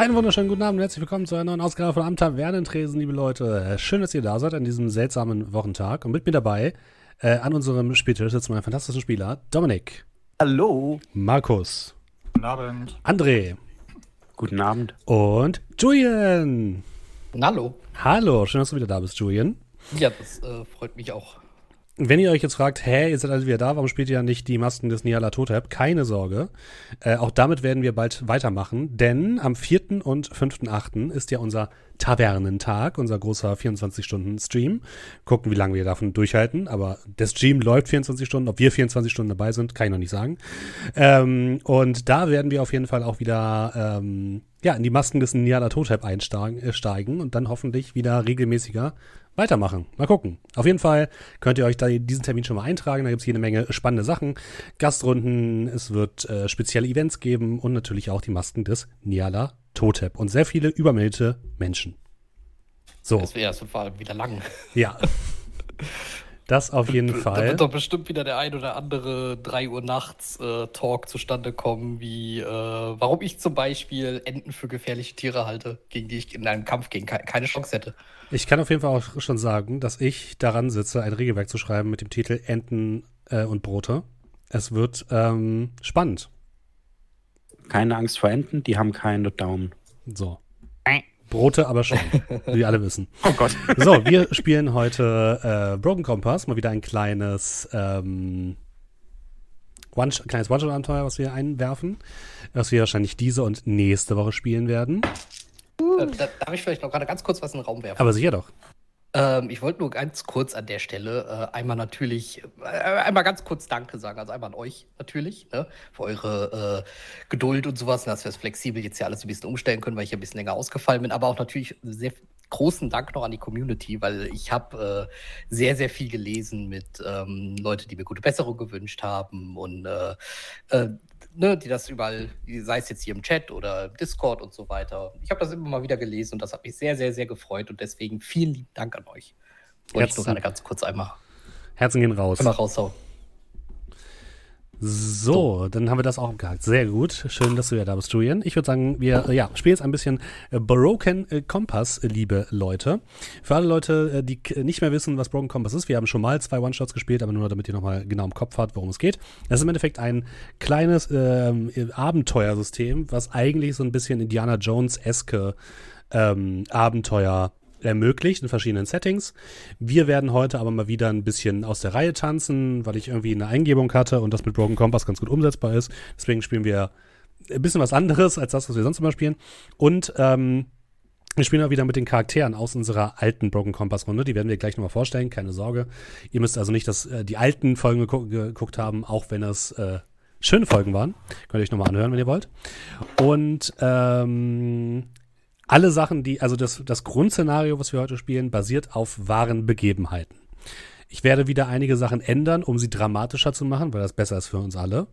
Einen wunderschönen guten Abend und herzlich willkommen zu einer neuen Ausgabe von Am Tavernentresen, liebe Leute. Schön, dass ihr da seid an diesem seltsamen Wochentag. Und mit mir dabei äh, an unserem Spieltisch sitzt mein fantastischer Spieler Dominik. Hallo. Markus. Guten Abend. André. Guten Abend. Und Julian. Hallo. Hallo, schön, dass du wieder da bist, Julian. Ja, das äh, freut mich auch. Wenn ihr euch jetzt fragt, hä, ihr seid alle wieder da, warum spielt ihr ja nicht die Masken des Niala Totep? Keine Sorge. Äh, auch damit werden wir bald weitermachen, denn am 4. und 5.8. ist ja unser Tavernentag, unser großer 24-Stunden-Stream. Gucken, wie lange wir davon durchhalten, aber der Stream läuft 24 Stunden. Ob wir 24 Stunden dabei sind, kann ich noch nicht sagen. Ähm, und da werden wir auf jeden Fall auch wieder ähm, ja, in die Masken des Niala Totep einsteigen äh, und dann hoffentlich wieder regelmäßiger weitermachen. Mal gucken. Auf jeden Fall könnt ihr euch da diesen Termin schon mal eintragen. Da gibt es hier eine Menge spannende Sachen. Gastrunden, es wird äh, spezielle Events geben und natürlich auch die Masken des Niala Totep und sehr viele übermeldete Menschen. So. Das wäre vor allem wieder lang. Ja. Das auf jeden Fall. Da wird doch bestimmt wieder der ein oder andere 3 Uhr nachts äh, Talk zustande kommen, wie äh, warum ich zum Beispiel Enten für gefährliche Tiere halte, gegen die ich in einem Kampf gegen ke keine Chance hätte. Ich kann auf jeden Fall auch schon sagen, dass ich daran sitze, ein Regelwerk zu schreiben mit dem Titel Enten äh, und Brote. Es wird ähm, spannend. Keine Angst vor Enten, die haben keine Daumen. So. Brote aber schon, wie wir alle wissen. Oh Gott. So, wir spielen heute äh, Broken Compass, mal wieder ein kleines ähm, One kleines One-Shot-Abenteuer, was wir einwerfen, was wir wahrscheinlich diese und nächste Woche spielen werden. Äh, da, darf ich vielleicht noch gerade ganz kurz was in den Raum werfen? Aber sicher doch. Ähm, ich wollte nur ganz kurz an der Stelle äh, einmal natürlich, äh, einmal ganz kurz Danke sagen, also einmal an euch natürlich, ne, für eure äh, Geduld und sowas, dass wir es flexibel jetzt ja alles ein bisschen umstellen können, weil ich ein bisschen länger ausgefallen bin, aber auch natürlich sehr großen Dank noch an die Community, weil ich habe äh, sehr, sehr viel gelesen mit ähm, Leuten, die mir gute Besserung gewünscht haben und äh, äh, ne, die das überall, sei es jetzt hier im Chat oder Discord und so weiter. Ich habe das immer mal wieder gelesen und das hat mich sehr, sehr, sehr gefreut und deswegen vielen lieben Dank an euch. Wollte ich nur gerade ganz kurz einmal. Herzen gehen raus. Einmal raushauen. So, dann haben wir das auch abgehakt. Sehr gut. Schön, dass du ja da bist, Julian. Ich würde sagen, wir äh, ja, spielen jetzt ein bisschen äh, Broken äh, Compass, liebe Leute. Für alle Leute, die nicht mehr wissen, was Broken Compass ist, wir haben schon mal zwei One-Shots gespielt, aber nur damit ihr nochmal genau im Kopf habt, worum es geht. Das ist im Endeffekt ein kleines äh, Abenteuersystem, was eigentlich so ein bisschen Indiana Jones-eske ähm, Abenteuer ermöglicht in verschiedenen Settings. Wir werden heute aber mal wieder ein bisschen aus der Reihe tanzen, weil ich irgendwie eine Eingebung hatte und das mit Broken Compass ganz gut umsetzbar ist. Deswegen spielen wir ein bisschen was anderes als das, was wir sonst immer spielen. Und ähm, wir spielen auch wieder mit den Charakteren aus unserer alten Broken Compass Runde. Die werden wir gleich nochmal vorstellen, keine Sorge. Ihr müsst also nicht das, äh, die alten Folgen geguckt, geguckt haben, auch wenn es äh, schöne Folgen waren. Könnt ihr euch nochmal anhören, wenn ihr wollt. Und ähm, alle Sachen, die, also das, das Grundszenario, was wir heute spielen, basiert auf wahren Begebenheiten. Ich werde wieder einige Sachen ändern, um sie dramatischer zu machen, weil das besser ist für uns alle.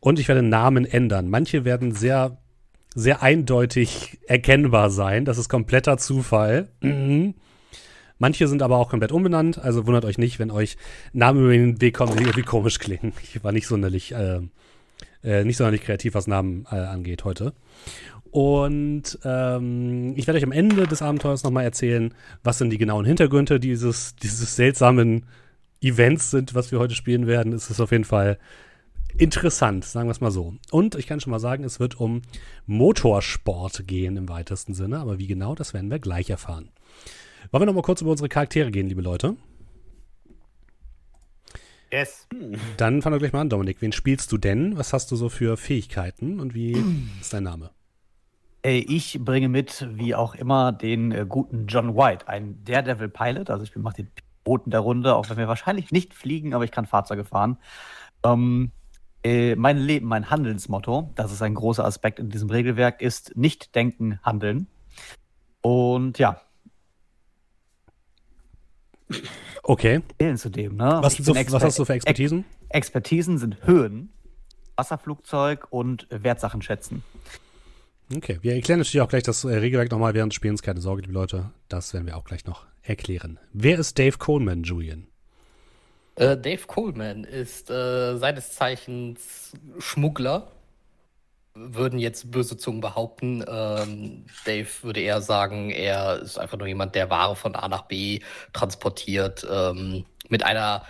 Und ich werde Namen ändern. Manche werden sehr, sehr eindeutig erkennbar sein. Das ist kompletter Zufall. Mhm. Manche sind aber auch komplett umbenannt, also wundert euch nicht, wenn euch Namen über den Weg kommen, die irgendwie komisch klingen. Ich war nicht sonderlich, äh, äh, nicht sonderlich kreativ, was Namen äh, angeht heute. Und ähm, ich werde euch am Ende des Abenteuers nochmal erzählen, was denn die genauen Hintergründe dieses, dieses seltsamen Events sind, was wir heute spielen werden. Es ist auf jeden Fall interessant, sagen wir es mal so. Und ich kann schon mal sagen, es wird um Motorsport gehen im weitesten Sinne, aber wie genau, das werden wir gleich erfahren. Wollen wir nochmal kurz über unsere Charaktere gehen, liebe Leute? Yes. Dann fangen wir gleich mal an, Dominik. Wen spielst du denn? Was hast du so für Fähigkeiten und wie ist dein Name? Ich bringe mit, wie auch immer, den äh, guten John White, ein Daredevil Pilot. Also ich mache den Piloten der Runde, auch wenn wir wahrscheinlich nicht fliegen, aber ich kann Fahrzeuge fahren. Ähm, äh, mein Leben, mein Handelsmotto, das ist ein großer Aspekt in diesem Regelwerk, ist nicht denken, handeln. Und ja. Okay. Zählen zu dem, ne? Was, so, was hast du für Expertisen? Expertisen sind Höhen, Wasserflugzeug und Wertsachen schätzen. Okay, wir erklären natürlich auch gleich das äh, Regelwerk nochmal während des Spielens. Keine Sorge, liebe Leute, das werden wir auch gleich noch erklären. Wer ist Dave Coleman, Julian? Äh, Dave Coleman ist äh, seines Zeichens Schmuggler würden jetzt böse Zungen behaupten. Ähm, Dave würde eher sagen, er ist einfach nur jemand, der Ware von A nach B transportiert ähm, mit einer,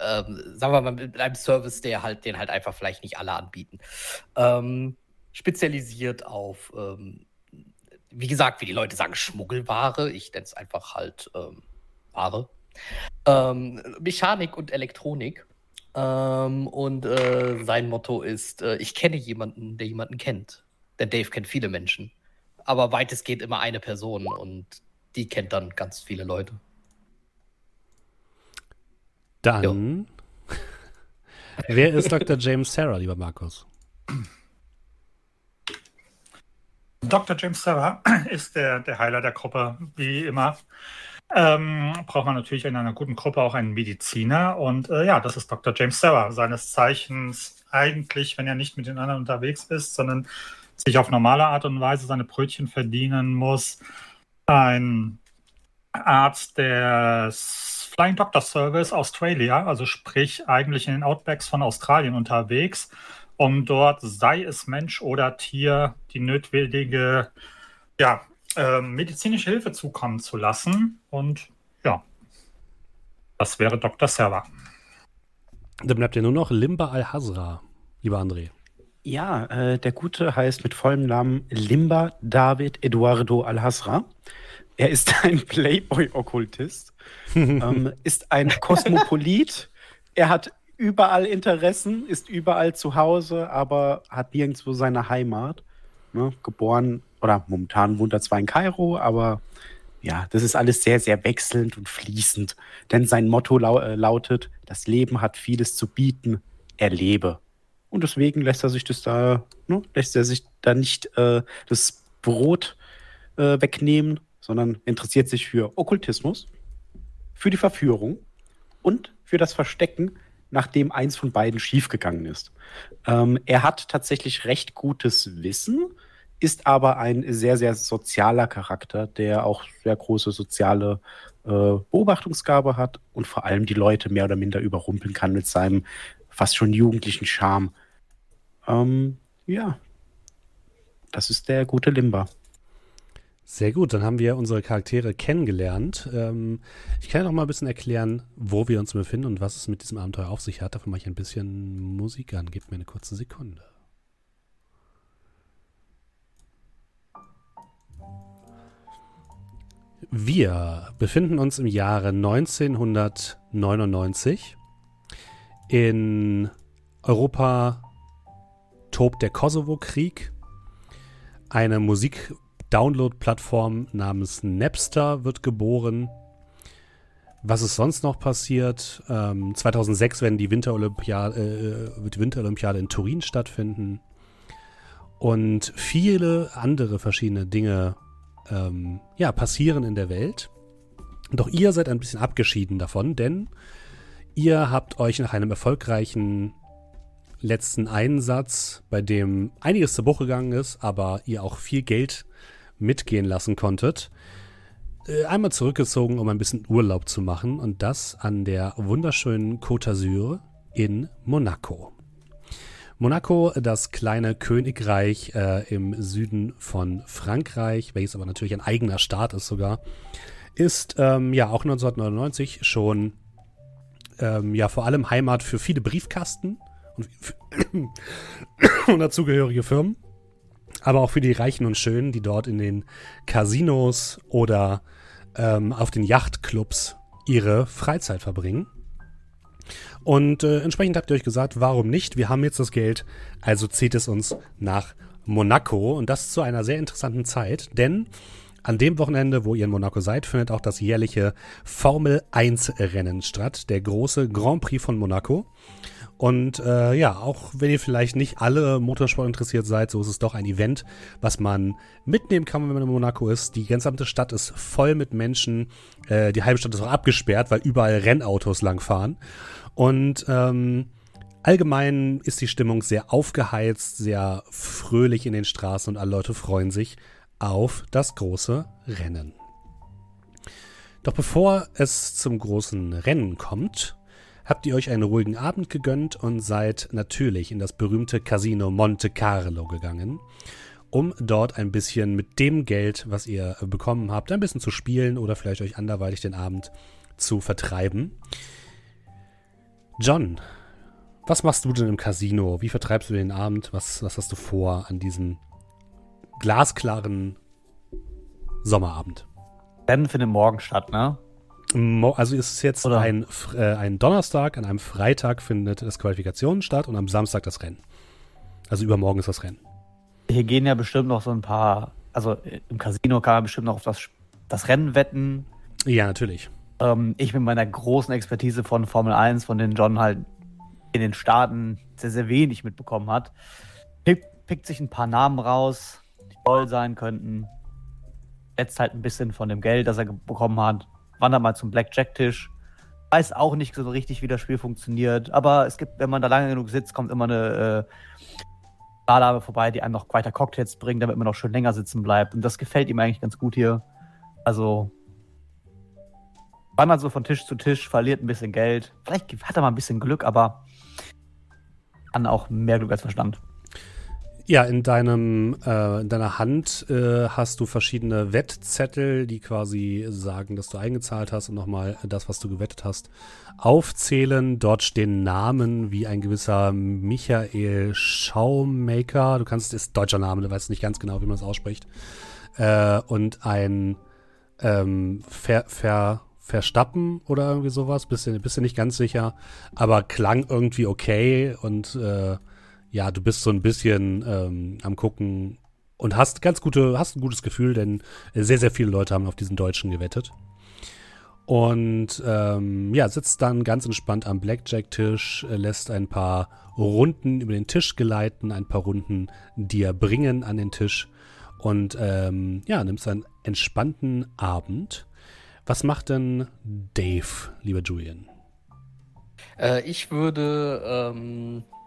ähm, sagen wir mal, mit einem Service, der halt, den halt einfach vielleicht nicht alle anbieten. Ähm, spezialisiert auf, ähm, wie gesagt, wie die Leute sagen, Schmuggelware. Ich nenne es einfach halt ähm, Ware. Mechanik und Elektronik. Ähm, und äh, sein Motto ist, äh, ich kenne jemanden, der jemanden kennt. Denn Dave kennt viele Menschen. Aber weitestgehend immer eine Person und die kennt dann ganz viele Leute. Dann. Wer ist Dr. James Sarah, lieber Markus? Dr. James Sarah ist der, der Heiler der Gruppe, wie immer ähm, braucht man natürlich in einer guten Gruppe auch einen Mediziner. Und äh, ja, das ist Dr. James Serra, seines Zeichens eigentlich, wenn er nicht mit den anderen unterwegs ist, sondern sich auf normale Art und Weise seine Brötchen verdienen muss. Ein Arzt des Flying Doctor Service Australia, also sprich eigentlich in den Outbacks von Australien unterwegs, um dort, sei es Mensch oder Tier, die notwendige ja, äh, medizinische Hilfe zukommen zu lassen. Und ja, das wäre Dr. Server. Dann bleibt ja nur noch Limba Al-Hazra, lieber André. Ja, äh, der Gute heißt mit vollem Namen Limba David Eduardo Al-Hazra. Er ist ein Playboy-Okkultist, ähm, ist ein Kosmopolit. er hat überall Interessen, ist überall zu Hause, aber hat nirgendwo seine Heimat. Ne? Geboren oder momentan wohnt er zwar in Kairo, aber ja, das ist alles sehr, sehr wechselnd und fließend. Denn sein Motto lau äh, lautet, das Leben hat vieles zu bieten, erlebe. Und deswegen lässt er sich das da, ne, lässt er sich da nicht äh, das Brot äh, wegnehmen, sondern interessiert sich für Okkultismus, für die Verführung und für das Verstecken, nachdem eins von beiden schiefgegangen ist. Ähm, er hat tatsächlich recht gutes Wissen, ist aber ein sehr, sehr sozialer Charakter, der auch sehr große soziale äh, Beobachtungsgabe hat und vor allem die Leute mehr oder minder überrumpeln kann mit seinem fast schon jugendlichen Charme. Ähm, ja, das ist der gute Limba. Sehr gut, dann haben wir unsere Charaktere kennengelernt. Ähm, ich kann ja noch mal ein bisschen erklären, wo wir uns befinden und was es mit diesem Abenteuer auf sich hat. Dafür mache ich ein bisschen Musik an. Gebt mir eine kurze Sekunde. Wir befinden uns im Jahre 1999. In Europa tobt der Kosovo-Krieg. Eine Musik-Download-Plattform namens Napster wird geboren. Was ist sonst noch passiert? Ähm, 2006 werden die Winterolympiade, äh, die Winterolympiade in Turin stattfinden. Und viele andere verschiedene Dinge ähm, ja, passieren in der Welt. Doch ihr seid ein bisschen abgeschieden davon, denn ihr habt euch nach einem erfolgreichen letzten Einsatz, bei dem einiges zu Bruch gegangen ist, aber ihr auch viel Geld mitgehen lassen konntet, äh, einmal zurückgezogen, um ein bisschen Urlaub zu machen und das an der wunderschönen Côte d'Azur in Monaco. Monaco, das kleine Königreich äh, im Süden von Frankreich, welches aber natürlich ein eigener Staat ist sogar, ist ähm, ja auch 1999 schon ähm, ja vor allem Heimat für viele Briefkasten und, und dazugehörige Firmen, aber auch für die Reichen und Schönen, die dort in den Casinos oder ähm, auf den Yachtclubs ihre Freizeit verbringen. Und äh, entsprechend habt ihr euch gesagt, warum nicht? Wir haben jetzt das Geld, also zieht es uns nach Monaco. Und das zu einer sehr interessanten Zeit, denn an dem Wochenende, wo ihr in Monaco seid, findet auch das jährliche Formel 1 Rennen statt, der große Grand Prix von Monaco. Und äh, ja, auch wenn ihr vielleicht nicht alle Motorsport interessiert seid, so ist es doch ein Event, was man mitnehmen kann, wenn man in Monaco ist. Die gesamte Stadt ist voll mit Menschen. Äh, die halbe Stadt ist auch abgesperrt, weil überall Rennautos langfahren. Und ähm, allgemein ist die Stimmung sehr aufgeheizt, sehr fröhlich in den Straßen und alle Leute freuen sich auf das große Rennen. Doch bevor es zum großen Rennen kommt, habt ihr euch einen ruhigen Abend gegönnt und seid natürlich in das berühmte Casino Monte Carlo gegangen, um dort ein bisschen mit dem Geld, was ihr bekommen habt, ein bisschen zu spielen oder vielleicht euch anderweitig den Abend zu vertreiben. John, was machst du denn im Casino? Wie vertreibst du den Abend? Was, was hast du vor an diesem glasklaren Sommerabend? Rennen findet morgen statt, ne? Also ist es jetzt Oder? ein, äh, ein Donnerstag, an einem Freitag findet das Qualifikationen statt und am Samstag das Rennen. Also übermorgen ist das Rennen. Hier gehen ja bestimmt noch so ein paar, also äh, im Casino kann man bestimmt noch auf das, das Rennen wetten. Ja, natürlich. Ähm, ich mit meiner großen Expertise von Formel 1, von denen John halt in den Staaten sehr, sehr wenig mitbekommen hat, pickt, pickt sich ein paar Namen raus, die toll sein könnten. Setzt halt ein bisschen von dem Geld, das er bekommen hat, wandert mal zum Blackjack-Tisch. Weiß auch nicht so richtig, wie das Spiel funktioniert, aber es gibt, wenn man da lange genug sitzt, kommt immer eine äh, Bardame vorbei, die einem noch weiter Cocktails bringt, damit man noch schön länger sitzen bleibt. Und das gefällt ihm eigentlich ganz gut hier. Also wandert so von Tisch zu Tisch, verliert ein bisschen Geld. Vielleicht hat er mal ein bisschen Glück, aber kann auch mehr Glück als Verstand. Ja, in deinem, äh, in deiner Hand äh, hast du verschiedene Wettzettel, die quasi sagen, dass du eingezahlt hast und nochmal das, was du gewettet hast, aufzählen. Dort stehen Namen wie ein gewisser Michael Schaumaker. Du kannst, ist deutscher Name, du weißt nicht ganz genau, wie man das ausspricht. Äh, und ein ähm, Ver, Ver, Verstappen oder irgendwie sowas. Bisschen, bisschen nicht ganz sicher, aber klang irgendwie okay und äh, ja, du bist so ein bisschen ähm, am gucken und hast ganz gute, hast ein gutes Gefühl, denn sehr, sehr viele Leute haben auf diesen Deutschen gewettet. Und ähm, ja, sitzt dann ganz entspannt am Blackjack-Tisch, äh, lässt ein paar Runden über den Tisch geleiten, ein paar Runden dir bringen an den Tisch und ähm, ja, nimmst einen entspannten Abend. Was macht denn Dave, lieber Julian? Äh, ich würde ähm, äh,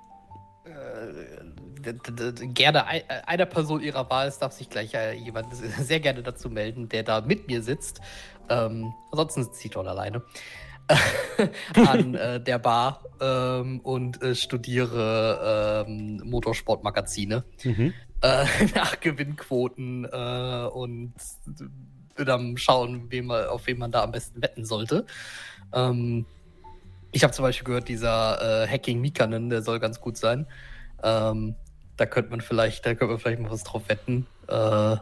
gerne ein, äh, einer Person ihrer Wahl, es darf sich gleich äh, jemand sehr gerne dazu melden, der da mit mir sitzt. Ähm, ansonsten sitzt sie dort alleine. an äh, der Bar ähm, und äh, studiere ähm, Motorsportmagazine Mhm. äh, nach Gewinnquoten äh, und dann schauen, wem auf wen man da am besten wetten sollte. Ähm, ich habe zum Beispiel gehört, dieser äh, Hacking Mikanen, der soll ganz gut sein. Ähm, da könnte man vielleicht, da könnte man vielleicht mal was drauf wetten. Äh,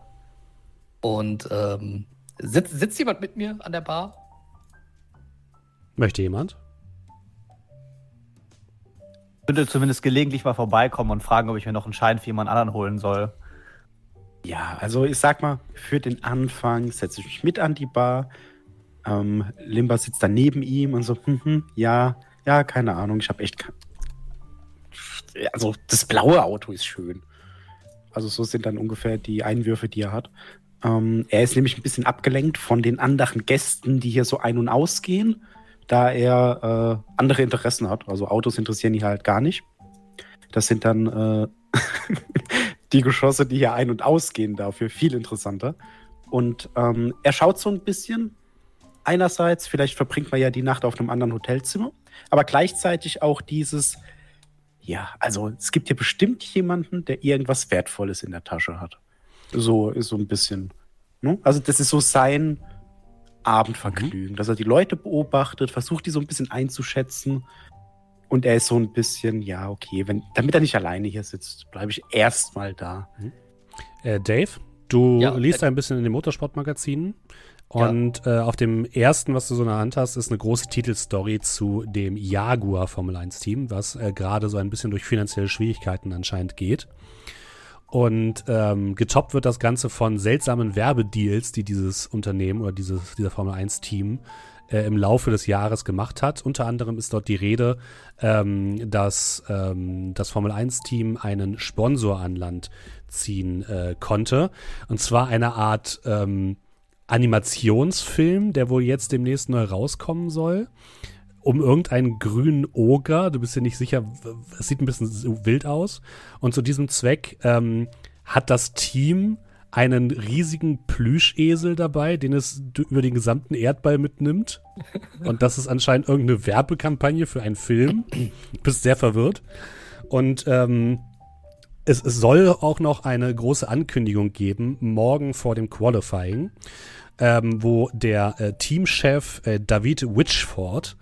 und ähm, sitzt, sitzt jemand mit mir an der Bar? Möchte jemand? Ich würde zumindest gelegentlich mal vorbeikommen und fragen, ob ich mir noch einen Schein für jemand anderen holen soll. Ja, also ich sag mal, für den Anfang setze ich mich mit an die Bar. Ähm, Limba sitzt dann neben ihm und so, hm, hm, ja, ja, keine Ahnung, ich habe echt. Also das blaue Auto ist schön. Also so sind dann ungefähr die Einwürfe, die er hat. Ähm, er ist nämlich ein bisschen abgelenkt von den anderen Gästen, die hier so ein- und ausgehen, da er äh, andere Interessen hat. Also Autos interessieren ihn halt gar nicht. Das sind dann äh, die Geschosse, die hier ein- und ausgehen, dafür viel interessanter. Und ähm, er schaut so ein bisschen. Einerseits, vielleicht verbringt man ja die Nacht auf einem anderen Hotelzimmer, aber gleichzeitig auch dieses, ja, also es gibt hier bestimmt jemanden, der irgendwas Wertvolles in der Tasche hat. So ist so ein bisschen. Ne? Also, das ist so sein Abendvergnügen, dass er die Leute beobachtet, versucht, die so ein bisschen einzuschätzen. Und er ist so ein bisschen, ja, okay, wenn, damit er nicht alleine hier sitzt, bleibe ich erstmal da. Äh, Dave, du Ja, liest äh, ein bisschen in den Motorsportmagazinen. Und äh, auf dem ersten, was du so in der Hand hast, ist eine große Titelstory zu dem Jaguar Formel 1 Team, was äh, gerade so ein bisschen durch finanzielle Schwierigkeiten anscheinend geht. Und ähm, getoppt wird das Ganze von seltsamen Werbedeals, die dieses Unternehmen oder dieses, dieser Formel 1 Team äh, im Laufe des Jahres gemacht hat. Unter anderem ist dort die Rede, ähm, dass ähm, das Formel 1 Team einen Sponsor an Land ziehen äh, konnte. Und zwar eine Art ähm, Animationsfilm, der wohl jetzt demnächst neu rauskommen soll. Um irgendeinen grünen Oger, du bist dir nicht sicher, es sieht ein bisschen wild aus. Und zu diesem Zweck ähm, hat das Team einen riesigen Plüschesel dabei, den es über den gesamten Erdball mitnimmt. Und das ist anscheinend irgendeine Werbekampagne für einen Film. Du bist sehr verwirrt. Und ähm, es, es soll auch noch eine große Ankündigung geben, morgen vor dem Qualifying, ähm, wo der äh, Teamchef äh, David Witchford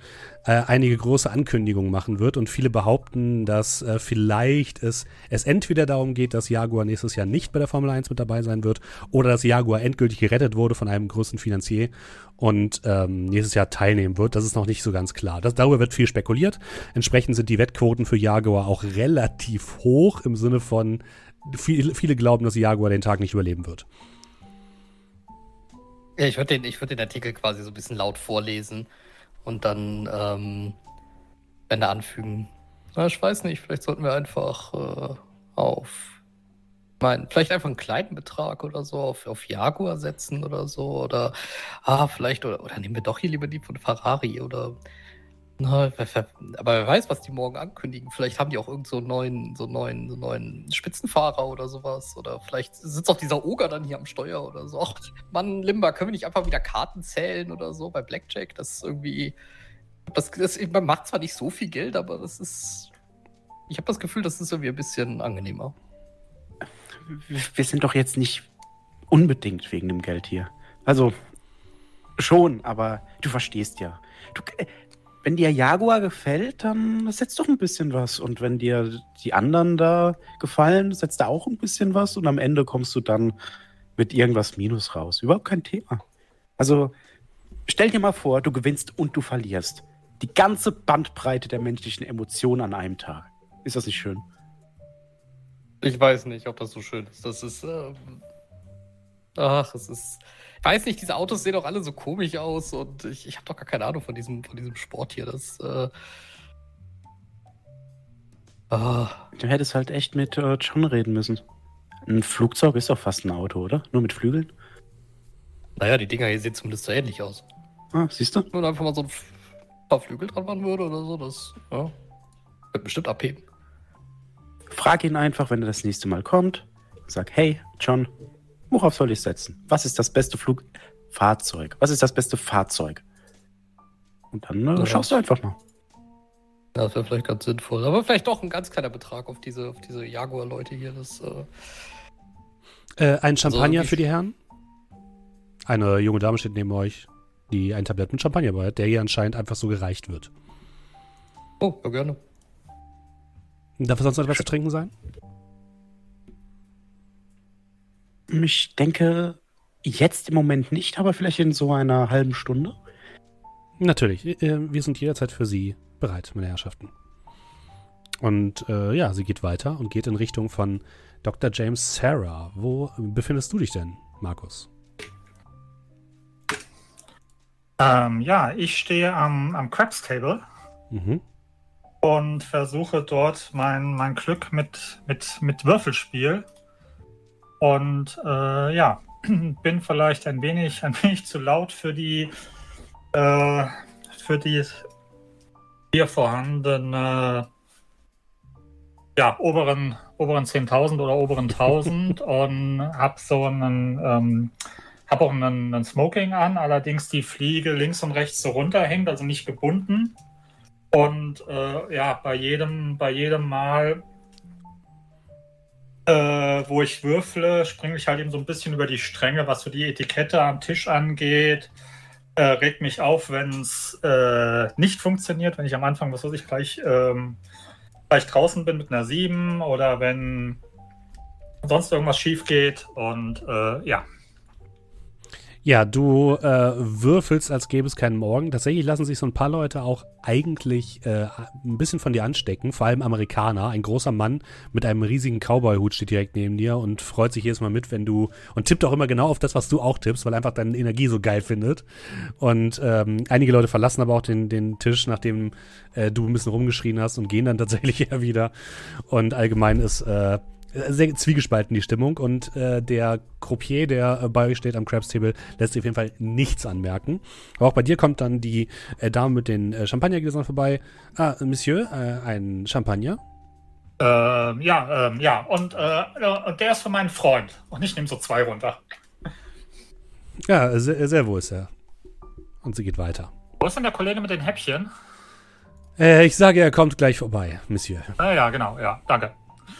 äh, einige große Ankündigungen machen wird und viele behaupten, dass äh, vielleicht es, es entweder darum geht, dass Jaguar nächstes Jahr nicht bei der Formel 1 mit dabei sein wird oder dass Jaguar endgültig gerettet wurde von einem größten Finanzier und ähm, nächstes Jahr teilnehmen wird. Das ist noch nicht so ganz klar. Das, darüber wird viel spekuliert. Entsprechend sind die Wettquoten für Jaguar auch relativ hoch im Sinne von viele, viele glauben, dass Jaguar den Tag nicht überleben wird. Ja, ich würde den, würd den Artikel quasi so ein bisschen laut vorlesen und dann ähm, Ende anfügen. Na, ich weiß nicht, vielleicht sollten wir einfach äh, auf, mein, vielleicht einfach einen kleinen Betrag oder so auf, auf Jaguar setzen oder so. Oder, ah, vielleicht, oder, oder nehmen wir doch hier lieber die von Ferrari oder. Na, aber wer weiß, was die morgen ankündigen. Vielleicht haben die auch irgend so einen neuen, so neuen, so neuen Spitzenfahrer oder sowas. Oder vielleicht sitzt auch dieser Oger dann hier am Steuer oder so. Ach, Mann, Limba, können wir nicht einfach wieder Karten zählen oder so bei Blackjack? Das ist irgendwie. Das, das, man macht zwar nicht so viel Geld, aber das ist. Ich habe das Gefühl, das ist irgendwie ein bisschen angenehmer. Wir sind doch jetzt nicht unbedingt wegen dem Geld hier. Also, schon, aber du verstehst ja. Du, wenn dir Jaguar gefällt, dann setzt doch ein bisschen was. Und wenn dir die anderen da gefallen, setzt da auch ein bisschen was. Und am Ende kommst du dann mit irgendwas Minus raus. Überhaupt kein Thema. Also stell dir mal vor, du gewinnst und du verlierst. Die ganze Bandbreite der menschlichen Emotionen an einem Tag. Ist das nicht schön? Ich weiß nicht, ob das so schön ist. Das ist. Äh, ach, es ist weiß nicht, diese Autos sehen doch alle so komisch aus und ich, ich habe doch gar keine Ahnung von diesem, von diesem Sport hier. Das, äh, oh. Du hättest halt echt mit äh, John reden müssen. Ein Flugzeug ist doch fast ein Auto, oder? Nur mit Flügeln? Naja, die Dinger hier sehen zumindest so ähnlich aus. Ah, siehst du? Wenn einfach mal so ein paar Flügel dran machen würde oder so, das ja, wird bestimmt abheben. Frag ihn einfach, wenn er das nächste Mal kommt. Sag, hey, John, Worauf soll ich setzen? Was ist das beste Flugfahrzeug? Was ist das beste Fahrzeug? Und dann äh, ja. schaust du einfach mal. Das wäre vielleicht ganz sinnvoll. Aber vielleicht doch ein ganz kleiner Betrag auf diese, auf diese Jaguar-Leute hier. Das, äh äh, ein Champagner also, für die Herren? Eine junge Dame steht neben euch, die ein Tablett mit Champagner bei hat, der hier anscheinend einfach so gereicht wird. Oh, ja, gerne. Darf es sonst noch etwas zu trinken sein? Ich denke, jetzt im Moment nicht, aber vielleicht in so einer halben Stunde. Natürlich. Äh, wir sind jederzeit für Sie bereit, meine Herrschaften. Und äh, ja, sie geht weiter und geht in Richtung von Dr. James Sarah. Wo befindest du dich denn, Markus? Ähm, ja, ich stehe am, am Crabs Table mhm. und versuche dort mein, mein Glück mit, mit, mit Würfelspiel und äh, ja, bin vielleicht ein wenig, ein wenig zu laut für die, äh, für die hier vorhandene ja, oberen, oberen 10.000 oder oberen 1.000 und habe so einen, ähm, habe auch einen, einen, Smoking an, allerdings die Fliege links und rechts so runterhängt, also nicht gebunden. Und äh, ja, bei jedem, bei jedem Mal äh, wo ich würfle, springe ich halt eben so ein bisschen über die Stränge, was so die Etikette am Tisch angeht. Äh, regt mich auf, wenn es äh, nicht funktioniert, wenn ich am Anfang, was weiß ich, gleich, ähm, gleich draußen bin mit einer 7 oder wenn sonst irgendwas schief geht. Und äh, ja, ja, du äh, würfelst, als gäbe es keinen Morgen. Tatsächlich lassen sich so ein paar Leute auch eigentlich äh, ein bisschen von dir anstecken, vor allem Amerikaner. Ein großer Mann mit einem riesigen Cowboy-Hut steht direkt neben dir und freut sich jedes Mal mit, wenn du und tippt auch immer genau auf das, was du auch tippst, weil einfach deine Energie so geil findet. Und ähm, einige Leute verlassen aber auch den, den Tisch, nachdem äh, du ein bisschen rumgeschrien hast und gehen dann tatsächlich eher wieder. Und allgemein ist äh, sehr zwiegespalten die Stimmung und äh, der Croupier, der äh, bei euch steht am Crabs Table, lässt sich auf jeden Fall nichts anmerken. Aber auch bei dir kommt dann die äh, Dame mit den äh, Champagnergläsern vorbei. Ah, Monsieur, äh, ein Champagner? Ähm, ja, ähm, ja, und, äh, und der ist für meinen Freund. Und ich nehme so zwei runter. Ja, sehr, sehr wohl ist er. Und sie geht weiter. Wo ist denn der Kollege mit den Häppchen? Äh, ich sage, er kommt gleich vorbei, Monsieur. Ah, ja, genau, ja, danke.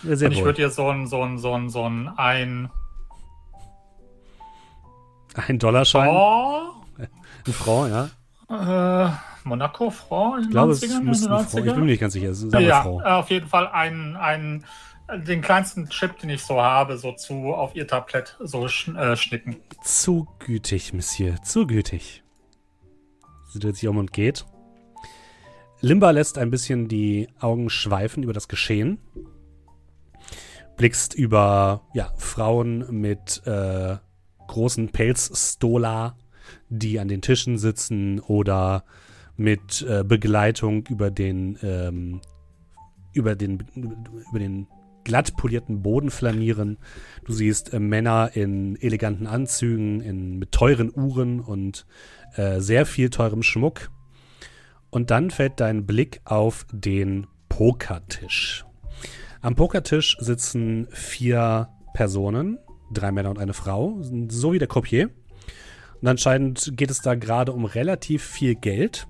Sehr und ich würde dir so ein, so ein, so ein, so ein, ein Ein Dollarschein, Oh, ein Franc, ja. äh, Monaco Franc Ich glaube, es 90ern, müsste in ein Franc. Ich bin mir nicht ganz sicher. Ja, Franc. äh, auf jeden Fall einen, einen, den kleinsten Chip, den ich so habe, so zu auf ihr Tablett so sch, äh, schnicken. Zu gütig, Monsieur, zu gütig. Sie dreht sich um und geht. Limba lässt ein bisschen die Augen schweifen über das Geschehen. Blickst über ja, Frauen mit äh, großen Pelzstola, die an den Tischen sitzen oder mit äh, Begleitung über den ähm, über den über den glatt polierten Boden flanieren. Du siehst äh, Männer in eleganten Anzügen, in, mit teuren Uhren und äh, sehr viel teurem Schmuck. Und dann fällt dein Blick auf den Pokertisch. Am Pokertisch sitzen vier Personen, drei Männer und eine Frau, so wie der Croupier. Und anscheinend geht es da gerade um relativ viel Geld.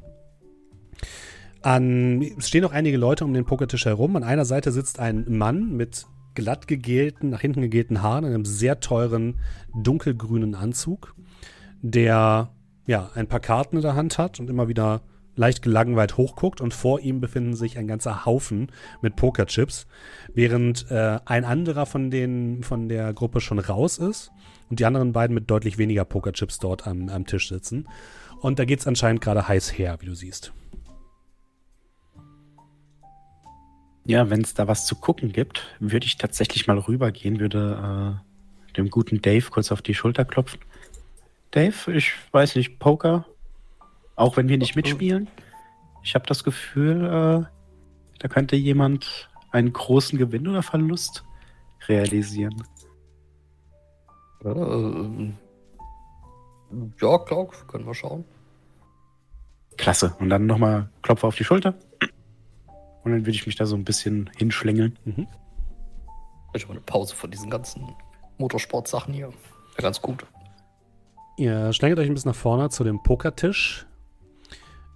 An, es stehen noch einige Leute um den Pokertisch herum. An einer Seite sitzt ein Mann mit glatt gegelten, nach hinten gegelten Haaren, in einem sehr teuren, dunkelgrünen Anzug, der ja ein paar Karten in der Hand hat und immer wieder leicht gelangweilt hochguckt und vor ihm befinden sich ein ganzer Haufen mit Pokerchips, während äh, ein anderer von den von der Gruppe schon raus ist und die anderen beiden mit deutlich weniger Pokerchips dort am, am Tisch sitzen. Und da geht es anscheinend gerade heiß her, wie du siehst. Ja, wenn es da was zu gucken gibt, würde ich tatsächlich mal rübergehen, würde äh, dem guten Dave kurz auf die Schulter klopfen. Dave, ich weiß nicht, Poker, auch wenn wir nicht mitspielen, ich habe das Gefühl, äh, da könnte jemand einen großen Gewinn oder Verlust realisieren. Ja, ja, klar, können wir schauen. Klasse. Und dann nochmal Klopfer auf die Schulter. Und dann würde ich mich da so ein bisschen hinschlängeln. Ich habe eine Pause von diesen ganzen Motorsportsachen hier. Ja, ganz gut. Ihr schlängelt euch ein bisschen nach vorne zu dem Pokertisch.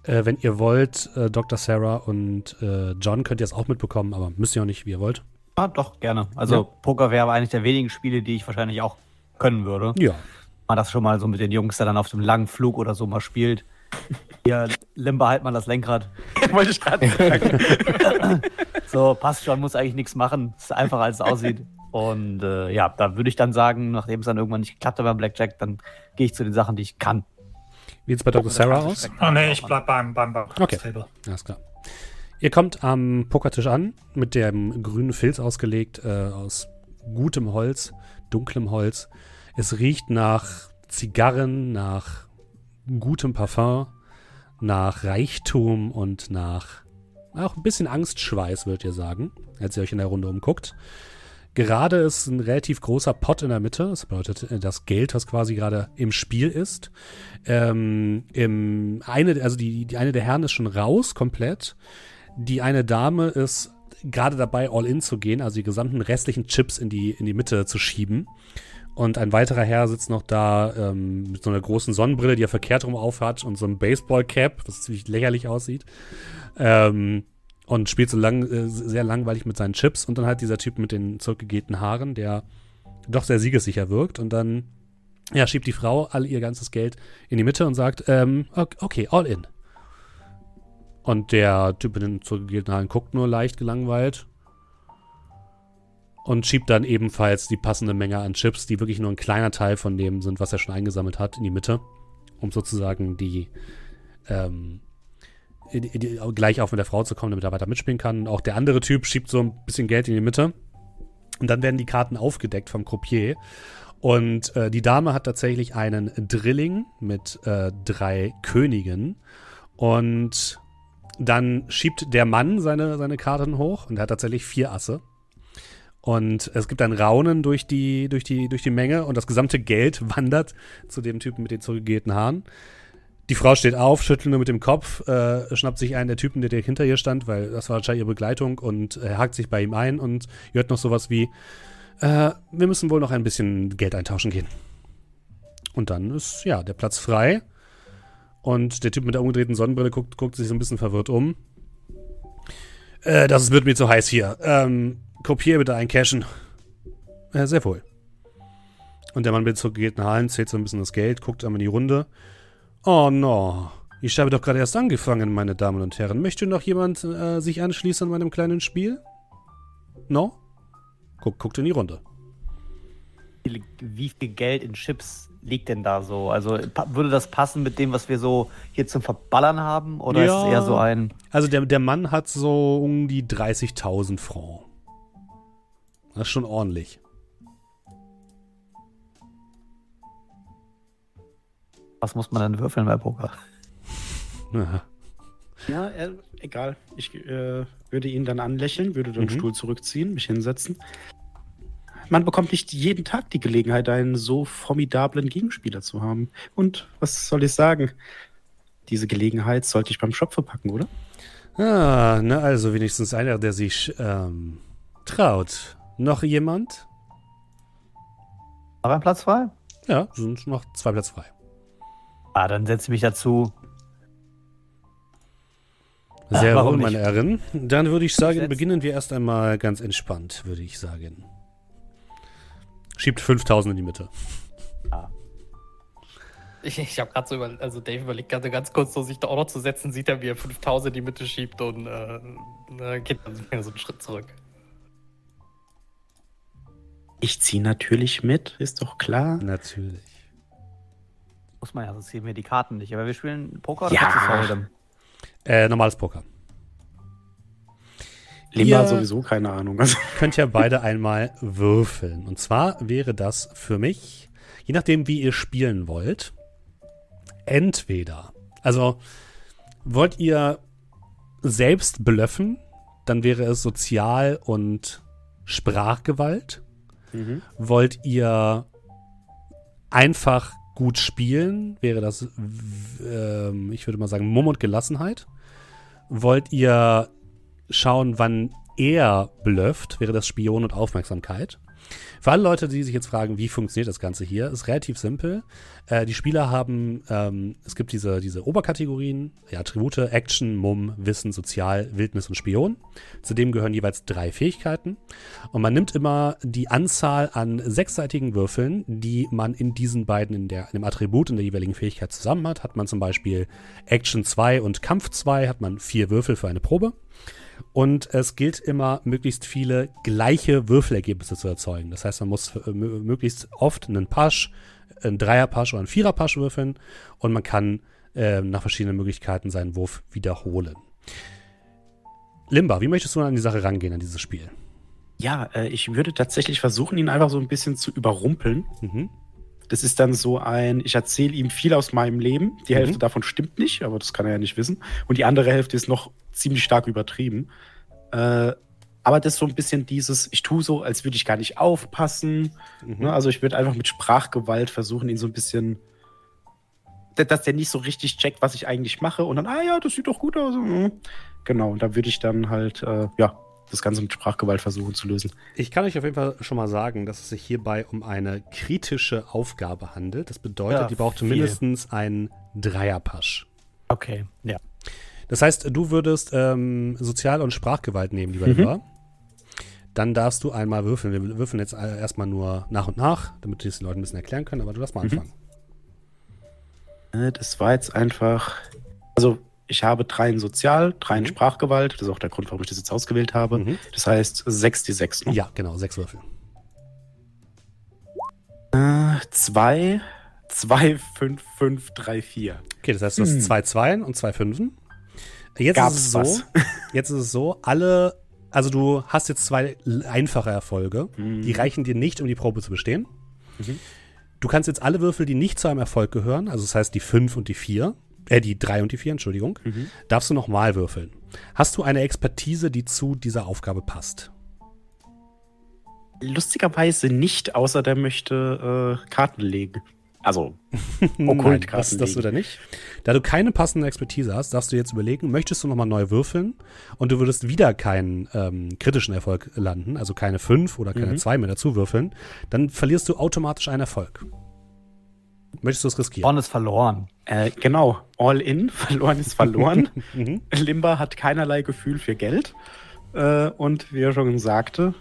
Äh, wenn ihr wollt, äh, Dr. Sarah und äh, John könnt ihr es auch mitbekommen, aber müsst ihr auch nicht, wie ihr wollt. Ah, doch, gerne. Also Ja. Poker wäre aber eines der wenigen Spiele, die ich wahrscheinlich auch können würde. Ja. Man das schon mal so mit den Jungs, der dann auf dem langen Flug oder so mal spielt. Hier, Limba, halt mal das Lenkrad. Wollte ich gerade sagen. So, passt schon, muss eigentlich nichts machen. Ist einfacher, als es aussieht. Und äh, ja, da würde ich dann sagen, nachdem es dann irgendwann nicht geklappt hat beim Blackjack, dann gehe ich zu den Sachen, die ich kann. Wie sieht's bei Dr. Sarah aus? Oh nee, ich bleib beim, beim, beim Okay. Table. Alles klar. Ihr kommt am Pokertisch an, mit dem grünen Filz ausgelegt, äh, aus gutem Holz, dunklem Holz. Es riecht nach Zigarren, nach gutem Parfum, nach Reichtum und nach auch ein bisschen Angstschweiß, würdet ihr sagen, als ihr euch in der Runde umguckt. Gerade ist ein relativ großer Pot in der Mitte. Das bedeutet, äh, das Geld, das quasi gerade im Spiel ist. Ähm, im eine, also die, die eine der Herren ist schon raus, komplett. Die eine Dame ist gerade dabei, all in zu gehen, also die gesamten restlichen Chips in die, in die Mitte zu schieben. Und ein weiterer Herr sitzt noch da ähm, mit so einer großen Sonnenbrille, die er verkehrt rum aufhat und so einem Baseball-Cap, was ziemlich lächerlich aussieht. Ähm, und spielt so lang, äh, sehr langweilig mit seinen Chips. Und dann halt dieser Typ mit den zurückgegelten Haaren, der doch sehr siegessicher wirkt. Und dann ja, schiebt die Frau all ihr ganzes Geld in die Mitte und sagt, ähm, ok- okay, all in. Und der Typ mit den zurückgegelten Haaren guckt nur leicht gelangweilt und schiebt dann ebenfalls die passende Menge an Chips, die wirklich nur ein kleiner Teil von dem sind, was er schon eingesammelt hat, in die Mitte, um sozusagen die, ähm, gleich auf mit der Frau zu kommen, damit er weiter mitspielen kann. Auch der andere Typ schiebt so ein bisschen Geld in die Mitte. Und dann werden die Karten aufgedeckt vom Croupier. Und äh, die Dame hat tatsächlich einen Drilling mit äh, drei Königen. Und dann schiebt der Mann seine, seine Karten hoch und er hat tatsächlich vier Asse. Und es gibt ein Raunen durch die, durch, die, durch die Menge und das gesamte Geld wandert zu dem Typen mit den zurückgegelten Haaren. Die Frau steht auf, schüttelt nur mit dem Kopf, äh, schnappt sich einen der Typen, der direkt hinter ihr stand, weil das war wahrscheinlich ihre Begleitung und äh, hakt sich bei ihm ein und hört noch sowas wie, äh, wir müssen wohl noch ein bisschen Geld eintauschen gehen. Und dann ist, ja, der Platz frei. Und der Typ mit der umgedrehten Sonnenbrille guckt, guckt sich so ein bisschen verwirrt um. Äh, das wird mir zu heiß hier. Ähm, kopier bitte ein Cashen. Sehr wohl. Und der Mann mit zurückgegelten Haaren zählt so ein bisschen das Geld, guckt einmal in die Runde. Oh no. Ich habe doch gerade erst angefangen, meine Damen und Herren. Möchte noch jemand äh, sich anschließen an meinem kleinen Spiel? No? Guck, guckt in die Runde. Wie, viel Geld in Chips liegt denn da so? Also würde das passen mit dem, was wir so hier zum Verballern haben? Oder Ja. ist es eher so ein. Also der, der Mann hat so um die 30.000 Franc. Das ist schon ordentlich. Was muss man denn würfeln bei Poker? Ja. Ja, äh, egal. Ich äh, würde ihn dann anlächeln, würde den Mhm. Stuhl zurückziehen, mich hinsetzen. Man bekommt nicht jeden Tag die Gelegenheit, einen so formidablen Gegenspieler zu haben. Und was soll ich sagen? Diese Gelegenheit sollte ich beim Shop verpacken, oder? Ah, na also wenigstens einer, der sich ähm, traut. Noch jemand? Noch ein Platz frei? Ja, sind noch zwei Plätze frei. Ah, dann setze ich mich dazu. Sehr wohl, meine Herren. Dann würde ich sagen, Setz- beginnen wir erst einmal ganz entspannt, würde ich sagen. Schiebt 5000 in die Mitte. Ich, ich habe gerade so über, also Dave überlegt gerade ganz kurz, so sich da auch noch zu setzen, sieht er, wie er 5000 in die Mitte schiebt und äh, dann geht dann so einen Schritt zurück. Ich ziehe natürlich mit, ist doch klar. Natürlich. Muss man ja, sonst sehen wir die Karten nicht. Aber wir spielen Poker oder Ja. Texas Hold'em? Äh, normales Poker. Limba sowieso keine Ahnung. Könnt ja beide einmal würfeln. Und zwar wäre das für mich, je nachdem, wie ihr spielen wollt, entweder, also wollt ihr selbst blöffen, dann wäre es Sozial- und Sprachgewalt. mhm. Wollt ihr einfach gut spielen, wäre das, ähm, ich würde mal sagen, Mumm und Gelassenheit. Wollt ihr schauen, wann er blufft, wäre das Spion und Aufmerksamkeit. Für alle Leute, die sich jetzt fragen, wie funktioniert das Ganze hier, ist relativ simpel. Äh, die Spieler haben, ähm, es gibt diese, diese Oberkategorien, ja, Attribute, Action, Mumm, Wissen, Sozial, Wildnis und Spion. Zudem gehören jeweils drei Fähigkeiten. Und man nimmt immer die Anzahl an sechsseitigen Würfeln, die man in diesen beiden, in, der, in dem Attribut, in der jeweiligen Fähigkeit zusammen hat. Hat man zum Beispiel Action 2 und Kampf 2, hat man vier Würfel für eine Probe. Und es gilt immer, möglichst viele gleiche Würfelergebnisse zu erzeugen. Das heißt, man muss äh, mö- möglichst oft einen Pasch, einen Dreierpasch oder einen Viererpasch würfeln und man kann äh, nach verschiedenen Möglichkeiten seinen Wurf wiederholen. Limba, wie möchtest du an die Sache rangehen, an dieses Spiel? Ja, äh, ich würde tatsächlich versuchen, ihn einfach so ein bisschen zu überrumpeln. Mhm. Das ist dann so ein, ich erzähle ihm viel aus meinem Leben. Die Mhm. Hälfte davon stimmt nicht, aber das kann er ja nicht wissen. Und die andere Hälfte ist noch ziemlich stark übertrieben. Äh, aber das ist so ein bisschen dieses, ich tue so, als würde ich gar nicht aufpassen. Mhm. Ne? Also ich würde einfach mit Sprachgewalt versuchen, ihn so ein bisschen, da- dass der nicht so richtig checkt, was ich eigentlich mache. Und dann, ah ja, das sieht doch gut aus. Mhm. Genau, und da würde ich dann halt, äh, ja, das Ganze mit Sprachgewalt versuchen zu lösen. Ich kann euch auf jeden Fall schon mal sagen, dass es sich hierbei um eine kritische Aufgabe handelt. Das bedeutet, Ja, die braucht viel. mindestens einen Dreierpasch. Okay, ja. Das heißt, du würdest ähm, Sozial- und Sprachgewalt nehmen, lieber Mhm. Lieber. Dann darfst du einmal würfeln. Wir würfeln jetzt äh, erstmal nur nach und nach, damit wir es den Leuten ein bisschen erklären können, aber du darfst mal Mhm. anfangen. Äh, Das war jetzt einfach. Also, ich habe drei in Sozial, drei in Mhm. Sprachgewalt. Das ist auch der Grund, warum ich das jetzt ausgewählt habe. Mhm. Das heißt, sechs die sechs. Ne? Ja, genau, sechs Würfel. Äh, zwei, zwei, fünf, fünf, drei, vier. Okay, das heißt, du hast Hm. zwei Zweien und zwei Fünfen. Jetzt Gab's ist es so, was? jetzt ist es so, alle, also du hast jetzt zwei einfache Erfolge, Mhm. die reichen dir nicht, um die Probe zu bestehen. Mhm. Du kannst jetzt alle Würfel, die nicht zu einem Erfolg gehören, also das heißt die 5 und die 4, äh, die 3 und die 4, Entschuldigung, Mhm. darfst du nochmal würfeln. Hast du eine Expertise, die zu dieser Aufgabe passt? Lustigerweise nicht, außer der möchte äh, Karten legen. Also, Nein, das, das oder nicht. Da du keine passende Expertise hast, darfst du jetzt überlegen, möchtest du nochmal neu würfeln und du würdest wieder keinen ähm, kritischen Erfolg landen, also keine 5 oder keine Mhm. 2 mehr dazu würfeln, dann verlierst du automatisch einen Erfolg. Möchtest du es riskieren? Vorne ist verloren. Äh, genau, all in, verloren ist verloren. Mhm. Limba hat keinerlei Gefühl für Geld. Äh, und wie er schon sagte,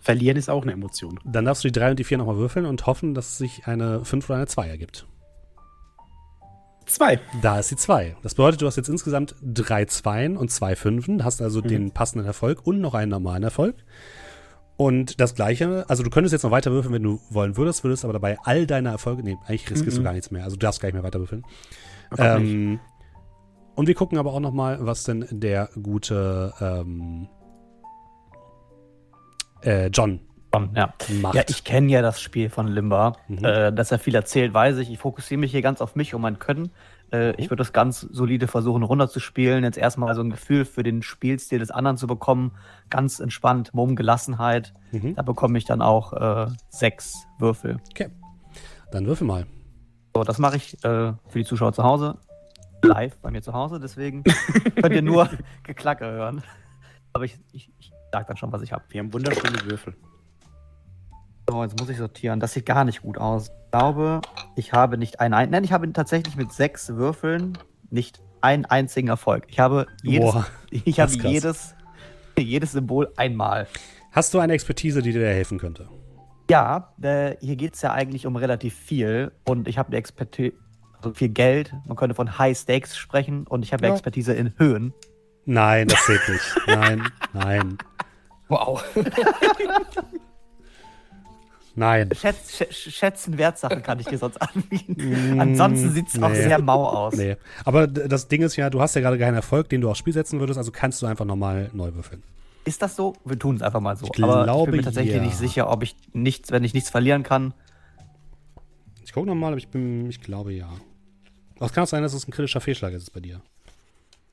verlieren ist auch eine Emotion. Dann darfst du die 3 und die 4 nochmal würfeln und hoffen, dass sich eine 5 oder eine 2 ergibt. Zwei. Da ist die 2. Das bedeutet, du hast jetzt insgesamt drei Zweien und zwei Fünfen, hast also den passenden Erfolg und noch einen normalen Erfolg. Und das gleiche, also du könntest jetzt noch weiter würfeln, wenn du wollen würdest, würdest aber dabei all deine Erfolge, nee, eigentlich riskierst du Mhm. gar nichts mehr, also du darfst gar nicht mehr weiter würfeln. Ähm, und wir gucken aber auch noch mal, was denn der gute ähm, äh, John Ja. macht. Ja, ich kenne ja das Spiel von Limba. Mhm. Äh, dass er viel erzählt, weiß ich. Ich fokussiere mich hier ganz auf mich und mein Können. Äh, ich würde das ganz solide versuchen runterzuspielen. Jetzt erstmal so ein Gefühl für den Spielstil des anderen zu bekommen. Ganz entspannt, Mumm, Gelassenheit. Mhm. Da bekomme ich dann auch äh, sechs Würfel. Okay. Dann würfel mal. So, das mache ich äh, für die Zuschauer zu Hause. Live bei mir zu Hause. Deswegen könnt ihr nur Geklacke hören. Aber ich, ich, ich sag dann schon, was ich habe. Wir haben wunderschöne Würfel. So, jetzt muss ich sortieren. Das sieht gar nicht gut aus. Ich glaube, ich habe nicht einen. ein Nein, ich habe tatsächlich mit sechs Würfeln nicht einen einzigen Erfolg. Ich habe jedes, Boah, ich habe krass. jedes, jedes Symbol einmal. Hast du eine Expertise, die dir helfen könnte? Ja, äh, hier geht es ja eigentlich um relativ viel und ich habe eine Expertise, also viel Geld. Man könnte von High Stakes sprechen und ich habe Ja. Expertise in Höhen. Nein, das zählt nicht. Nein, nein, Wow. nein. Schätz, schä- schätzen Wertsachen kann ich dir sonst anbieten. Ansonsten sieht es auch Mm, nee. sehr mau aus. Nee. Aber das Ding ist ja, du hast ja gerade keinen Erfolg, den du aufs Spiel setzen würdest, also kannst du einfach normal neu würfeln. Ist das so? Wir tun es einfach mal so. Ich Aber ich glaube, bin mir tatsächlich ja. nicht sicher, ob ich nichts, wenn ich nichts verlieren kann. Ich gucke nochmal, aber ich bin, ich glaube ja. Aber es kann auch sein, dass es ein kritischer Fehlschlag ist bei dir.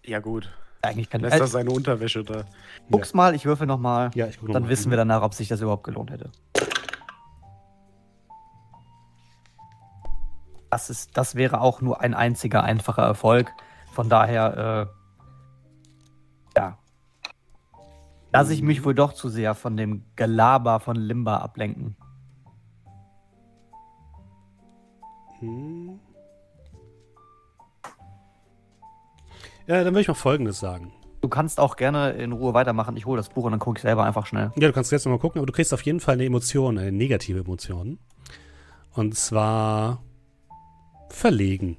Ja, gut. Eigentlich kein Lässt äh, seine Unterwäsche da. Guck's mal, ich würfel noch mal. Ja, ich gucke Dann wissen wir danach, ob sich das überhaupt gelohnt hätte. Das, ist, das wäre auch nur ein einziger einfacher Erfolg. Von daher, äh, ja. Lasse ich mich wohl doch zu sehr von dem Gelaber von Limba ablenken. Hm. Ja, dann würde ich mal Folgendes sagen. Du kannst auch gerne in Ruhe weitermachen. Ich hole das Buch und dann gucke ich selber einfach schnell. Ja, du kannst jetzt nochmal gucken, aber du kriegst auf jeden Fall eine Emotion, eine negative Emotion. Und zwar verlegen.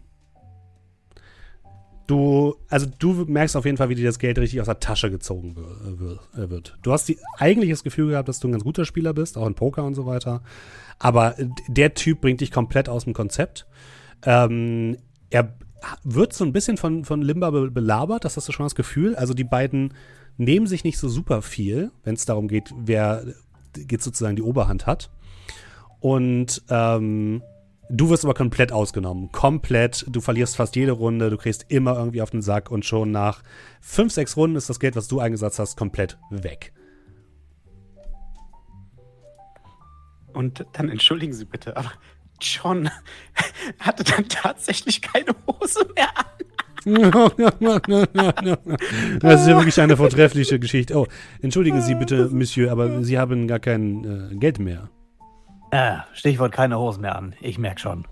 Du, also du merkst auf jeden Fall, wie dir das Geld richtig aus der Tasche gezogen wir- äh, wird. Du hast die, eigentlich das Gefühl gehabt, dass du ein ganz guter Spieler bist, auch in Poker und so weiter. Aber äh, der Typ bringt dich komplett aus dem Konzept. Ähm, er wird so ein bisschen von, von Limba be belabert, das hast du schon das Gefühl. Also die beiden nehmen sich nicht so super viel, wenn es darum geht, wer jetzt sozusagen die Oberhand hat. Und ähm, du wirst aber komplett ausgenommen. Komplett. Du verlierst fast jede Runde. Du kriegst immer irgendwie auf den Sack und schon nach fünf, sechs Runden ist das Geld, was du eingesetzt hast, komplett weg. Und dann entschuldigen Sie bitte, aber John hatte dann tatsächlich keine Hose mehr an. Das ist ja wirklich eine vortreffliche Geschichte. Oh, entschuldigen Sie bitte, Monsieur, aber Sie haben gar kein äh, Geld mehr. Äh, Stichwort keine Hosen mehr an. Ich merke schon.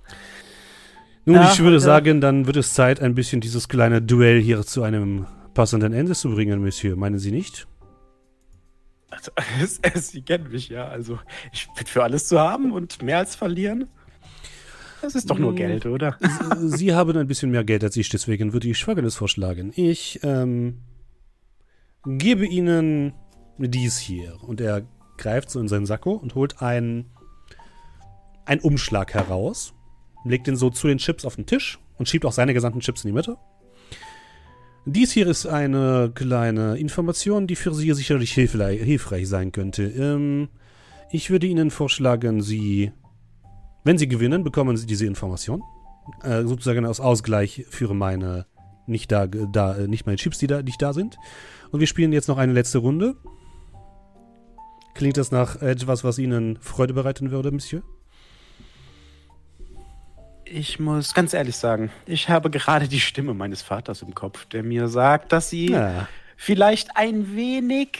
Nun, Ja, ich würde heute- sagen, dann wird es Zeit, ein bisschen dieses kleine Duell hier zu einem passenden Ende zu bringen, Monsieur. Meinen Sie nicht? Also, Sie kennen mich ja. Also, ich bin für alles zu haben und mehr als verlieren. Das ist doch nur Mm. Geld, oder? Sie haben ein bisschen mehr Geld als ich, deswegen würde ich Folgendes vorschlagen. Ich ähm, gebe Ihnen dies hier. Und er greift so in seinen Sakko und holt einen, einen Umschlag heraus, legt den so zu den Chips auf den Tisch und schiebt auch seine gesamten Chips in die Mitte. Dies hier ist eine kleine Information, die für Sie sicherlich hilfreich, hilfreich sein könnte. Ähm, ich würde Ihnen vorschlagen, Sie wenn Sie gewinnen, bekommen Sie diese Information. Äh, sozusagen aus Ausgleich für meine nicht da, da äh, nicht meine Chips, die da nicht da sind. Und wir spielen jetzt noch eine letzte Runde. Klingt das nach etwas, was Ihnen Freude bereiten würde, Monsieur? Ich muss ganz ehrlich sagen, ich habe gerade die Stimme meines Vaters im Kopf, der mir sagt, dass sie Ja. vielleicht ein wenig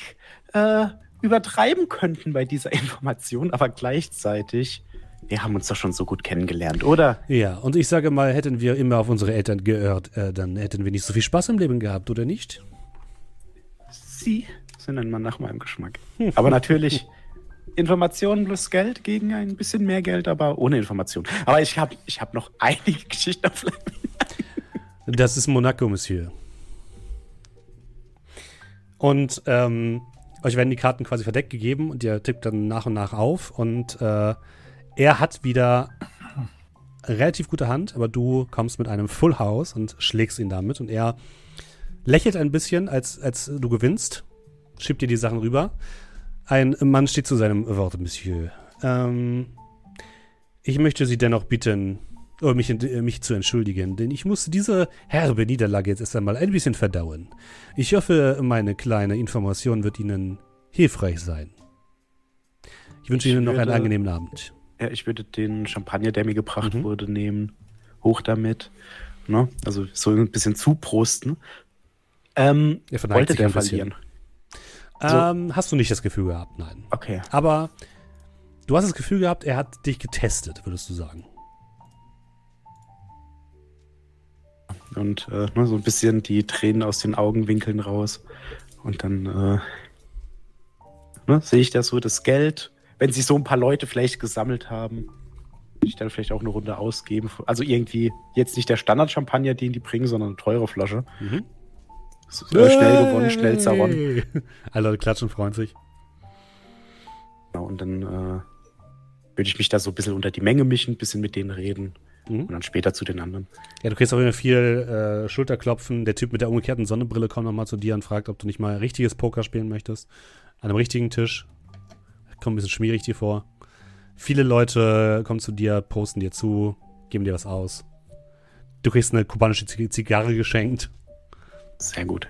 äh, übertreiben könnten bei dieser Information, aber gleichzeitig, wir haben uns doch schon so gut kennengelernt, oder? Ja, und ich sage mal, hätten wir immer auf unsere Eltern gehört, äh, dann hätten wir nicht so viel Spaß im Leben gehabt, oder nicht? Sie sind ein Mann nach meinem Geschmack. Aber natürlich Informationen plus Geld gegen ein bisschen mehr Geld, aber ohne Information. Aber ich habe ich hab noch einige Geschichten auf. Das ist Monaco, Monsieur. Und ähm, euch werden die Karten quasi verdeckt gegeben und ihr tippt dann nach und nach auf. Und äh, er hat wieder relativ gute Hand, aber du kommst mit einem Full House und schlägst ihn damit. Und er lächelt ein bisschen, als, als du gewinnst, schiebt dir die Sachen rüber. Ein Mann steht zu seinem Wort, Monsieur. Ähm, ich möchte Sie dennoch bitten, äh, mich, äh, mich zu entschuldigen, denn ich muss diese herbe Niederlage jetzt erst einmal ein bisschen verdauen. Ich hoffe, meine kleine Information wird Ihnen hilfreich sein. Ich wünsche Ich Ihnen noch einen würde- angenehmen Abend. Ja, ich würde den Champagner, der mir gebracht Mhm. wurde, nehmen. Hoch damit. Ne? Also so ein bisschen zuprosten. Ähm, Er verneigt wollte der ein verlieren? So. Ähm, hast du nicht das Gefühl gehabt? Nein. Okay. Aber du hast das Gefühl gehabt, er hat dich getestet, würdest du sagen. Und äh, ne, so ein bisschen die Tränen aus den Augenwinkeln raus. Und dann äh, ne, sehe ich das so, das Geld, wenn sich so ein paar Leute vielleicht gesammelt haben, würde ich dann vielleicht auch eine Runde ausgeben. Also irgendwie jetzt nicht der Standard-Champagner, den die bringen, sondern eine teure Flasche. Mhm. Das ist, äh, schnell gewonnen, schnell zerronnen. Hey! Alle Leute klatschen, freuen sich. Genau, und dann äh, würde ich mich da so ein bisschen unter die Menge mischen, ein bisschen mit denen reden. Mhm. Und dann später zu den anderen. Ja, du kriegst jeden Fall viel äh, Schulterklopfen. Der Typ mit der umgekehrten Sonnenbrille kommt nochmal zu dir und fragt, ob du nicht mal richtiges Poker spielen möchtest. An einem richtigen Tisch. Kommt ein bisschen schmierig dir vor. Viele Leute kommen zu dir, posten dir zu, geben dir was aus. Du kriegst eine kubanische Zig- Zigarre geschenkt. Sehr gut.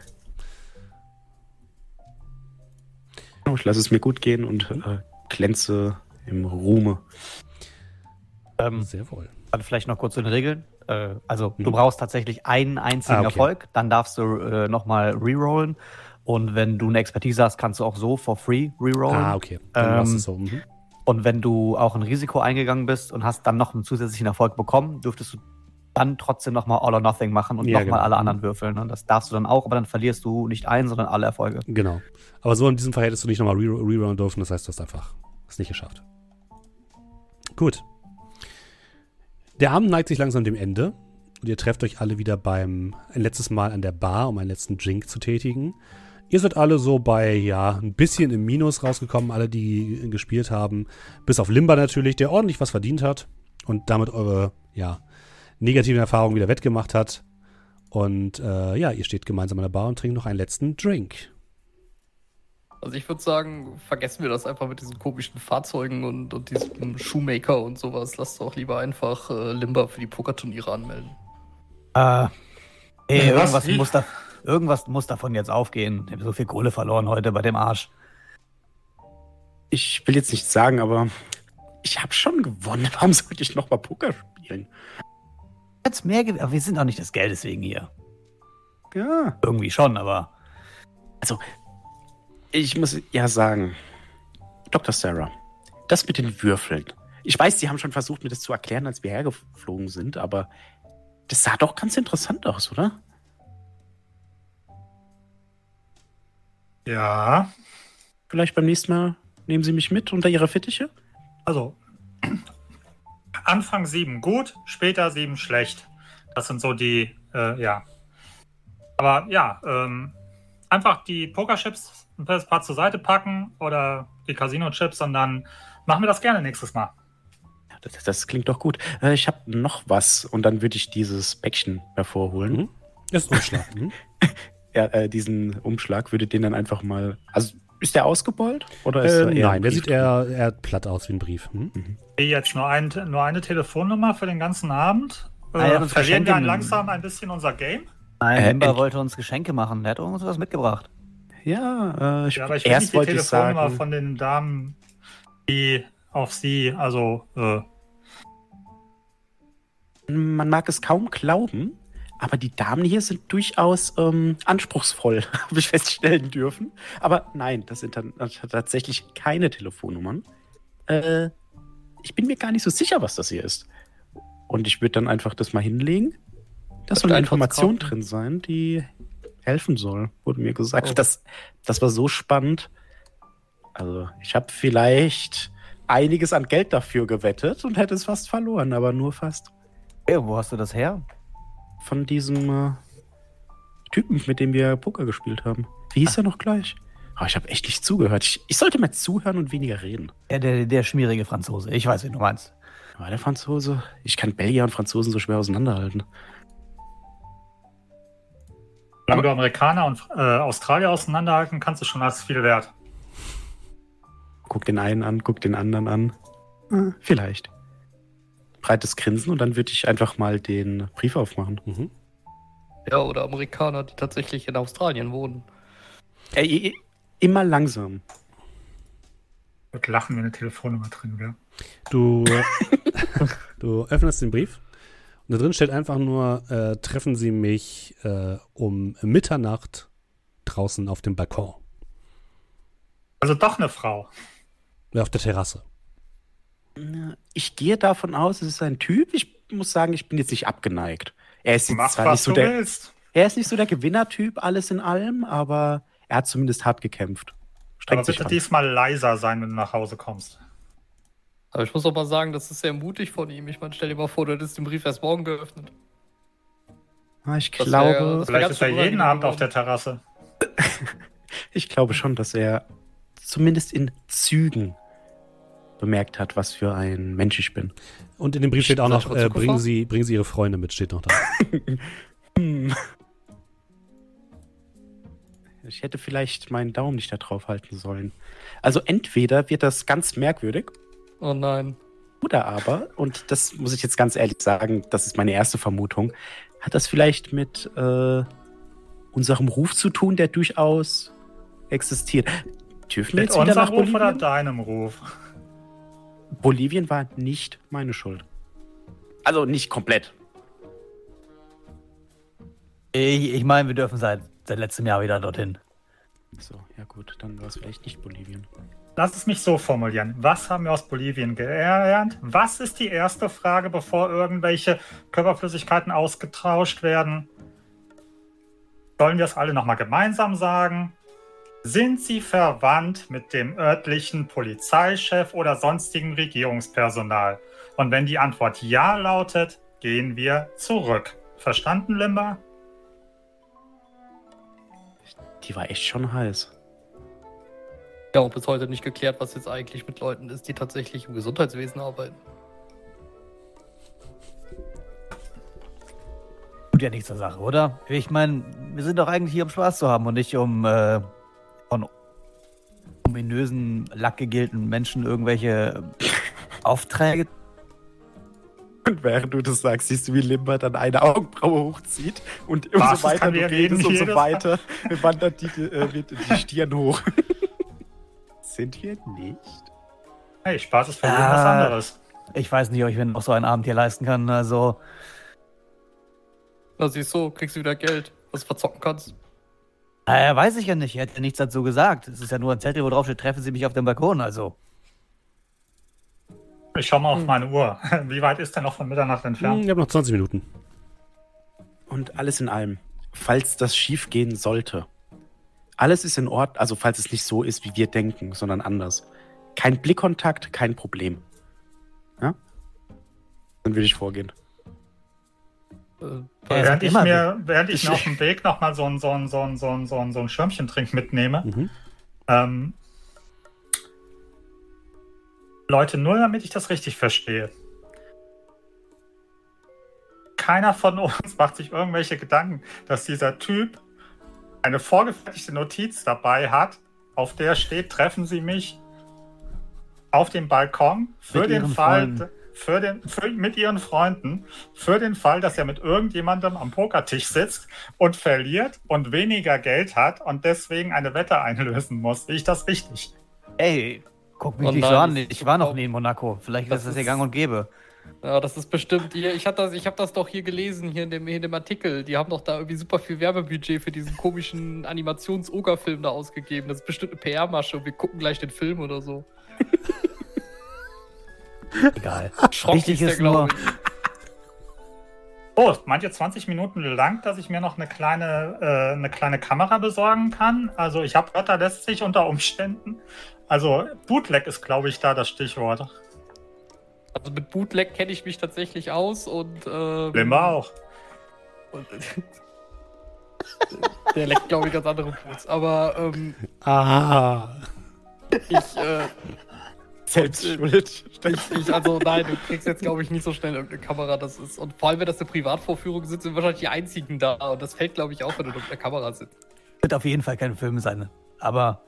Ich lasse es mir gut gehen und äh, glänze im Ruhme. Ähm, Sehr wohl. Dann vielleicht noch kurz zu den Regeln. Äh, also Mhm. du brauchst tatsächlich einen einzigen Ah, okay. Erfolg, dann darfst du äh, nochmal rerollen. Und wenn du eine Expertise hast, kannst du auch so for free rerollen. Ah, okay. Dann Ähm, so. Mhm. Und wenn du auch ein Risiko eingegangen bist und hast dann noch einen zusätzlichen Erfolg bekommen, dürftest du dann trotzdem nochmal All or Nothing machen und Ja, nochmal genau. alle anderen würfeln. Ne? Das darfst du dann auch, aber dann verlierst du nicht einen, sondern alle Erfolge. Genau. Aber so in diesem Fall hättest du nicht nochmal re- rerollen dürfen. Das heißt, du hast einfach es nicht geschafft. Gut. Der Abend neigt sich langsam dem Ende. Und ihr trefft euch alle wieder beim ein letztes Mal an der Bar, um einen letzten Drink zu tätigen. Ihr seid alle so bei, ja, ein bisschen im Minus rausgekommen, alle, die gespielt haben. Bis auf Limba natürlich, der ordentlich was verdient hat und damit eure, ja, negativen Erfahrungen wieder wettgemacht hat. Und äh, ja, ihr steht gemeinsam an der Bar und trinkt noch einen letzten Drink. Also ich würde sagen, vergessen wir das einfach mit diesen komischen Fahrzeugen und, und diesem Shoemaker und sowas. Lasst doch lieber einfach äh, Limba für die Pokerturniere anmelden. Äh, ey, Äh, was? irgendwas muss, da, irgendwas muss davon jetzt aufgehen. Ich habe so viel Kohle verloren heute bei dem Arsch. Ich will jetzt nicht sagen, aber ich habe schon gewonnen. Warum sollte ich nochmal Poker spielen? Jetzt mehr, gew- aber wir sind auch nicht des Geldes wegen hier. Ja. Irgendwie schon, aber Ich muss ja sagen, Dr. Sarah, das mit den Würfeln. Ich weiß, Sie haben schon versucht, mir das zu erklären, als wir hergeflogen sind, aber das sah doch ganz interessant aus, oder? Ja, Vielleicht beim nächsten Mal nehmen Sie mich mit unter Ihre Fittiche? also Anfang 7 gut, später 7 schlecht. Das sind so die, äh, ja. Aber ja, ähm, einfach die Pokerchips ein paar zur Seite packen oder die Casino-Chips und dann machen wir das gerne nächstes Mal. Das, das klingt doch gut. Äh, ich habe noch was und dann würde ich dieses Päckchen hervorholen. Mhm. Das ist Umschlag. Mhm. Ja, äh, diesen Umschlag würde den dann einfach mal. Also ist der ausgebeult? Oder ist Äh, nein, ein der sieht eher, eher platt aus wie ein Brief. Hm? Wie jetzt nur, ein, nur eine Telefonnummer für den ganzen Abend? Ah, Äh, uns verlieren wir langsam ein bisschen unser Game? Nein, Äh, Limba ent- wollte uns Geschenke machen. Der hat uns was mitgebracht. Ja, äh, ich, Ja, aber ich will erst nicht die wollte ich Telefonnummer sagen. von den Damen, die auf sie, also äh, Man mag es kaum glauben, aber die Damen hier sind durchaus ähm, anspruchsvoll, habe ich feststellen dürfen. Aber nein, das sind dann tatsächlich keine Telefonnummern. Äh, ich bin mir gar nicht so sicher, was das hier ist. Und ich würde dann einfach das mal hinlegen. Da soll eine Information drin sein, die helfen soll, wurde mir gesagt. Oh. Das, das war so spannend. Also, ich habe vielleicht einiges an Geld dafür gewettet und hätte es fast verloren, aber nur fast. Hey, wo hast du das her? Von diesem äh, Typen, mit dem wir Poker gespielt haben. Wie hieß ah. er noch gleich? Oh, ich habe echt nicht zugehört. Ich, ich, sollte mehr zuhören und weniger reden. Ja, der, der schmierige Franzose. Ich weiß, wie du meinst. War der Franzose? Ich kann Belgier und Franzosen so schwer auseinanderhalten. Solange du Amerikaner und äh, Australier auseinanderhalten kannst, ist schon alles viel wert. Guck den einen an, guck den anderen an. Hm, vielleicht. Breites Grinsen und dann würde ich einfach mal den Brief aufmachen. Mhm. Ja, oder Amerikaner, die tatsächlich in Australien wohnen. Ey, immer langsam. Ich würde lachen, wenn eine Telefonnummer drin wäre. Du, du öffnest den Brief und da drin steht einfach nur, äh, treffen Sie mich äh, um Mitternacht draußen auf dem Balkon. Also doch eine Frau. Ja, auf der Terrasse. Ich gehe davon aus, es ist ein Typ. Ich muss sagen, ich bin jetzt nicht abgeneigt. Er ist Mach, zwar nicht so der, willst. Er ist nicht so der Gewinnertyp, alles in allem, aber er hat zumindest hart gekämpft. Strengt aber bitte an. diesmal leiser sein, wenn du nach Hause kommst. Aber ich muss auch mal sagen, das ist sehr mutig von ihm. Ich meine, stell dir mal vor, du hättest den Brief erst morgen geöffnet. Ah, ich das glaube. Wär, vielleicht ist er jeden Abend auf der Terrasse. ich glaube schon, dass er zumindest in Zügen bemerkt hat, was für ein Mensch ich bin. Und in dem Brief steht auch noch, äh, bringen, Sie, bringen Sie Ihre Freunde mit, steht noch da. Hm. ich hätte vielleicht meinen Daumen nicht da drauf halten sollen. Also entweder wird das ganz merkwürdig Oh nein. Oder aber, und das muss ich jetzt ganz ehrlich sagen, das ist meine erste Vermutung, hat das vielleicht mit äh, unserem Ruf zu tun, der durchaus existiert. Dürfen wir jetzt wieder nach Ruf Bolivien? oder deinem Ruf? Bolivien war nicht meine Schuld. Also nicht komplett. Ich, ich meine, wir dürfen seit, seit letztem Jahr wieder dorthin. So, ja gut, dann war es vielleicht nicht Bolivien. Lass es mich so formulieren. Was haben wir aus Bolivien gelernt? Was ist die erste Frage, bevor irgendwelche Körperflüssigkeiten ausgetauscht werden? Sollen wir es alle nochmal gemeinsam sagen? Sind Sie verwandt mit dem örtlichen Polizeichef oder sonstigen Regierungspersonal? Und wenn die Antwort ja lautet, gehen wir zurück. Verstanden, Limba? Die war echt schon heiß. Ja, auch bis heute nicht geklärt, was jetzt eigentlich mit Leuten ist, die tatsächlich im Gesundheitswesen arbeiten. Tut ja nichts zur Sache, oder? Ich meine, wir sind doch eigentlich hier, um Spaß zu haben und nicht um äh, von ominösen, lackgegelten Menschen irgendwelche Aufträge und während du das sagst, siehst du, wie Limber dann eine Augenbraue hochzieht und umso weiter du redest, umso weiter wandert die, äh, die Stirn hoch. Sind wir nicht? Hey, Spaß ist für jeden was anderes. Ich weiß nicht, ob ich mir noch so einen Abend hier leisten kann. Also. Na, siehst du, kriegst du wieder Geld, was du verzocken kannst. Äh, weiß ich ja nicht. Er hat ja nichts dazu gesagt. Es ist ja nur ein Zettel, wo drauf steht, treffen Sie mich auf dem Balkon, also. Ich schau mal auf hm. meine Uhr. Wie weit ist der noch von Mitternacht entfernt? Ich habe noch 20 Minuten. Und alles in allem, falls das schief gehen sollte, alles ist in Ordnung, also falls es nicht so ist, wie wir denken, sondern anders. Kein Blickkontakt, kein Problem. Ja? Dann würde ich vorgehen. Äh, während, ich mir, während ich mir auf dem Weg nochmal so ein, so ein, so ein, so ein, so ein, so ein Schirmchentrink mitnehme, mhm. ähm, Leute, nur damit ich das richtig verstehe. Keiner von uns macht sich irgendwelche Gedanken, dass dieser Typ eine vorgefertigte Notiz dabei hat, auf der steht, treffen Sie mich auf dem Balkon für mit den Fall, für den, für, mit Ihren Freunden, für den Fall, dass er mit irgendjemandem am Pokertisch sitzt und verliert und weniger Geld hat und deswegen eine Wette einlösen muss. Sehe ich das richtig? Ey, guck mich oh nicht so an. Ich war noch nie in Monaco. Vielleicht ist das ja gang und gäbe. Ja, das ist bestimmt hier. Ich habe das, ich hab das doch hier gelesen, hier in dem, hier in dem Artikel. Die haben doch da irgendwie super viel Werbebudget für diesen komischen Animations-Oger-Film da ausgegeben. Das ist bestimmt eine PR-Masche und wir gucken gleich den Film oder so. Egal. Wichtig hieß der, ist nur. Oh, meint ihr 20 Minuten lang, dass ich mir noch eine kleine, äh, eine kleine Kamera besorgen kann? Also ich habe gehört, da lässt sich unter Umständen. Also Bootleg ist, glaube ich, da das Stichwort. Also mit Bootleg kenne ich mich tatsächlich aus und. Ähm, Limba auch. und der leckt, glaube ich, ganz andere Boots. Aber ähm, Ah. ich, äh, Selbst schuld. ich, ich, also nein, du kriegst jetzt, glaube ich, nicht so schnell irgendeine Kamera. Das ist, und vor allem, wenn das eine Privatvorführung sind, sind wir wahrscheinlich die einzigen da. Und das fällt, glaube ich, auf, wenn du mit der Kamera sitzt. wird auf jeden Fall kein Film sein. Aber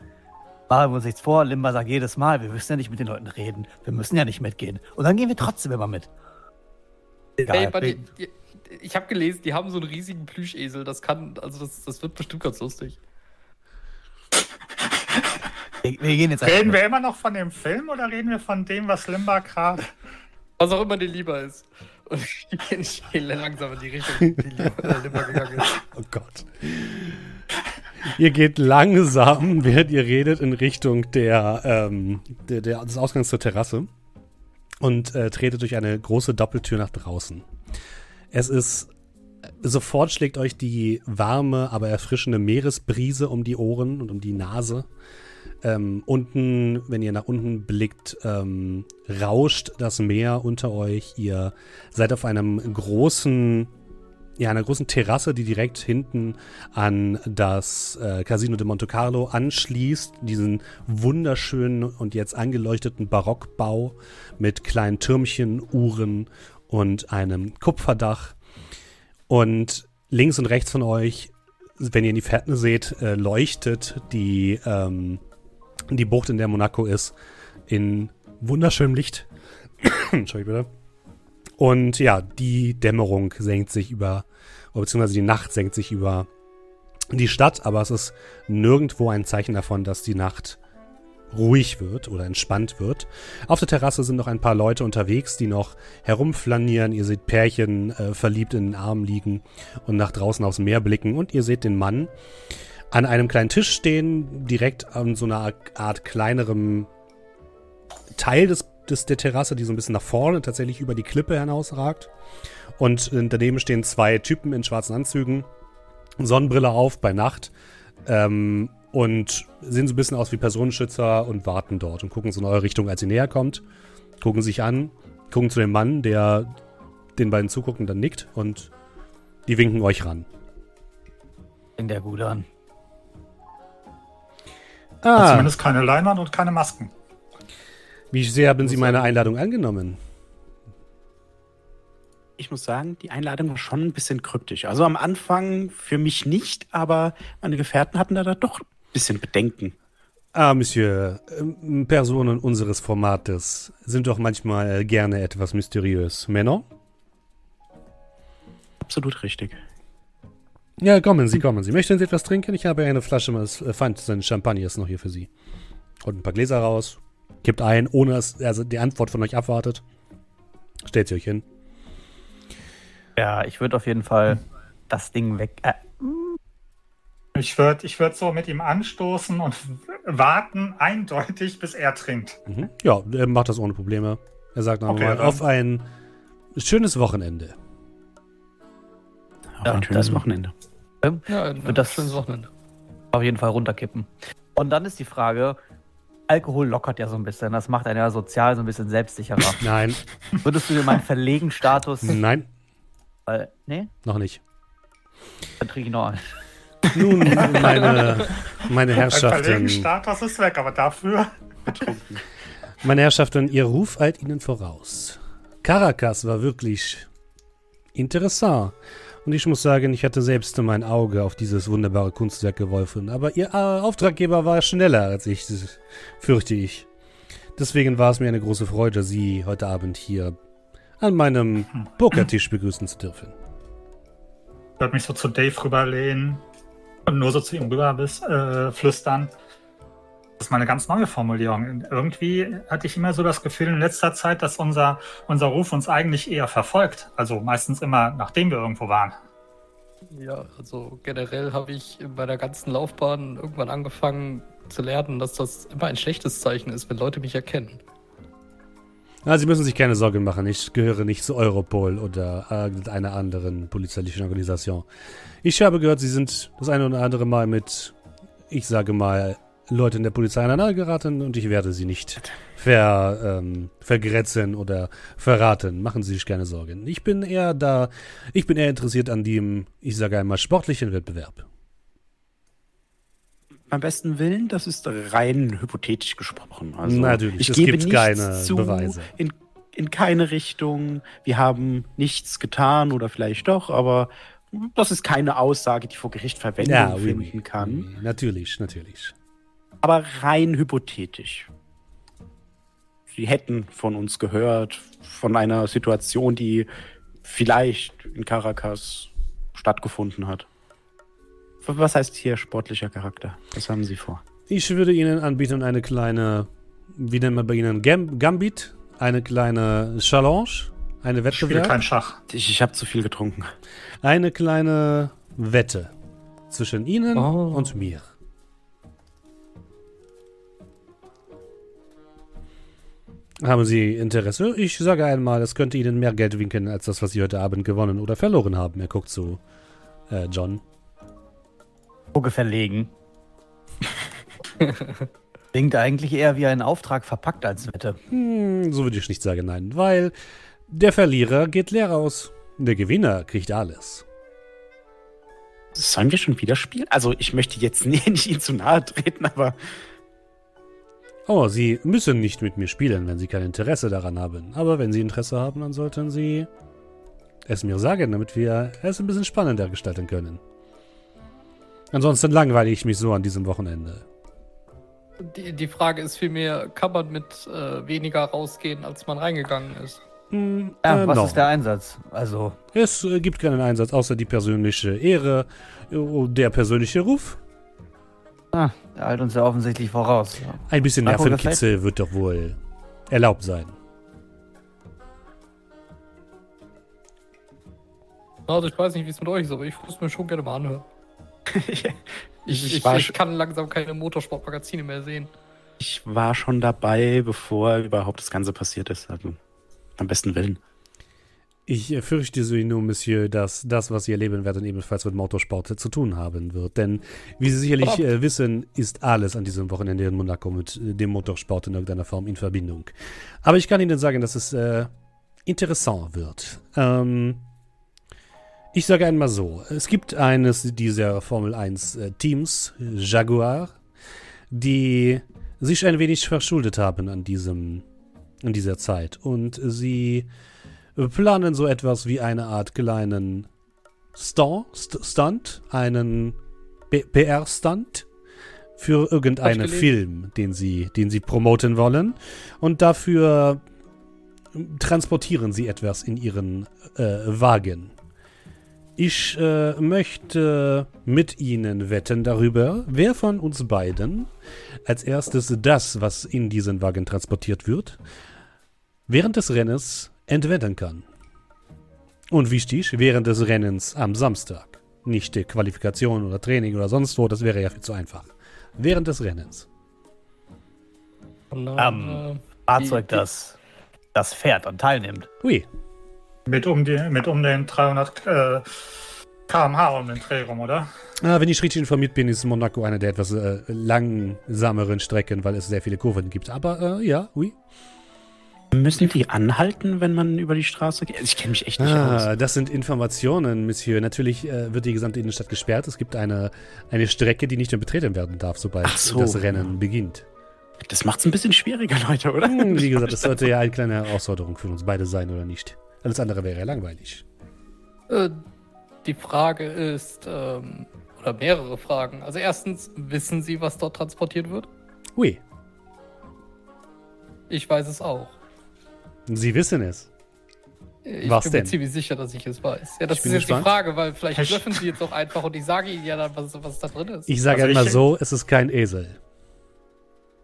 machen wir uns nichts vor. Limba sagt jedes Mal, wir müssen ja nicht mit den Leuten reden. Wir müssen ja nicht mitgehen. Und dann gehen wir trotzdem immer mit. Egal. Ey, aber die, die, ich habe gelesen, die haben so einen riesigen Plüschesel. Das kann, also das, das wird bestimmt ganz lustig. Wir, wir gehen jetzt einfach Reden wir immer noch von dem Film oder reden wir von dem, was Limba gerade. Was auch immer dir lieber ist. Und ich gehe- langsam in die Richtung, die äh, Limba gegangen ist. Oh Gott. Ihr geht langsam, während ihr redet, in Richtung der, ähm, der, der, des Ausgangs zur Terrasse und äh, tretet durch eine große Doppeltür nach draußen. Es ist sofort schlägt euch die warme, aber erfrischende Meeresbrise um die Ohren und um die Nase. Ähm, unten, wenn ihr nach unten blickt, ähm, rauscht das Meer unter euch. Ihr seid auf einem großen, ja, einer großen Terrasse, die direkt hinten an das äh, Casino de Monte Carlo anschließt. Diesen wunderschönen und jetzt angeleuchteten Barockbau mit kleinen Türmchen, Uhren und einem Kupferdach. Und links und rechts von euch, wenn ihr in die Ferne seht, äh, leuchtet die, ähm, die Bucht, in der Monaco ist, in wunderschönem Licht. Entschuldigung bitte. Und ja, die Dämmerung senkt sich über, beziehungsweise die Nacht senkt sich über die Stadt, aber es ist nirgendwo ein Zeichen davon, dass die Nacht ruhig wird oder entspannt wird. Auf der Terrasse sind noch ein paar Leute unterwegs, die noch herumflanieren. Ihr seht Pärchen äh, verliebt in den Armen liegen und nach draußen aufs Meer blicken. Und ihr seht den Mann an einem kleinen Tisch stehen, direkt an so einer Art kleinerem Teil des, des, der Terrasse, die so ein bisschen nach vorne tatsächlich über die Klippe hinausragt. Und daneben stehen zwei Typen in schwarzen Anzügen, Sonnenbrille auf bei Nacht ähm, und sehen so ein bisschen aus wie Personenschützer und warten dort und gucken so in eure Richtung, als ihr näher kommt. Gucken sich an, gucken zu dem Mann, der den beiden zuguckt und dann nickt und die winken euch ran. Fängt der gut an. Hat Ah, Zumindest keine Leinwand und keine Masken. wie sehr haben Sie meine Einladung angenommen? Ich muss sagen, die Einladung war schon ein bisschen kryptisch. Also am Anfang für mich nicht, aber meine Gefährten hatten da, da doch ein bisschen Bedenken. Ah, Monsieur, ähm, Personen unseres Formates sind doch manchmal gerne etwas mysteriös. Männer? Absolut richtig. Ja, kommen Sie, kommen Sie. Möchten Sie etwas trinken? Ich habe eine Flasche meines äh, feinsten Champagners noch hier für Sie. Und ein paar Gläser raus. Kippt ein, ohne dass er also die Antwort von euch abwartet. Stellt sie euch hin. Ja, ich würde auf jeden Fall das Ding weg. Äh, Ich würde ich würd so mit ihm anstoßen und warten eindeutig, bis er trinkt. Mhm. Ja, er macht das ohne Probleme. Er sagt Okay, nochmal, dann- auf ein schönes Wochenende. Auch Ja, ein schönes dann- Wochenende. Ja, Wird das- schönes Wochenende. auf jeden Fall runterkippen. Und dann ist die Frage, Alkohol lockert ja so ein bisschen. Das macht einen ja sozial so ein bisschen selbstsicherer. Nein, Würdest du dir meinen verlegen Status. nein, Äh, nee? noch nicht. Dann trinke ich noch einen. Nun, meine, meine Ein Herrschaften. Verlegenstatus ist weg, aber dafür Meine Herrschaften, Ihr Ruf eilt Ihnen voraus. Caracas war wirklich interessant. Und ich muss sagen, ich hatte selbst mein Auge auf dieses wunderbare Kunstwerk geworfen. Aber Ihr äh, Auftraggeber war schneller als ich, fürchte ich. Deswegen war es mir eine große Freude, Sie heute Abend hier an meinem Pokertisch begrüßen zu dürfen. Ich würde mich so zu Dave rüberlehnen und nur so zu ihm rüber bis, äh, flüstern. Ist mal eine ganz neue Formulierung. Irgendwie hatte ich immer so das Gefühl in letzter Zeit, dass unser, unser Ruf uns eigentlich eher verfolgt. Also meistens immer, nachdem wir irgendwo waren. Ja, also generell habe ich bei der ganzen Laufbahn irgendwann angefangen zu lernen, dass das immer ein schlechtes Zeichen ist, wenn Leute mich erkennen. Na, Sie müssen sich keine Sorgen machen. Ich gehöre nicht zu Europol oder irgendeiner anderen polizeilichen Organisation. Ich habe gehört, Sie sind das eine oder andere Mal mit, ich sage mal, Leuten der Polizei aneinander geraten und ich werde Sie nicht ver, ähm, vergrätzen oder verraten. Machen Sie sich keine Sorgen. Ich bin eher da, ich bin eher interessiert an dem, ich sage einmal, sportlichen Wettbewerb. Beim besten Willen, das ist rein hypothetisch gesprochen. Also, Natürlich, ich es gebe gibt keine zu, Beweise. In, in keine Richtung. Wir haben nichts getan oder vielleicht doch, aber das ist keine Aussage, die vor Gericht Verwendung Ja, oui, finden oui. kann. Oui, Natürlich, natürlich. Aber rein hypothetisch. Sie hätten von uns gehört, von einer Situation, die vielleicht in Caracas stattgefunden hat. Was heißt hier sportlicher Charakter? Was haben Sie vor? Ich würde Ihnen anbieten eine kleine, wie nennt man bei Ihnen, Gam Gambit, eine kleine Challenge, eine Ich spiele Wettbewerb, kein Schach. Ich, ich habe zu viel getrunken. eine kleine Wette zwischen Ihnen Oh. und mir. Haben Sie Interesse? Ich sage einmal, es könnte Ihnen mehr Geld winken, als das, was Sie heute Abend gewonnen oder verloren haben. Er guckt zu äh, John. Auge verlegen. Klingt eigentlich eher wie ein Auftrag verpackt als Wette. Hm, so würde ich nicht sagen, nein. Weil der Verlierer geht leer aus. Der Gewinner kriegt alles. Sollen wir schon wieder spielen? Also, ich möchte jetzt nicht Ihnen zu nahe treten, aber Oh, Sie müssen nicht mit mir spielen, wenn Sie kein Interesse daran haben. Aber wenn Sie Interesse haben, dann sollten Sie es mir sagen, damit wir es ein bisschen spannender gestalten können. Ansonsten langweile ich mich so an diesem Wochenende. Die, die Frage ist vielmehr, kann man mit äh, weniger rausgehen, als man reingegangen ist? Hm, Ja, äh, was no. ist der Einsatz? Also, Es äh, gibt keinen Einsatz, außer die persönliche Ehre, äh, der persönliche Ruf. ah, eilt uns ja offensichtlich voraus. Ja. Ein bisschen wo Nervenkitzel wird doch wohl erlaubt sein. Also ich weiß nicht, wie es mit euch ist, aber ich es mir schon gerne mal anhören. Ich, Ich ich, ich kann langsam keine Motorsportmagazine mehr sehen. ich war schon dabei, bevor überhaupt das Ganze passiert ist. Also, am besten Willen. Ich fürchte so nur, Monsieur, dass das, was Sie erleben werden, ebenfalls mit Motorsport zu tun haben wird. Denn, wie Sie sicherlich äh, wissen, ist alles an diesem Wochenende in Monaco mit äh, dem Motorsport in irgendeiner Form in Verbindung. Aber ich kann Ihnen sagen, dass es äh, interessant wird. Ähm, ich sage einmal so: Es gibt eines dieser Formel 1 äh, Teams, Jaguar, die sich ein wenig verschuldet haben an diesem, in dieser Zeit. Und sie planen so etwas wie eine Art kleinen Stunt, einen PR-Stunt für irgendeinen. Film, den sie, den sie promoten wollen. Und dafür transportieren sie etwas in ihren äh, Wagen. Ich äh, möchte mit Ihnen wetten darüber, wer von uns beiden als erstes das, was in diesen Wagen transportiert wird, während des Rennens entwenden kann. Und wichtig, während des Rennens am Samstag. Nicht die Qualifikation oder Training oder sonst wo, das wäre ja viel zu einfach. Während des Rennens. Ähm, äh, Fahrzeug, das das fährt und teilnimmt. Ui, Mit um, die, mit um den 300 äh, km/h um den Dreh rum, oder? ah, wenn ich richtig informiert bin, ist Monaco eine der etwas äh, langsameren Strecken, weil es sehr viele Kurven gibt. Aber äh, ja, ui. Müssen die anhalten, wenn man über die Straße geht? Ich kenne mich echt nicht Ah, aus. das sind Informationen, Monsieur. Natürlich äh, wird die gesamte Innenstadt gesperrt. Es gibt eine, eine Strecke, die nicht mehr betreten werden darf, sobald so. das Rennen beginnt. Das macht es ein bisschen schwieriger, Leute, oder? Hm, Wie gesagt, das sollte ja eine kleine Herausforderung für uns beide sein, oder nicht? Alles andere wäre ja langweilig. Äh, die Frage ist, ähm, oder mehrere Fragen. Also erstens, wissen Sie, was dort transportiert wird? Ui, Ich weiß es auch. Sie wissen es. Ich Was bin denn? mir ziemlich sicher, dass ich es weiß. Ja, das Ich ist jetzt gespannt. die Frage, weil vielleicht Ich- dürfen Sie jetzt auch einfach und ich sage Ihnen ja dann, was, was da drin ist. Ich sage Also einmal ich- so, es ist kein Esel.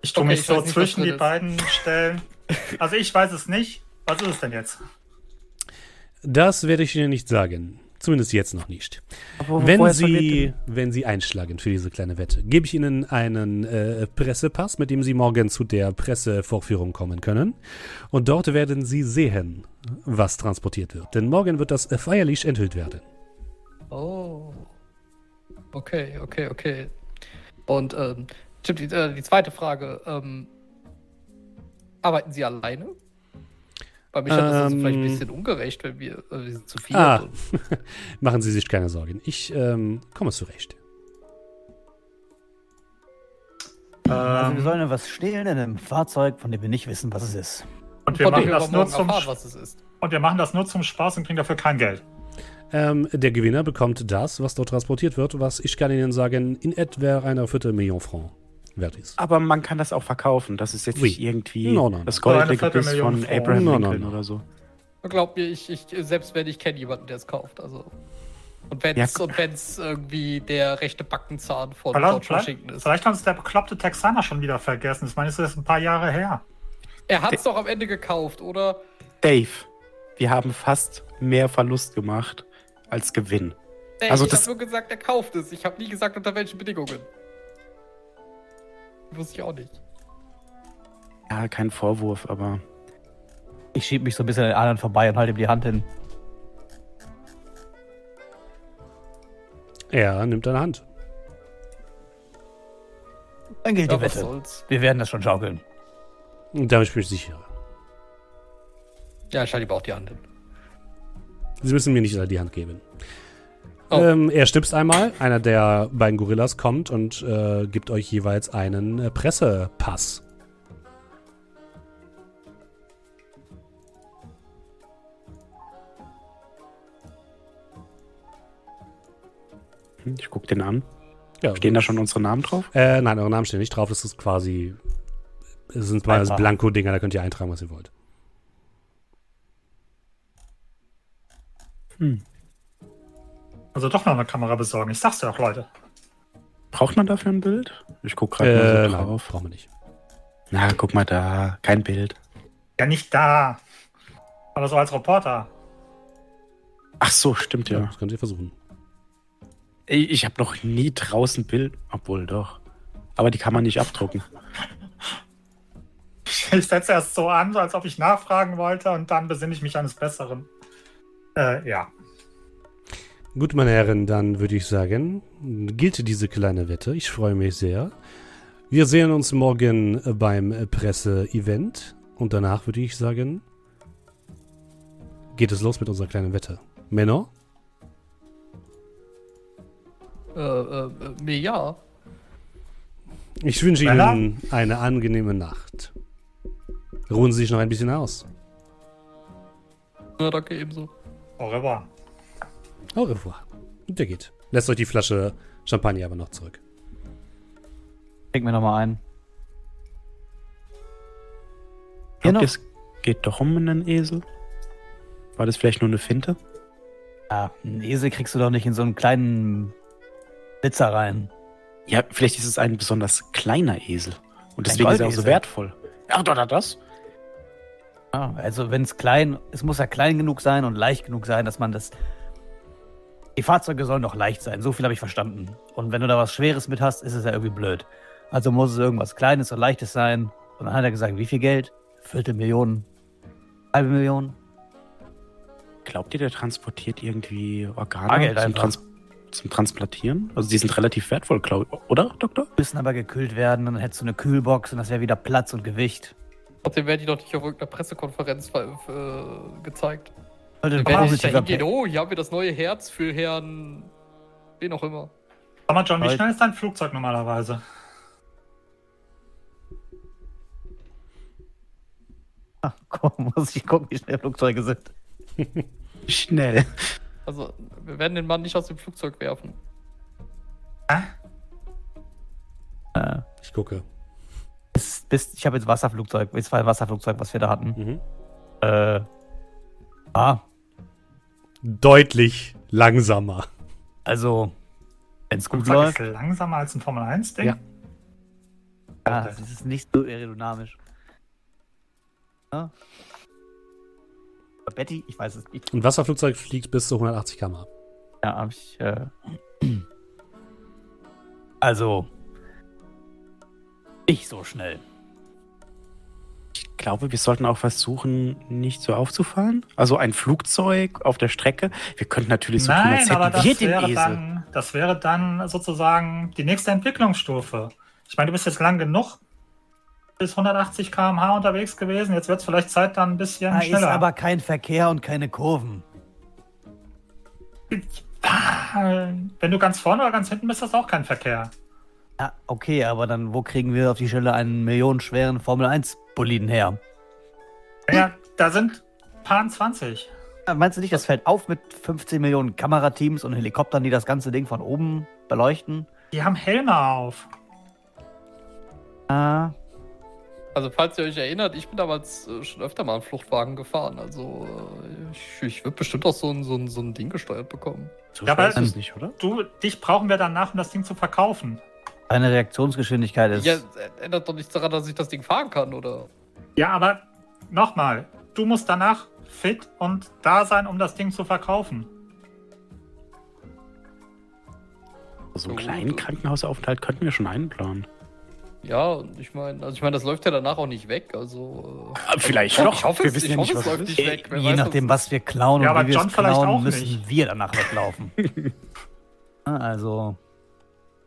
Ich tue Okay, mich ich so nicht, zwischen die ist. beiden Stellen. Also ich weiß es nicht. Was ist es denn jetzt? Das werde ich Ihnen nicht sagen. Zumindest jetzt noch nicht. Aber Wenn Sie, wenn Sie einschlagen für diese kleine Wette, gebe ich Ihnen einen äh, Pressepass, mit dem Sie morgen zu der Pressevorführung kommen können. Und dort werden Sie sehen, was transportiert wird. Denn morgen wird das feierlich enthüllt werden. Oh. Okay, okay, okay. Und ähm, die, äh, die zweite Frage. Ähm, arbeiten Sie alleine? Bei mich ist das also vielleicht ein Ähm, bisschen ungerecht, wenn wir, äh, wir sind zu viel. Ah. Machen Sie sich keine Sorgen. Ich ähm, komme zurecht. Also wir Ähm, sollen etwas stehlen in einem Fahrzeug, von dem wir nicht wissen, was es ist. und, wir machen das nur zum, erfahren, was es ist. und wir machen das nur zum Spaß und kriegen dafür kein Geld. Ähm, der Gewinner bekommt das, was dort transportiert wird, was ich kann Ihnen sagen, in etwa einer Viertelmillion Franc wert ist. Aber man kann das auch verkaufen. Das ist jetzt Oui. nicht irgendwie No, no, no. das goldene Gebiss von. Abraham No, no, Lincoln no. oder so. Glaub mir, ich, ich, selbst wenn ich kenne jemanden, der es kauft. Also. Und wenn es Ja. und wenn's irgendwie der rechte Backenzahn von George Washington ist. vielleicht hat es der bekloppte Texaner schon wieder vergessen. Ich meine, es ist ein paar Jahre her. Er hat es doch am Ende gekauft, oder? Dave, wir haben fast mehr Verlust gemacht als Gewinn. Ey, Also ich das- habe nur gesagt, er kauft es. Ich habe nie gesagt, unter welchen Bedingungen. Wusste ich auch nicht. Ja, kein Vorwurf, aber Ich schieb mich so ein bisschen an den anderen vorbei und halte ihm die Hand hin. Er nimmt deine Hand. Dann gilt Ja, die Wette. soll's. Wir werden das schon schaukeln. Und damit bin ich sicher. Ja, ich halte ihm auch die Hand hin. Sie müssen mir nicht die Hand geben. Oh. Ähm, er stipst einmal. Einer der beiden Gorillas kommt und äh, gibt euch jeweils einen äh, Pressepass. hm, ich guck den an. Ja, Stehen da schon unsere Namen drauf? Äh, nein, eure Namen stehen nicht drauf. Das ist quasi. Es sind mal. Blanko-Dinger, da könnt ihr eintragen, was ihr wollt. Also doch noch eine Kamera besorgen. Ich sag's dir auch, Leute. Braucht man dafür ein Bild? Ich guck gerade Äh, mal so nein, drauf. brauchen wir nicht. Na, guck mal da. Kein Bild. Ja, nicht da. Aber so als Reporter. Ach so, stimmt Ja, ja. das könnt ihr versuchen. Ich, ich habe noch nie draußen Bild. Obwohl doch. Aber die kann man nicht abdrucken. Ich setze erst so an, als ob ich nachfragen wollte und dann besinne ich mich eines Besseren. Äh, ja. Gut, meine Herren, dann würde ich sagen, gilt diese kleine Wette. Ich freue mich sehr. Wir sehen uns morgen beim Presse-Event und danach würde ich sagen, geht es los mit unserer kleinen Wette. Männer? Äh, äh, äh, mir ja. Ich wünsche Männer? Ihnen eine angenehme Nacht. Ruhen Sie sich noch ein bisschen aus. Ja, danke ebenso. Au revoir. Au revoir. Und der geht. Lässt euch die Flasche Champagner aber noch zurück. Trink mir nochmal ein. Ihr, es geht doch um einen Esel? War das vielleicht nur eine Finte? Ja, einen Esel kriegst du doch nicht in so einen kleinen Blitzer rein. Ja, vielleicht ist es ein besonders kleiner Esel. Und deswegen ist er auch so wertvoll. Ach, doch, doch, das? Ja, also wenn es klein, es muss ja klein genug sein und leicht genug sein, dass man das. Die Fahrzeuge sollen doch leicht sein, so viel habe ich verstanden. Und wenn du da was Schweres mit hast, ist es ja irgendwie blöd. Also muss es irgendwas Kleines und Leichtes sein. Und dann hat er gesagt, wie viel Geld? Viertelmillion, halbe Million. Glaubt ihr, der transportiert irgendwie Organe zum. Trans zum Transplantieren? Also die sind relativ wertvoll, glaube ich. Oder, Doktor? Müssen aber gekühlt werden, dann hättest du eine Kühlbox und das wäre wieder Platz und Gewicht. Trotzdem werden die doch nicht auf irgendeiner Pressekonferenz äh, gezeigt. Sollte ein Die werden nicht positiver dahin gehen, Pe- oh, hier haben wir das neue Herz für Herrn. Wen auch immer. Sag mal, John, wie Halt. schnell ist dein Flugzeug normalerweise? Komm, muss ich gucken, wie schnell Flugzeuge sind. Schnell. Also, wir werden den Mann nicht aus dem Flugzeug werfen. Äh, Ich gucke. bis, bis, ich habe jetzt Wasserflugzeug, es war ein Wasserflugzeug, was wir da hatten. Mhm. Äh, ah, Deutlich langsamer. also, wenn es gut läuft. ist langsamer als ein Formel-1-Ding? Ja. Ja, das ist nicht so aerodynamisch. Ja. Betty, ich weiß es nicht. Ein Wasserflugzeug fliegt bis zu 180 km/h. Ja, hab ich. Äh... Also. Nicht so schnell. Ich glaube, wir sollten auch versuchen, nicht so aufzufallen. Also ein Flugzeug auf der Strecke. Wir könnten natürlich so tun, Nein, als aber hätten das wir den wäre, Esel. dann, das wäre dann sozusagen die nächste Entwicklungsstufe. Ich meine, du bist jetzt lang genug bis 180 km/h unterwegs gewesen. Jetzt wird es vielleicht Zeit, dann ein bisschen Da ist schneller. aber kein Verkehr und keine Kurven. Wenn du ganz vorne oder ganz hinten bist, ist das auch kein Verkehr. Ja, okay, aber dann wo kriegen wir auf die Stelle einen millionenschweren Formel 1 Boliden her? Ja, da sind Paar 20. Ja, Meinst du nicht, das fällt auf mit 15 Millionen Kamerateams und Helikoptern, die das ganze Ding von oben beleuchten? Die haben Helme auf. Ah, Also, falls ihr euch erinnert, ich bin damals äh, schon öfter mal einen Fluchtwagen gefahren. Also, äh, ich, ich würde bestimmt auch so ein, so, ein, so ein Ding gesteuert bekommen. So Ja, aber- ist es nicht, oder? Du, dich brauchen wir danach, um das Ding zu verkaufen. Deine Reaktionsgeschwindigkeit ist. Ja, äh, ändert doch nichts daran, dass ich das Ding fahren kann, oder? Ja, aber nochmal, du musst danach fit und da sein, um das Ding zu verkaufen. So einen Gut. kleinen Krankenhausaufenthalt könnten wir schon einplanen. Ja, und ich meine, also ich meine, das läuft ja danach auch nicht weg. Also. äh, Ah, Vielleicht ich doch. hoffe, wir wissen ich ja hoffe, nicht, es was läuft nicht ist. weg. Wer Je weiß, nachdem, was wir klauen Ja, und aber wie wir John es vielleicht klauen, müssen nicht. wir danach weglaufen. Ah, also, ich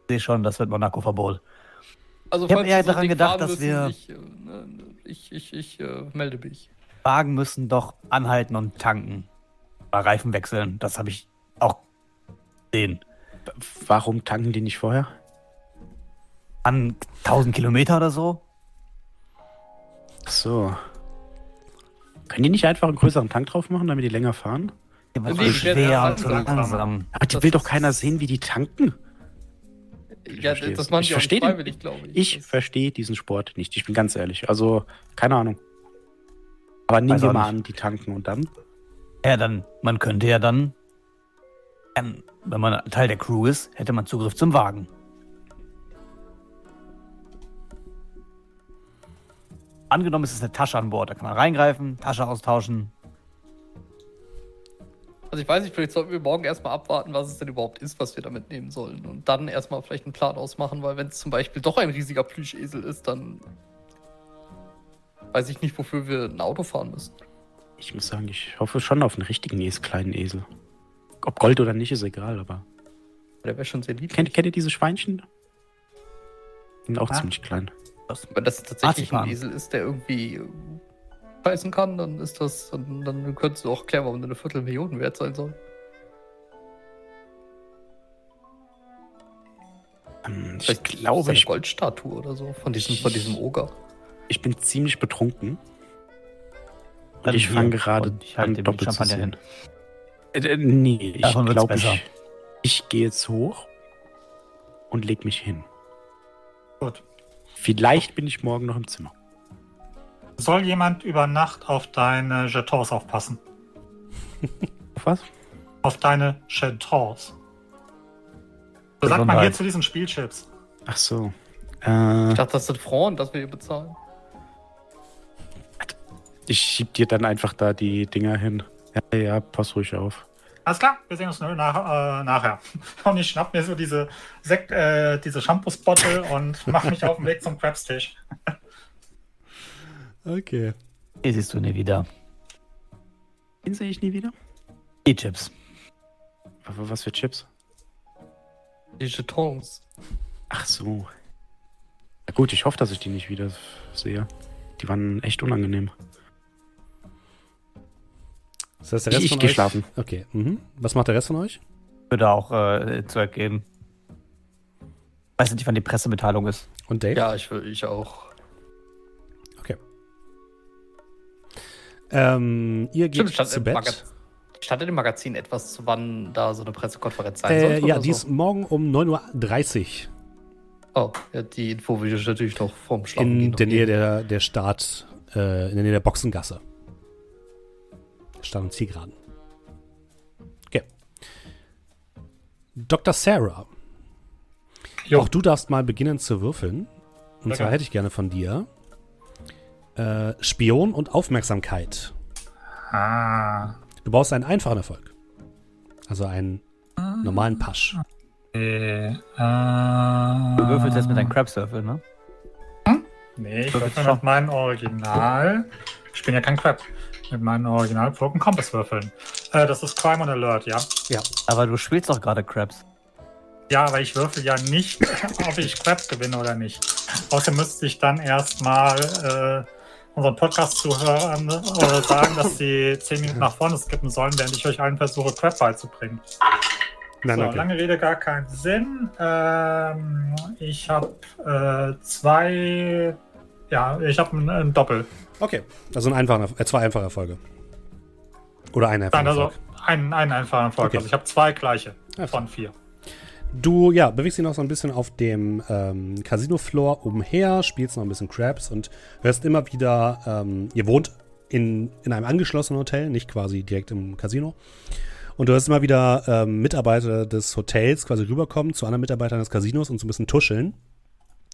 sehe schon, das wird Monaco-Verbot. Also, Ich hab falls eher daran Ding gedacht, dass müssen, wir- Ich, äh, ne, ich, ich, ich äh, melde mich. Wagen müssen doch anhalten und tanken. Bei Reifen wechseln. Das habe ich auch gesehen. Warum tanken die nicht vorher? An 1000 Kilometer oder so? Ach so. Können die nicht einfach einen größeren Tank drauf machen, damit die länger fahren? Ja, aber so die schwer und so langsam. Aber die Das will doch keiner sehen, wie die tanken. Ja, verstehe das Ich verstehe den- freiwillig, glaube ich. Ich verstehe diesen Sport nicht. Ich bin ganz ehrlich. Also, keine Ahnung. Aber nehmen wir mal nicht. an, die tanken und dann. Ja, dann, man könnte ja dann, ähm, wenn man Teil der Crew ist, hätte man Zugriff zum Wagen. Angenommen, es ist eine Tasche an Bord, da kann man reingreifen, Tasche austauschen. Also ich weiß nicht, vielleicht sollten wir morgen erstmal abwarten, was es denn überhaupt ist, was wir da mitnehmen sollen. Und dann erstmal vielleicht einen Plan ausmachen, weil wenn es zum Beispiel doch ein riesiger Plüschesel ist, dann weiß ich nicht, wofür wir ein Auto fahren müssen. Ich muss sagen, ich hoffe schon auf einen richtigen Esel, kleinen Esel. Ob Gold oder nicht, ist egal, aber. Der wäre schon sehr lieb. Kennt, kennt ihr diese Schweinchen? Die sind auch Ah. ziemlich klein. Wenn das tatsächlich ein Esel ist, der irgendwie beißen kann, dann ist das, dann, dann könntest du auch klären, warum eine Viertelmillion wert sein soll. Ähm, Ich Vielleicht glaube, ich, eine Goldstatue oder so von diesem, von diesem Oger. ich bin ziemlich betrunken. Und ich fange gerade ich an, den doppelt zu sehen. hin. Äh, äh, nee, ich glaube, ich, ich gehe jetzt hoch und leg mich hin. Gut. Vielleicht bin ich morgen noch im Zimmer. Soll jemand über Nacht auf deine Jetons aufpassen? Auf was? Auf deine Jetons. So sagt man hier zu diesen Spielchips. Ach so. Äh, Ich dachte, das sind Frauen, dass wir ihr bezahlen. ich schieb dir dann einfach da die Dinger hin. Ja, ja, pass ruhig auf. Alles klar, wir sehen uns nach, äh, nachher. Und ich schnapp mir so diese, Sekt, äh, diese Shampoos-Bottle und mache mich auf den Weg zum Krebstisch. Okay. Die siehst du nie wieder. Den sehe ich nie wieder. Die Chips. Aber was für Chips? Die Jetons. Ach so. Ja, gut, ich hoffe, dass ich die nicht wieder sehe. Die waren echt unangenehm. Das heißt, der Ich- Rest ich von geh euch. schlafen. Okay. Mhm. Was macht der Rest von euch? Würde auch äh, Zeug geben. Weiß nicht, wann die Pressemitteilung ist. Und Dave? Ja, ich ich auch. Ähm, ihr geht Stimmt, zu im, Bett. Magaz in dem Magazin etwas, zu wann da so eine Pressekonferenz sein Äh, sollte? ja, oder die so? ist morgen um 9.30 Uhr Oh, ja, die Info will ich natürlich noch vorm Schlafen in gehen der Nähe der, der Start, äh, in der Nähe der Boxengasse. Start- und Zielgeraden. Okay. Dr. Sarah, Jo. auch du darfst mal beginnen zu würfeln. Und zwar hätte ich gerne von dir äh, Spion und Aufmerksamkeit. Ah. Du brauchst einen einfachen Erfolg. Also einen normalen Pasch. Äh, Du würfelst jetzt mit deinem Crab-Surfer, ne? Nee, ich würfel mit meinem Original. Ich bin ja kein Crap. Mit meinem Original Broken Compass würfeln. Äh, das ist Crime und Alert, ja. Ja. Aber du spielst doch gerade Crabs. Ja, aber ich würfel ja nicht, ob ich Crap gewinne oder nicht. Außerdem müsste ich dann erstmal äh, unseren Podcast-Zuhörern äh, sagen, dass sie 10 Minuten nach vorne skippen sollen, während ich euch allen versuche, Crap beizubringen. Nein, so, okay. lange Rede, gar keinen Sinn. Ähm, ich habe äh, zwei, ja, ich habe ein, ein Doppel. Okay. Also ein einfacher, äh, zwei einfache Erfolge. Oder ein einfacher Nein, also einen, einen einfachen Erfolg. Okay. Also ich habe zwei gleiche Ja, von vier. Du, ja, bewegst dich noch so ein bisschen auf dem ähm, Casino-Floor umher, spielst noch ein bisschen Crabs und hörst immer wieder, ähm, ihr wohnt in, in einem angeschlossenen Hotel, nicht quasi direkt im Casino. Und du hörst immer wieder ähm, Mitarbeiter des Hotels quasi rüberkommen zu anderen Mitarbeitern des Casinos und so ein bisschen tuscheln.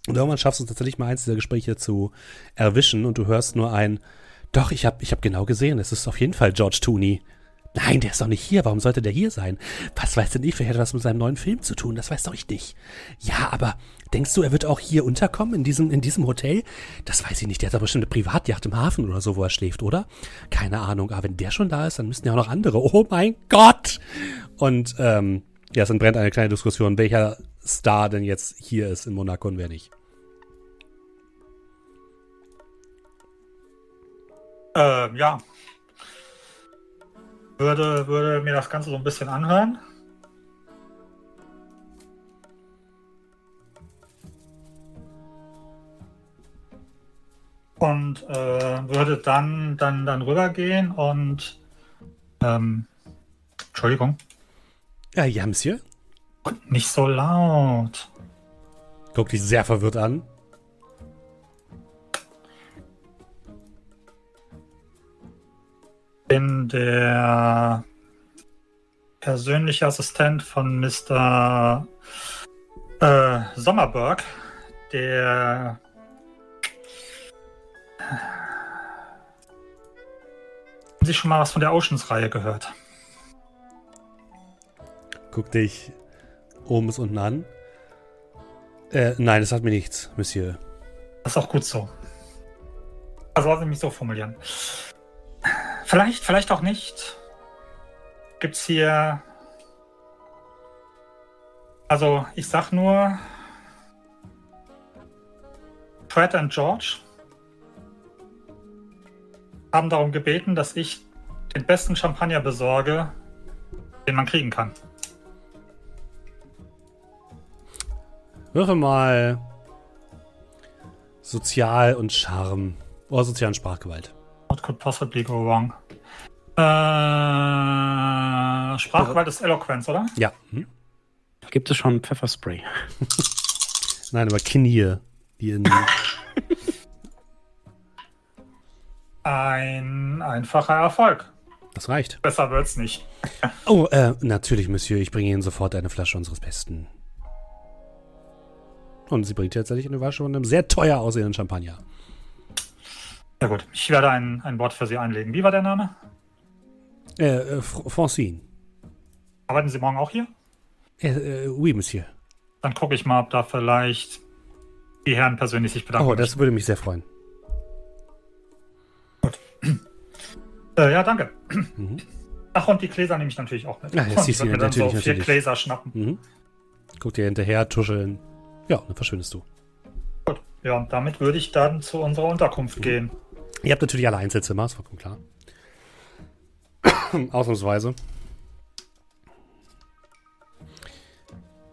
Und irgendwann schaffst du es tatsächlich mal eins dieser Gespräche zu erwischen und du hörst nur ein, doch, ich habe ich hab genau gesehen, es ist auf jeden Fall George Tooney. Nein, der ist doch nicht hier. Warum sollte der hier sein? Was weiß denn ich? Vielleicht hat er was mit seinem neuen Film zu tun. Das weiß doch ich nicht. Ja, aber denkst du, er wird auch hier unterkommen in diesem, in diesem Hotel? Das weiß ich nicht. Der hat doch bestimmt eine Privatjacht im Hafen oder so, wo er schläft, oder? Keine Ahnung. Aber wenn der schon da ist, dann müssten ja auch noch andere. Oh mein Gott! Und ähm, ja, es entbrennt eine kleine Diskussion, welcher Star denn jetzt hier ist in Monaco und wer nicht. Ähm, ja. Würde, würde mir das Ganze so ein bisschen anhören. Und äh, würde dann, dann, dann rübergehen und ähm, Entschuldigung, Ja, ja, Monsieur. nicht so laut. Guckt dich sehr verwirrt an. Bin der persönliche Assistent von Mr. Äh, Sommerberg, der Haben Sie schon mal was von der Oceans-Reihe gehört? Guck dich oben bis unten an. Äh, nein, das hat mir nichts, Monsieur. Das ist auch gut so. Also lass ich mich so formulieren. Vielleicht, vielleicht auch nicht. Gibt's hier. Also, ich sag nur. Fred und George haben darum gebeten, dass ich den besten Champagner besorge, den man kriegen kann. Würfe mal Sozial und Charme. Oder Sozial und Sprachgewalt. What could possibly go wrong? Äh, Sprachgewalt ist Eloquenz, oder? Ja. Hm? Gibt es schon Pfefferspray? Nein, aber Knie. Die in. Ein einfacher Erfolg. Das reicht. Besser wird's nicht. Oh, äh, natürlich, Monsieur. Ich bringe Ihnen sofort eine Flasche unseres Besten. Und sie bringt tatsächlich eine Flasche von einem sehr teuer aussehenden Champagner. Ja gut, ich werde ein, ein Wort für Sie einlegen. Wie war der Name? Äh, äh Fr- Francine. Arbeiten Sie morgen auch hier? Äh, äh, oui, Monsieur. Dann gucke ich mal, ob da vielleicht die Herren persönlich sich bedanken. Oh, das würde mich sehr freuen. möchten. äh, ja, danke. Mhm. Ach, und die Gläser nehme ich natürlich auch mit. Ja, Und siehst du, dann natürlich, so vier natürlich. Gläser schnappen. Mhm. Guck dir hinterher, tuscheln. Ja, dann verschwindest du. Gut. Ja, und damit würde ich dann zu unserer Unterkunft gehen. Ihr habt natürlich alle Einzelzimmer, ist vollkommen klar. Ausnahmsweise.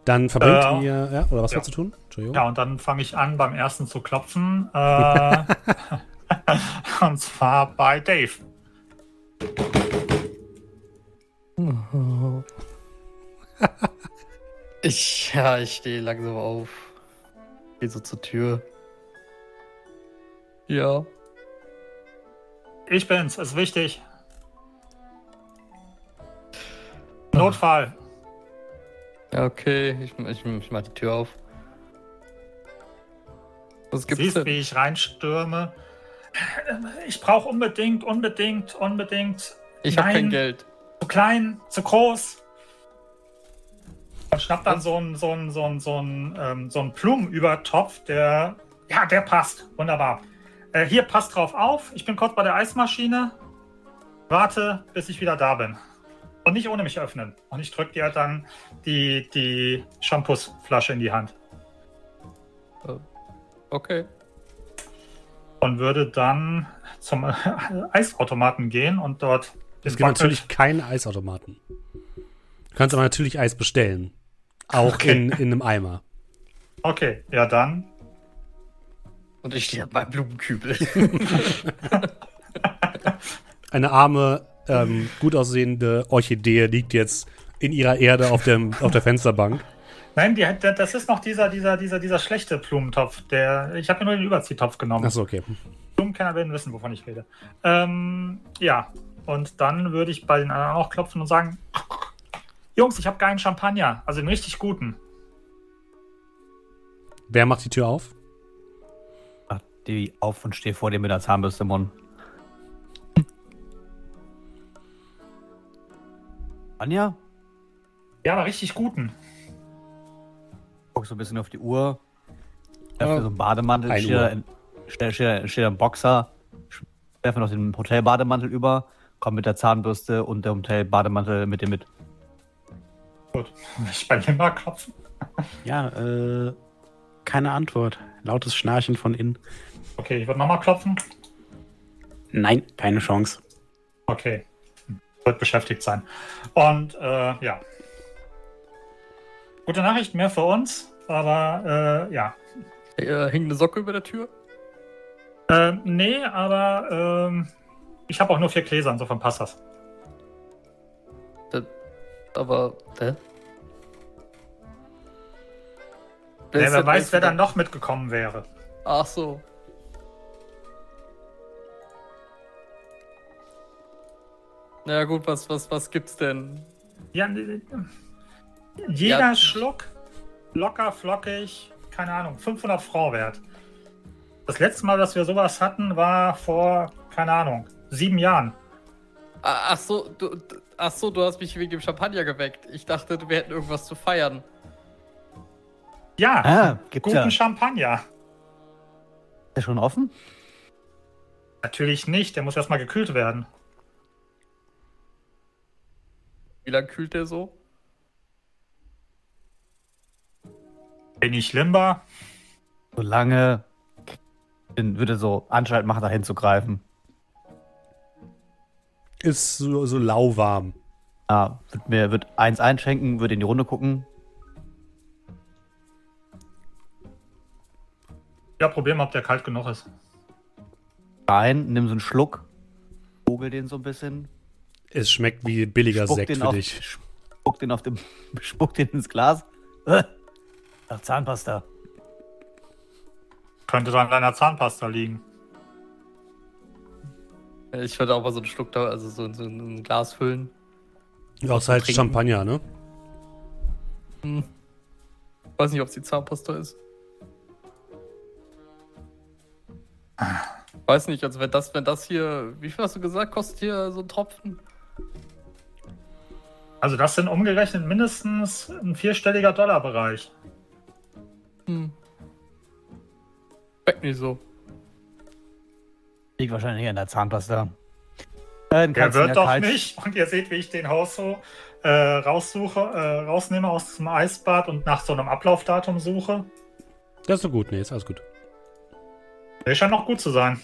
Dann verbringt Äh, ihr, ja, oder was ja. wolltest du tun? Entschuldigung. Ja, und dann fange ich an, beim ersten zu klopfen. Äh, und zwar bei Dave. Ich, ja, ich stehe langsam auf. Gehe so zur Tür. Ja. Ich bin's, ist wichtig. Notfall. Ja, okay. Ich, ich, ich mach die Tür auf. Was gibt's Siehst, denn? wie ich reinstürme. Ich brauche unbedingt, unbedingt, unbedingt Ich habe kein. Geld. zu klein, zu groß. Und schnappt dann so einen so einen, so einen, so einen, ähm, so einen Blumenübertopf, der, ja, der passt. Wunderbar. Äh, hier, passt drauf auf. Ich bin kurz bei der Eismaschine. Warte, bis ich wieder da bin. Und nicht ohne mich öffnen. Und ich drücke dir dann die, die Shampoosflasche in die Hand. Okay. Und würde dann zum äh, Eisautomaten gehen und dort Es gibt natürlich keine Eisautomaten. Du kannst aber natürlich Eis bestellen. Auch Okay. in, in einem Eimer. Okay, ja dann. Und ich stehe beim Blumenkübel. Eine arme, ähm, gut aussehende Orchidee liegt jetzt in ihrer Erde auf, dem, auf der Fensterbank. Nein, die, das ist noch dieser, dieser, dieser, dieser schlechte Blumentopf. Der, ich habe mir nur den Überziehtopf genommen. Achso, okay. Blumenkenner werden wissen, wovon ich rede. Ähm, ja, und dann würde ich bei den anderen auch klopfen und sagen: Jungs, ich habe geilen Champagner, also einen richtig guten. Wer macht die Tür auf? Die auf und stehe vor dir mit der Zahnbürste im Mund. Anja, Ja, aber richtig guten. guck so ein bisschen auf die Uhr. Ja. Öffne so einen Bademantel, Ein steht da in- steht steht- steht da ein Boxer, werfe noch den Hotelbademantel über, komm mit der Zahnbürste und dem Hotelbademantel mit dir mit. Gut. Ich bei Limba klopfen. Ja, äh, keine Antwort. Lautes Schnarchen von innen. Okay, ich würde nochmal klopfen. Nein, keine Chance. Okay. Wird beschäftigt sein. Und äh, ja. Gute Nachricht, mehr für uns. Aber äh, ja. äh, hing eine Socke über der Tür? Äh, nee, aber ähm, ich habe auch nur vier Gläser, insofern passt das. Aber, hä? Wer, wer weiß, wer dann noch mitgekommen wäre. Ach so. Na ja, gut, was, was, was gibt's denn? Ja, jeder Ja. Schluck locker, flockig, keine Ahnung, 500 Franc wert. Das letzte Mal, dass wir sowas hatten, war vor, keine Ahnung, sieben Jahren. Ah, Ach so, du, ach so, du hast mich wegen dem Champagner geweckt. Ich dachte, wir hätten irgendwas zu feiern. Ja, Ah, gibt's guten ja. Champagner. Ist der schon offen? Natürlich nicht, der muss erstmal gekühlt werden. Wie lange kühlt der so? Bin ich Limba? Solange würde so Anstalt machen, da hinzugreifen. Ist so, so lauwarm. Ja, wird mir wird eins einschenken, würde in die Runde gucken. Ja, probieren wir, ob der kalt genug ist. Rein, nimm so einen Schluck, vogel den so ein bisschen, Es schmeckt wie billiger spuck Sekt für auf, dich. spuck den auf dem, spuck den ins Glas. Äh, nach Zahnpasta. Könnte dann an deiner Zahnpasta liegen. Ich würde auch mal so einen Schluck da, also so, so ein Glas füllen. Ja, ist halt Trinken. Champagner, ne? Hm. Weiß nicht, ob es die Zahnpasta ist. Weiß nicht, also wenn das, wenn das hier, wie viel hast du gesagt, kostet hier so ein Tropfen? Also das sind umgerechnet mindestens ein vierstelliger Dollarbereich. Hm. Schmeckt nicht so. Liegt wahrscheinlich in der Zahnpasta. Äh, den Der wird doch kalt- nicht. Und ihr seht, wie ich den Hausho äh, raussuche, äh, rausnehme aus dem Eisbad und nach so einem Ablaufdatum suche. Das ist so gut, nee, ist alles gut. Der scheint noch gut zu sein.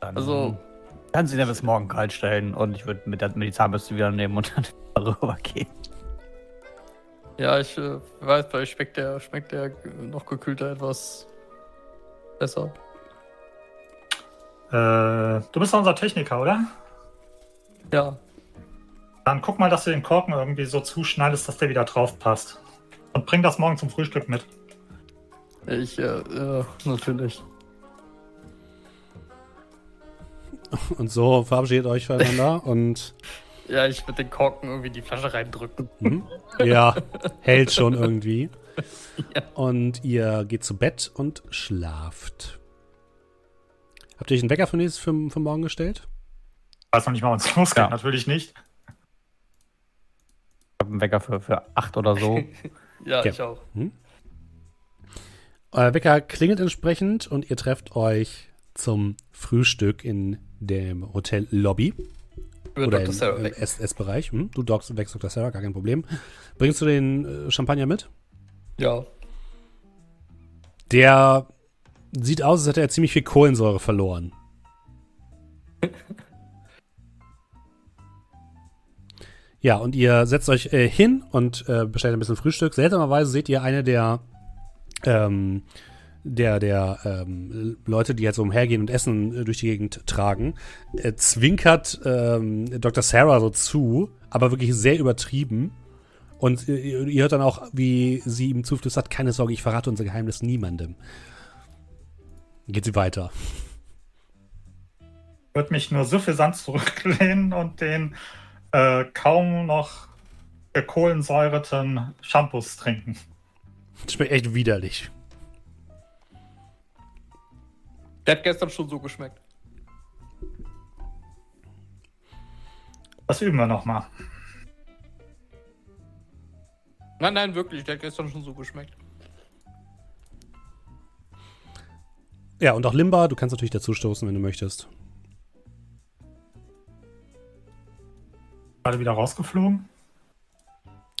Dann Also- kannst du ihn ja bis morgen kalt stellen und ich würde mit, der- mit die Zahnbürste wieder nehmen und dann rübergehen. Ja, ich äh, weiß, vielleicht schmeckt der, schmeckt der noch gekühlter etwas besser. Äh, du bist doch unser Techniker, oder? Ja, Dann guck mal, dass du den Korken irgendwie so zuschneidest, dass der wieder drauf passt. Und bring das morgen zum Frühstück mit. ich, äh, äh, natürlich. Und so verabschiedet euch voneinander und Ja, ich würde den Korken irgendwie in die Flasche reindrücken. hm, ja, hält schon irgendwie. Und ihr geht zu Bett und schlaft. Habt ihr euch einen Wecker für, nächstes, für, für morgen gestellt? Ich weiß noch nicht mal, wann es losgeht. Ja. Natürlich nicht. Ich habe einen Wecker für, für acht oder so. Ja, Okay. ich auch. Euer Wecker klingelt entsprechend und ihr trefft euch zum Frühstück in dem Hotel Lobby. Über oder Dr. im, weg. Essbereich. Hm? Du dockst, wächst Dr. Sarah, gar kein Problem. Bringst du den äh, Champagner mit? Ja. Der sieht aus, als hätte er ziemlich viel Kohlensäure verloren. ja, und ihr setzt euch äh, hin und äh, bestellt ein bisschen Frühstück. Seltsamerweise seht ihr eine der ähm, der, der ähm, Leute, die jetzt so umhergehen und Essen äh, durch die Gegend tragen, äh, zwinkert ähm, Dr. Sarah so zu, aber wirklich sehr übertrieben. Und äh, ihr hört dann auch, wie sie ihm zuflüstert, keine Sorge, ich verrate unser Geheimnis niemandem. Geht sie weiter. Ich würde mich nur suffisant zurücklehnen und den äh, kaum noch gekohlensäureten Shampoos trinken. Schmeckt echt widerlich. Der hat gestern schon so geschmeckt. Das üben wir nochmal. Nein, nein, wirklich. Der hat gestern schon so geschmeckt. Ja, und auch Limba, du kannst natürlich dazu stoßen, wenn du möchtest. Gerade wieder rausgeflogen.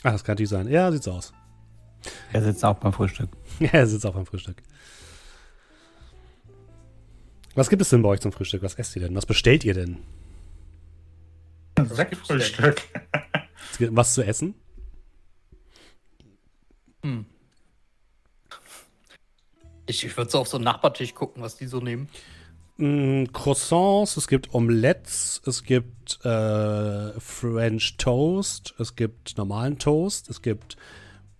Ah, das kann natürlich sein. Ja, sieht so aus. Er sitzt auch beim Frühstück. Ja, er sitzt auch am Frühstück. Was gibt es denn bei euch zum Frühstück? Was esst ihr denn? Was bestellt ihr denn? Gibt Was zu essen? Ich, ich würde so auf so einen Nachbartisch gucken, was die so nehmen. Mm, Croissants, es gibt Omelettes, es gibt äh, French Toast, es gibt normalen Toast, es gibt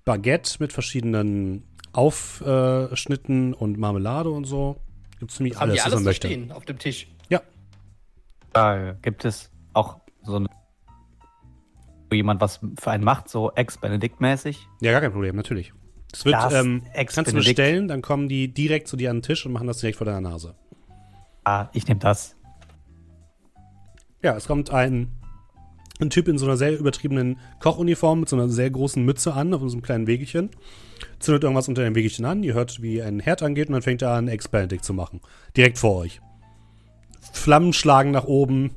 Baguette mit verschiedenen Aufschnitten und Marmelade und so. Gibt ziemlich Haben alles, die was alles man möchte. stehen auf dem Tisch. Ja, Da gibt es auch so eine, wo jemand was für einen macht, so Ex-Benedict-mäßig. ja, gar kein Problem, natürlich. Das wird, Das ähm, Ex kannst du bestellen, dann kommen die direkt zu dir an den Tisch und machen das direkt vor deiner Nase. Ah, ich nehme das. Ja, es kommt ein, ein Typ in so einer sehr übertriebenen Kochuniform mit so einer sehr großen Mütze an, auf so einem kleinen Wegelchen. Zündet irgendwas unter dem Wegelchen an, ihr hört, wie ein Herd angeht und dann fängt er an, Benedict zu machen. Direkt vor euch. Flammen schlagen nach oben.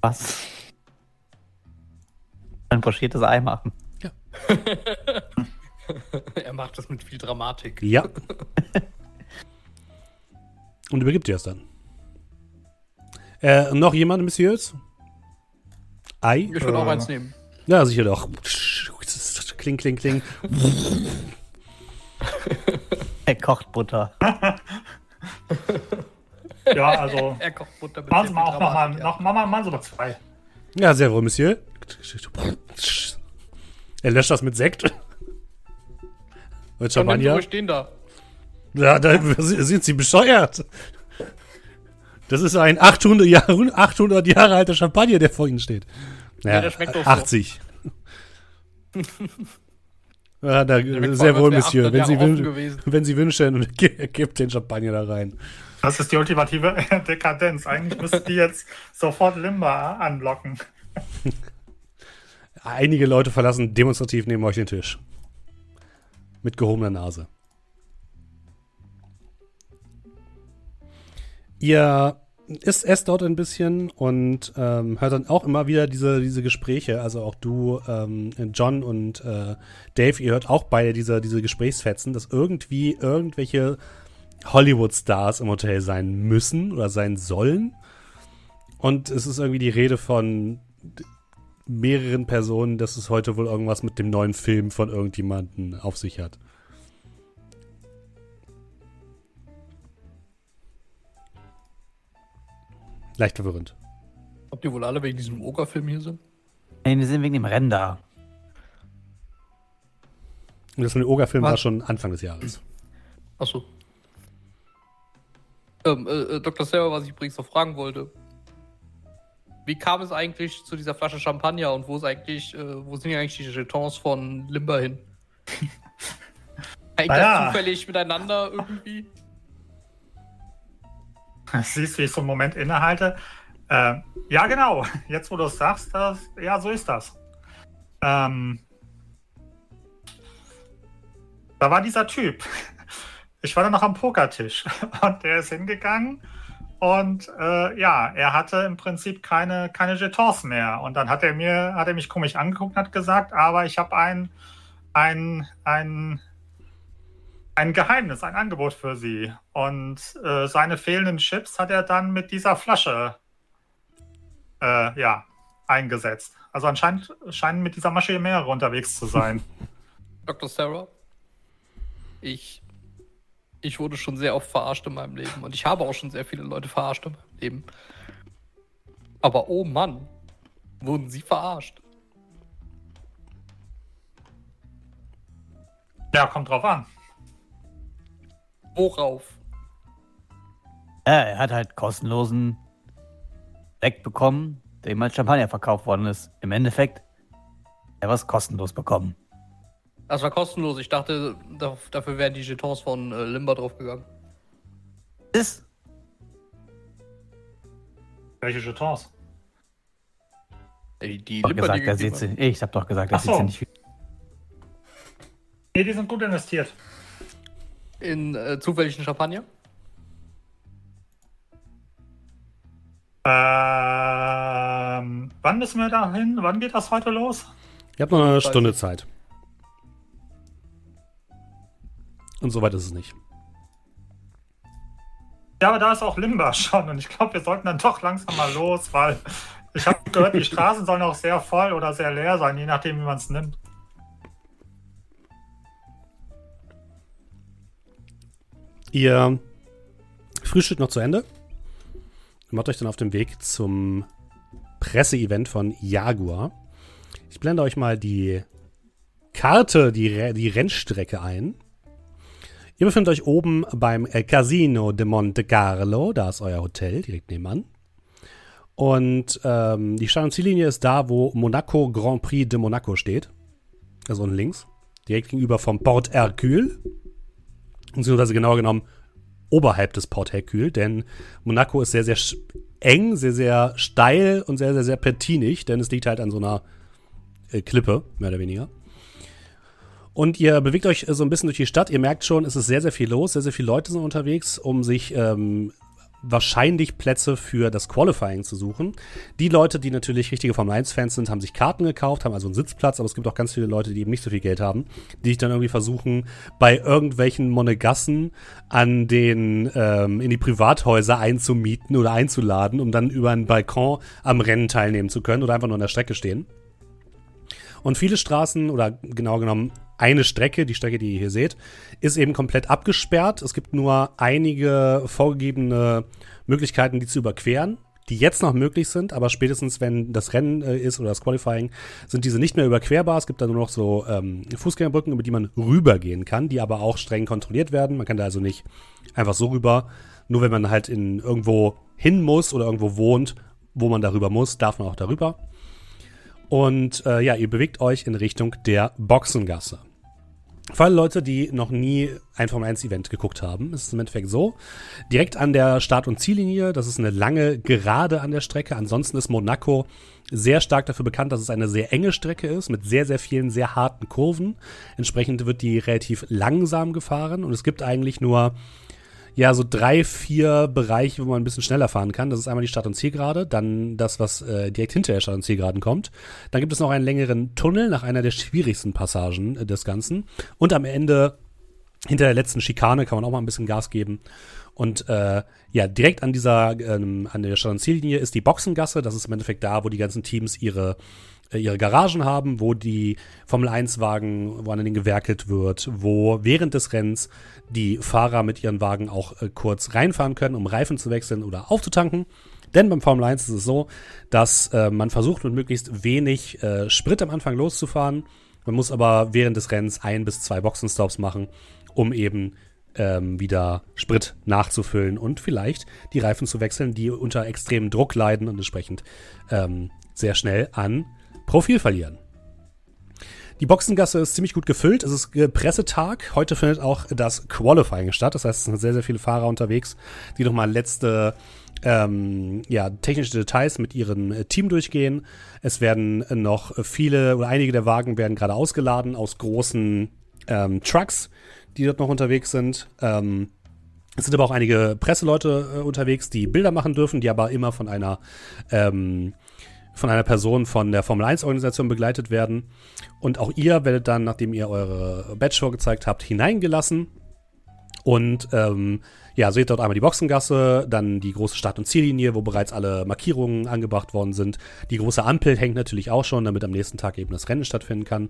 Was? Ein pochiertes Ei machen. er macht das mit viel Dramatik. Ja. und übergibt dir es dann. Äh, noch jemand, Messieurs? Ei? Ich würde auch Äh. eins nehmen. Ja, sicher doch. Kling, kling, kling. Er kocht Butter. Ja, also. Er kocht Butter mit Machen viel auch nochmal ja. noch, machen wir- mal zwei. Ja, sehr wohl, Monsieur. Er löscht das mit Sekt. Und Champagner. ruhig den da. Ja, da sind Sie bescheuert. Das ist ein 800 Jahre, 800 Jahre alter Champagner, der vor Ihnen steht. Ja, der schmeckt doch so. 80. Ja, da, sehr wohl, Monsieur. wär 800 Wenn Sie, wün- wenn Sie wünschen, gibt den Champagner da rein. Das ist die ultimative Dekadenz. Eigentlich müssten die jetzt sofort Limba anlocken. Einige Leute verlassen demonstrativ neben euch den Tisch. Mit gehobener Nase. Ihr isst, esst dort ein bisschen und ähm, hört dann auch immer wieder diese, diese Gespräche. Also auch du, ähm, John und äh, Dave, ihr hört auch beide diese, diese Gesprächsfetzen, dass irgendwie irgendwelche Hollywood-Stars im Hotel sein müssen oder sein sollen. Und es ist irgendwie die Rede von mehreren Personen, dass es heute wohl irgendwas mit dem neuen Film von irgendjemanden auf sich hat. Leicht verwirrend. Ob die wohl alle wegen diesem Ogerfilm hier sind? Nee, die sind wegen dem Rennen da. Und das mit dem Oger-Film Was? war schon Anfang des Jahres. Achso. Ähm, äh, äh, Dr. Sarah, was ich übrigens noch fragen wollte. wie kam es eigentlich zu dieser Flasche Champagner und wo ist eigentlich, äh, wo sind eigentlich die Jetons von Limber hin? Hängt das zufällig miteinander irgendwie? Siehst, wie ich so einen Moment innehalte. Äh, ja, genau. Jetzt, wo du es sagst, das, ja, so ist das. Ähm, da war dieser Typ. Ich war dann noch am Pokertisch und der ist hingegangen und äh, ja, er hatte im Prinzip keine, keine Jetons mehr. Und dann hat er mir, hat er mich komisch angeguckt und hat gesagt, aber ich habe ein, ein, ein, ein Geheimnis, ein Angebot für Sie. Und äh, seine fehlenden Chips hat er dann mit dieser Flasche äh, ja, eingesetzt. Also anscheinend scheinen mit dieser Masche mehrere unterwegs zu sein. Dr. Sarah? Ich. Ich wurde schon sehr oft verarscht in meinem Leben und ich habe auch schon sehr viele Leute verarscht in meinem Leben. Aber oh Mann, wurden sie verarscht? ja, kommt drauf an. Worauf? Ja, er hat halt kostenlosen Deck bekommen, dem als Champagner verkauft worden ist. Im Endeffekt, er was kostenlos bekommen. Das war kostenlos. Ich dachte, da, dafür wären die Jetons von äh, Limber draufgegangen. Ist Welche Jetons? Die, die doch Limber, gesagt, die sieht haben. Ich hab doch gesagt, er sieht so. ja nicht viel. Nee, die sind gut investiert. In äh, zufälligen Champagner. Ähm, wann müssen wir da hin? Wann geht das heute los? Ihr habt noch eine Stunde. Zeit. Und soweit ist es nicht. Ja, aber da ist auch Limba schon und ich glaube, wir sollten dann doch langsam mal los, weil ich habe gehört, die Straßen sollen auch sehr voll oder sehr leer sein, je nachdem, wie man es nimmt. Ihr frühstückt noch zu Ende. Macht euch dann auf den Weg zum Presseevent von Jaguar. Ich blende euch mal die Karte, die, die Rennstrecke ein. Ihr befindet euch oben beim Casino de Monte Carlo. Da ist euer Hotel direkt nebenan. Und ähm, die Start- und Ziellinie ist da, wo Monaco Grand Prix de Monaco steht. Also unten links. Direkt gegenüber vom Port Hercule. Beziehungsweise genauer genommen oberhalb des Port Hercule, denn Monaco ist sehr, sehr eng, sehr, sehr steil und sehr, sehr, sehr petinig, denn es liegt halt an so einer äh, Klippe, mehr oder weniger. Und ihr bewegt euch so ein bisschen durch die Stadt. Ihr merkt schon, es ist sehr, sehr viel los. Sehr, sehr viele Leute sind unterwegs, um sich ähm, wahrscheinlich Plätze für das Qualifying zu suchen. Die Leute, die natürlich richtige Formel 1-Fans sind, haben sich Karten gekauft, haben also einen Sitzplatz, aber es gibt auch ganz viele Leute, die eben nicht so viel Geld haben, die sich dann irgendwie versuchen, bei irgendwelchen Monegassen an den, ähm, in die Privathäuser einzumieten oder einzuladen, um dann über einen Balkon am Rennen teilnehmen zu können oder einfach nur an der Strecke stehen. Und viele Straßen, oder genau genommen eine Strecke, die Strecke, die ihr hier seht, ist eben komplett abgesperrt. Es gibt nur einige vorgegebene Möglichkeiten, die zu überqueren, die jetzt noch möglich sind, aber spätestens, wenn das Rennen äh, ist oder das Qualifying, sind diese nicht mehr überquerbar. Es gibt da nur noch so ähm, Fußgängerbrücken, über die man rübergehen kann, die aber auch streng kontrolliert werden. Man kann da also nicht einfach so rüber. Nur wenn man halt in irgendwo hin muss oder irgendwo wohnt, wo man darüber muss, darf man auch darüber. Und äh, ja, ihr bewegt euch in Richtung der Boxengasse. Für alle Leute, die noch nie ein Formel 1 Event geguckt haben, ist es im Endeffekt so. Direkt an der Start- und Ziellinie, das ist eine lange Gerade an der Strecke. Ansonsten ist Monaco sehr stark dafür bekannt, dass es eine sehr enge Strecke ist, mit sehr, sehr vielen sehr harten Kurven. Entsprechend wird die relativ langsam gefahren und es gibt eigentlich nur ja, so drei, vier Bereiche, wo man ein bisschen schneller fahren kann. Das ist einmal die Start- und Zielgerade, dann das, was äh, direkt hinter der Start- und Zielgeraden kommt. Dann gibt es noch einen längeren Tunnel nach einer der schwierigsten Passagen äh, des Ganzen. Und am Ende, hinter der letzten Schikane, kann man auch mal ein bisschen Gas geben. Und äh, ja, direkt an dieser, ähm, an der Start- und Ziellinie ist die Boxengasse. Das ist im Endeffekt da, wo die ganzen Teams ihre ihre Garagen haben, wo die Formel 1 Wagen, wo an denen gewerkelt wird, wo während des Rennens die Fahrer mit ihren Wagen auch äh, kurz reinfahren können, um Reifen zu wechseln oder aufzutanken. Denn beim Formel 1 ist es so, dass äh, man versucht, mit möglichst wenig äh, Sprit am Anfang loszufahren. Man muss aber während des Rennens ein bis zwei Boxenstops machen, um eben ähm, wieder Sprit nachzufüllen und vielleicht die Reifen zu wechseln, die unter extremem Druck leiden und entsprechend ähm, sehr schnell an Profil verlieren. Die Boxengasse ist ziemlich gut gefüllt. Es ist Pressetag. Heute findet auch das Qualifying statt. Das heißt, es sind sehr, sehr viele Fahrer unterwegs, die nochmal letzte ähm, ja, technische Details mit ihrem Team durchgehen. Es werden noch viele oder einige der Wagen werden gerade ausgeladen aus großen ähm, Trucks, die dort noch unterwegs sind. Ähm, es sind aber auch einige Presseleute äh, unterwegs, die Bilder machen dürfen, die aber immer von einer ähm, von einer Person von der Formel 1 Organisation begleitet werden. Und auch ihr werdet dann, nachdem ihr eure Badge vorgezeigt habt, hineingelassen. Und ähm, ja, seht dort einmal die Boxengasse, dann die große Start- und Ziellinie, wo bereits alle Markierungen angebracht worden sind. Die große Ampel hängt natürlich auch schon, damit am nächsten Tag eben das Rennen stattfinden kann.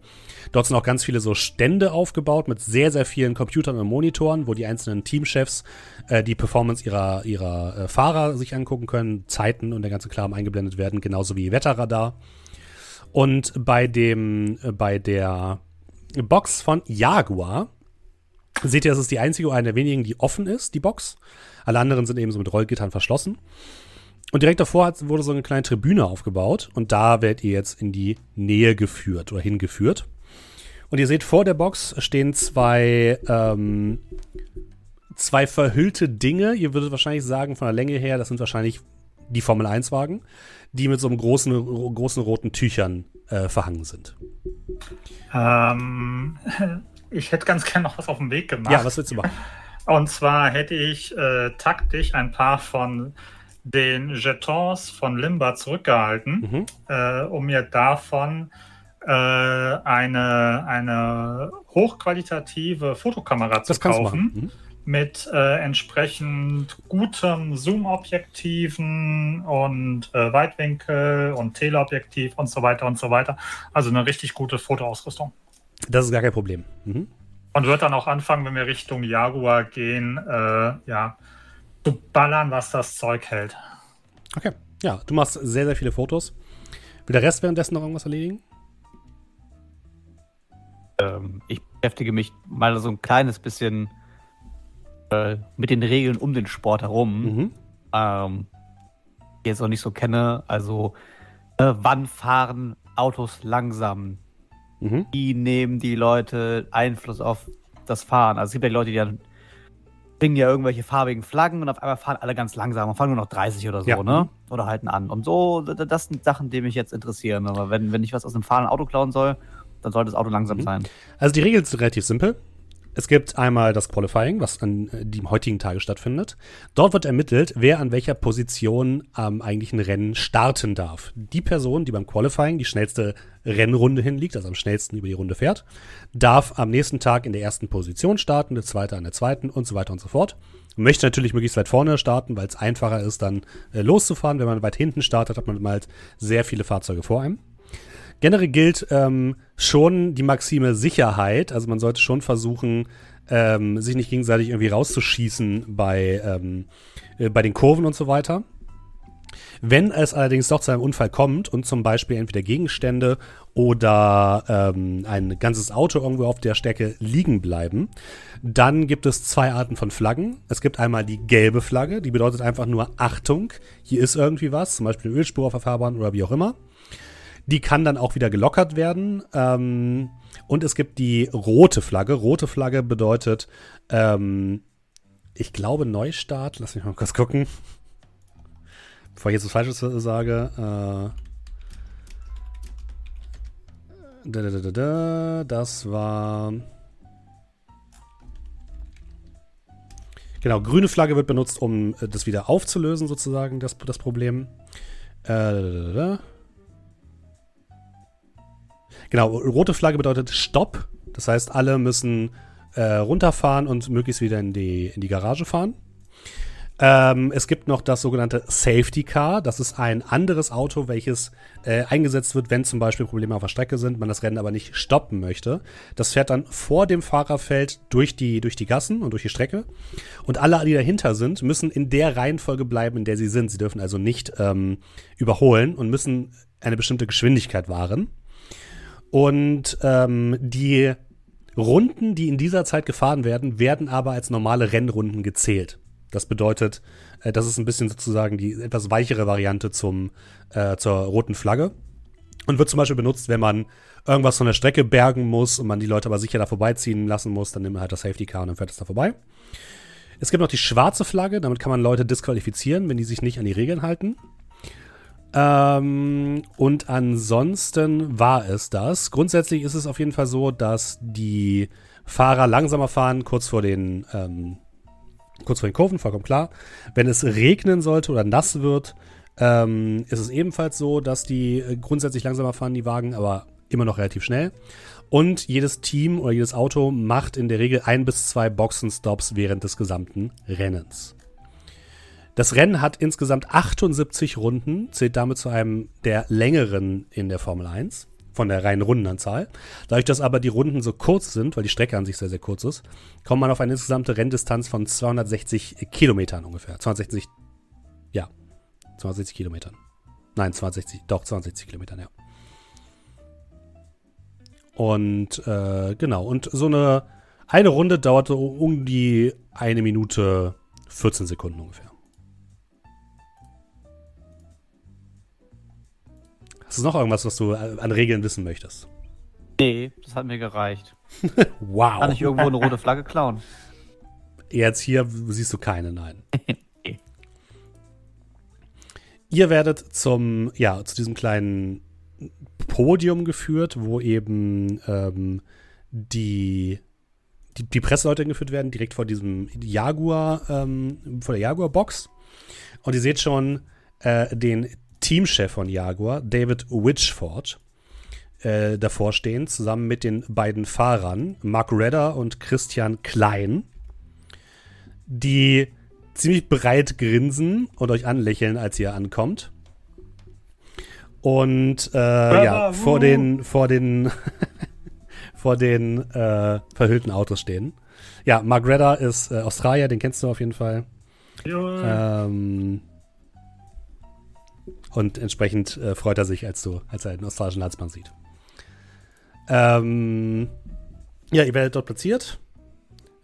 Dort sind auch ganz viele so Stände aufgebaut mit sehr, sehr vielen Computern und Monitoren, wo die einzelnen Teamchefs äh, die Performance ihrer, ihrer äh, Fahrer sich angucken können, Zeiten und der ganze Kram eingeblendet werden, genauso wie Wetterradar. Und bei dem, äh, bei der Box von Jaguar Seht ihr, das ist die einzige oder eine der wenigen, die offen ist, die Box. Alle anderen sind eben so mit Rollgittern verschlossen. Und direkt davor hat, wurde so eine kleine Tribüne aufgebaut und da werdet ihr jetzt in die Nähe geführt oder hingeführt. Und ihr seht, vor der Box stehen zwei, ähm, zwei verhüllte Dinge. Ihr würdet wahrscheinlich sagen, von der Länge her, das sind wahrscheinlich die Formel 1-Wagen, die mit so einem großen, großen roten Tüchern äh, verhangen sind. Ähm, ich hätte ganz gerne noch was auf dem Weg gemacht. Ja, was willst du machen? Und zwar hätte ich äh, taktisch ein paar von den Jetons von Limba zurückgehalten, mhm. äh, um mir davon äh, eine, eine hochqualitative Fotokamera zu kaufen. Mhm. Mit äh, entsprechend gutem Zoom-Objektiven und äh, Weitwinkel und Teleobjektiv und so weiter und so weiter. Also eine richtig gute Fotoausrüstung. Das ist gar kein Problem. Mhm. Und wird dann auch anfangen, wenn wir Richtung Jaguar gehen, äh, ja, zu ballern, was das Zeug hält. Okay. Ja, du machst sehr, sehr viele Fotos. Will der Rest währenddessen noch irgendwas erledigen? Ähm, ich beschäftige mich mal so ein kleines bisschen äh, mit den Regeln um den Sport herum. Mhm. Ähm, die jetzt auch nicht so kenne. Also, äh, wann fahren Autos langsam? Mhm. Wie nehmen die Leute Einfluss auf das Fahren? Also es gibt ja Leute, die dann bringen ja irgendwelche farbigen Flaggen und auf einmal fahren alle ganz langsam und fahren nur noch 30 oder so, ja. ne? Oder halten an. Und so, das sind Sachen, die mich jetzt interessieren. Aber wenn, wenn ich was aus einem fahrenden Auto klauen soll, dann sollte das Auto langsam mhm. sein. Also die Regel ist relativ simpel. Es gibt einmal das Qualifying, was an äh, dem heutigen Tage stattfindet. Dort wird ermittelt, wer an welcher Position am eigentlichen Rennen starten darf. Die Person, die beim Qualifying die schnellste Rennrunde hinliegt, also am schnellsten über die Runde fährt, darf am nächsten Tag in der ersten Position starten, der zweite an der zweiten und so weiter und so fort. Möchte natürlich möglichst weit vorne starten, weil es einfacher ist, dann äh, loszufahren. Wenn man weit hinten startet, hat man halt sehr viele Fahrzeuge vor einem. Generell gilt ähm, schon die Maxime Sicherheit. Also man sollte schon versuchen, ähm, sich nicht gegenseitig irgendwie rauszuschießen bei, ähm, äh, bei den Kurven und so weiter. Wenn es allerdings doch zu einem Unfall kommt und zum Beispiel entweder Gegenstände oder ähm, ein ganzes Auto irgendwo auf der Strecke liegen bleiben, dann gibt es zwei Arten von Flaggen. Es gibt einmal die gelbe Flagge, die bedeutet einfach nur Achtung, hier ist irgendwie was, zum Beispiel eine Ölspur auf der Fahrbahn oder wie auch immer. Die kann dann auch wieder gelockert werden. Ähm, und es gibt die rote Flagge. Rote Flagge bedeutet, ähm, ich glaube, Neustart. Lass mich mal kurz gucken. Bevor ich jetzt was Falsches sage. Äh, da, da, da, da, das war. Genau, grüne Flagge wird benutzt, um äh, das wieder aufzulösen, sozusagen, das, das Problem. Äh, Genau, rote Flagge bedeutet Stopp. Das heißt, alle müssen äh, runterfahren und möglichst wieder in die, in die Garage fahren. Ähm, es gibt noch das sogenannte Safety Car. Das ist ein anderes Auto, welches äh, eingesetzt wird, wenn zum Beispiel Probleme auf der Strecke sind, man das Rennen aber nicht stoppen möchte. Das fährt dann vor dem Fahrerfeld durch die, durch die Gassen und durch die Strecke. Und alle, die dahinter sind, müssen in der Reihenfolge bleiben, in der sie sind. Sie dürfen also nicht ähm, überholen und müssen eine bestimmte Geschwindigkeit wahren. Und ähm, die Runden, die in dieser Zeit gefahren werden, werden aber als normale Rennrunden gezählt. Das bedeutet, äh, das ist ein bisschen sozusagen die etwas weichere Variante zum, äh, zur roten Flagge. Und wird zum Beispiel benutzt, wenn man irgendwas von der Strecke bergen muss und man die Leute aber sicher da vorbeiziehen lassen muss, dann nimmt man halt das Safety Car und dann fährt es da vorbei. Es gibt noch die schwarze Flagge, damit kann man Leute disqualifizieren, wenn die sich nicht an die Regeln halten. Ähm, und ansonsten war es das. Grundsätzlich ist es auf jeden Fall so, dass die Fahrer langsamer fahren, kurz vor den, ähm, kurz vor den Kurven, vollkommen klar. Wenn es regnen sollte oder nass wird, ähm, ist es ebenfalls so, dass die grundsätzlich langsamer fahren, die Wagen, aber immer noch relativ schnell. Und jedes Team oder jedes Auto macht in der Regel ein bis zwei Boxenstops während des gesamten Rennens. Das Rennen hat insgesamt 78 Runden, zählt damit zu einem der längeren in der Formel 1 von der reinen Rundenanzahl. Dadurch, dass aber die Runden so kurz sind, weil die Strecke an sich sehr, sehr kurz ist, kommt man auf eine insgesamte Renndistanz von 260 Kilometern ungefähr. 260, ja, 260 Kilometern. Nein, 260, doch 260 Kilometern, ja. Und äh, genau, und so eine, eine Runde dauerte um die eine Minute 14 Sekunden ungefähr. Hast du noch irgendwas, was du an Regeln wissen möchtest? Nee, das hat mir gereicht. wow. Kann ich irgendwo eine rote Flagge klauen? Jetzt hier siehst du keine, nein. Ihr werdet zum, ja, zu diesem kleinen Podium geführt, wo eben ähm, die, die, die Presseleute geführt werden, direkt vor diesem Jaguar, ähm, vor der Jaguar-Box. Und ihr seht schon äh, den Teamchef von Jaguar, David Witchford, äh, davor stehen, zusammen mit den beiden Fahrern, Mark Redder und Christian Klein, die ziemlich breit grinsen und euch anlächeln, als ihr ankommt. Und äh, ja, vor den, vor den, vor den äh, verhüllten Autos stehen. Ja, Mark Redder ist äh, Australier, den kennst du auf jeden Fall. Ähm, und entsprechend äh, freut er sich, als, du, als er einen australischen Landsmann sieht. Ähm, ja, ihr werdet dort platziert.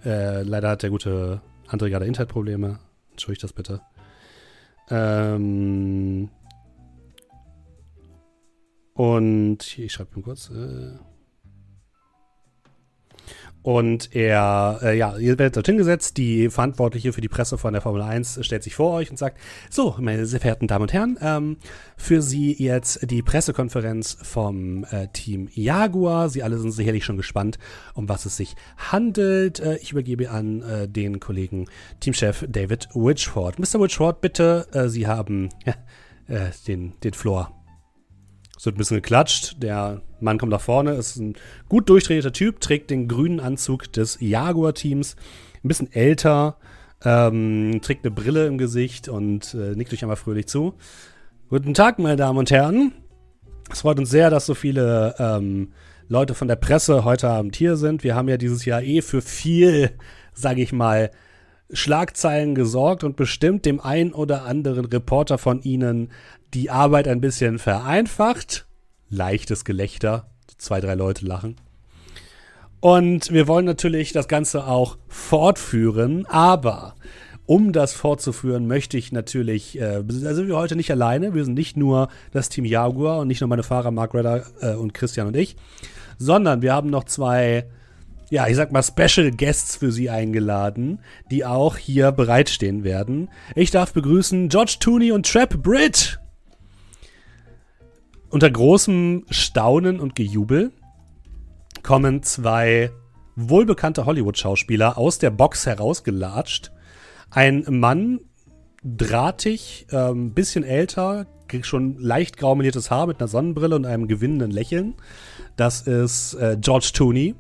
Äh, leider hat der gute André gerade Internetprobleme. Entschuldigt das bitte. Ähm, und ich schreibe mal kurz. Äh, und er, äh, ja, ihr werdet dorthin gesetzt. Die Verantwortliche für die Presse von der Formel 1 stellt sich vor euch und sagt: So, meine sehr verehrten Damen und Herren, ähm, für Sie jetzt die Pressekonferenz vom äh, Team Jaguar. Sie alle sind sicherlich schon gespannt, um was es sich handelt. Äh, ich übergebe an äh, den Kollegen Teamchef David Witchford. Mr. Witchford, bitte, äh, Sie haben äh, den, den Floor. Es wird ein bisschen geklatscht. Der Mann kommt nach vorne, ist ein gut durchtrainierter Typ, trägt den grünen Anzug des Jaguar-Teams, ein bisschen älter, ähm, trägt eine Brille im Gesicht und äh, nickt euch einmal fröhlich zu. Guten Tag, meine Damen und Herren. Es freut uns sehr, dass so viele ähm, Leute von der Presse heute Abend hier sind. Wir haben ja dieses Jahr eh für viel, sage ich mal, Schlagzeilen gesorgt und bestimmt dem ein oder anderen Reporter von Ihnen die Arbeit ein bisschen vereinfacht. Leichtes Gelächter, zwei, drei Leute lachen. Und wir wollen natürlich das Ganze auch fortführen, aber um das fortzuführen, möchte ich natürlich, äh, da sind wir heute nicht alleine, wir sind nicht nur das Team Jaguar und nicht nur meine Fahrer Mark Redder äh, und Christian und ich, sondern wir haben noch zwei, ja, ich sag mal Special Guests für Sie eingeladen, die auch hier bereitstehen werden. Ich darf begrüßen George Tooney und Trap Britt. Unter großem Staunen und Gejubel kommen zwei wohlbekannte Hollywood-Schauspieler aus der Box herausgelatscht. Ein Mann, drahtig, ähm, bisschen älter, schon leicht graumeliertes Haar mit einer Sonnenbrille und einem gewinnenden Lächeln. Das ist äh, George Tooney.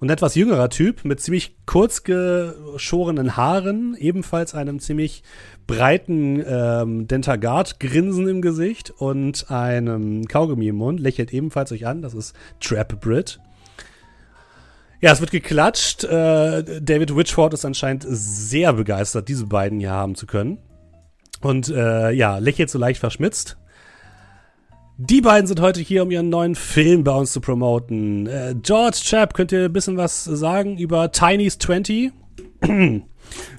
Und ein etwas jüngerer Typ mit ziemlich kurz geschorenen Haaren, ebenfalls einem ziemlich breiten ähm, Dentagard-Grinsen im Gesicht und einem Kaugummi im Mund, lächelt ebenfalls euch an. Das ist Trap Brit. Ja, es wird geklatscht. Äh, David Witchford ist anscheinend sehr begeistert, diese beiden hier haben zu können. Und äh, ja, lächelt so leicht verschmitzt. Die beiden sind heute hier, um ihren neuen Film bei uns zu promoten. Äh, George Chapp, könnt ihr ein bisschen was sagen über Tiny's 20?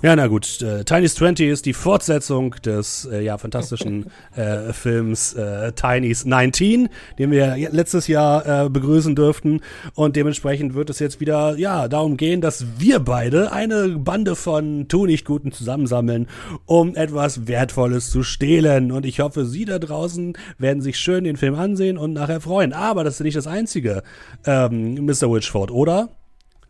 Ja, na gut. Äh, Tiny's 20 ist die Fortsetzung des äh, ja fantastischen äh, Films äh, Tiny's 19, den wir letztes Jahr äh, begrüßen dürften. Und dementsprechend wird es jetzt wieder ja darum gehen, dass wir beide eine Bande von Tunichtguten zusammensammeln, um etwas Wertvolles zu stehlen. Und ich hoffe, Sie da draußen werden sich schön den Film ansehen und nachher freuen. Aber das ist nicht das Einzige, ähm, Mr. Witchford, oder?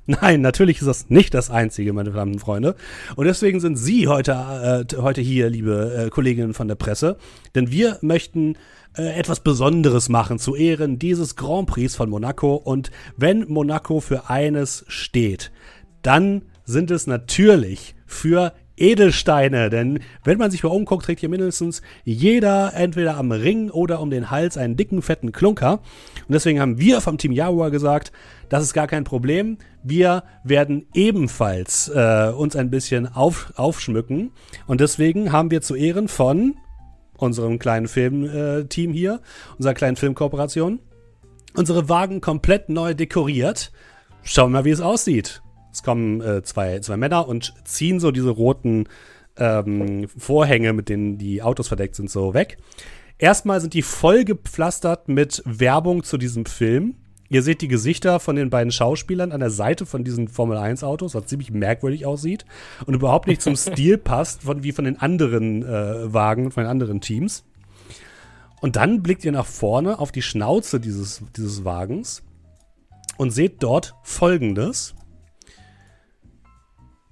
Nein, natürlich ist das nicht das Einzige, meine verdammten Freunde. Und deswegen sind Sie heute, äh, heute hier, liebe äh, Kolleginnen von der Presse, denn wir möchten äh, etwas Besonderes machen zu Ehren dieses Grand Prix von Monaco. Und wenn Monaco für eines steht, dann sind es natürlich für Edelsteine, denn wenn man sich mal umguckt, trägt hier mindestens jeder entweder am Ring oder um den Hals einen dicken, fetten Klunker. Und deswegen haben wir vom Team Jaguar gesagt, das ist gar kein Problem. Wir werden ebenfalls äh, uns ein bisschen auf, aufschmücken. Und deswegen haben wir zu Ehren von unserem kleinen Filmteam äh, hier, unserer kleinen Filmkooperation, unsere Wagen komplett neu dekoriert. Schauen wir mal, wie es aussieht. Es kommen äh, zwei, zwei Männer und ziehen so diese roten ähm, Vorhänge, mit denen die Autos verdeckt sind, so weg. Erstmal sind die voll gepflastert mit Werbung zu diesem Film. Ihr seht die Gesichter von den beiden Schauspielern an der Seite von diesen Formel 1 Autos, was ziemlich merkwürdig aussieht und überhaupt nicht zum Stil passt, von, wie von den anderen äh, Wagen, von den anderen Teams. Und dann blickt ihr nach vorne auf die Schnauze dieses, dieses Wagens und seht dort folgendes.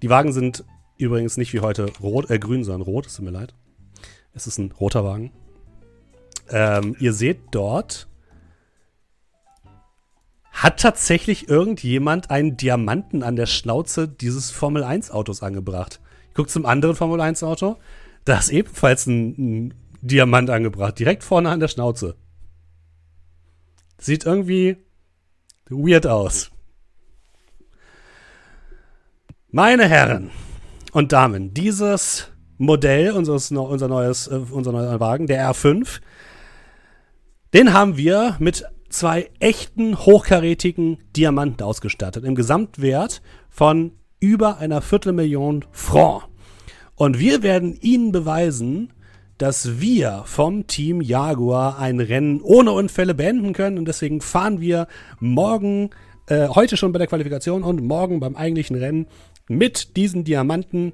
Die Wagen sind übrigens nicht wie heute rot, äh, grün, sondern rot, es tut mir leid. Es ist ein roter Wagen. Ähm, ihr seht dort hat tatsächlich irgendjemand einen Diamanten an der Schnauze dieses Formel 1 Autos angebracht. Ich gucke zum anderen Formel 1 Auto. Da ist ebenfalls ein, ein Diamant angebracht, direkt vorne an der Schnauze. Sieht irgendwie weird aus. Meine Herren und Damen, dieses Modell, unseres, unser, neues, äh, unser neuer Wagen, der R5, den haben wir mit zwei echten hochkarätigen Diamanten ausgestattet. Im Gesamtwert von über einer Viertelmillion Franc. Und wir werden Ihnen beweisen, dass wir vom Team Jaguar ein Rennen ohne Unfälle beenden können. Und deswegen fahren wir morgen, äh, heute schon bei der Qualifikation und morgen beim eigentlichen Rennen mit diesen Diamanten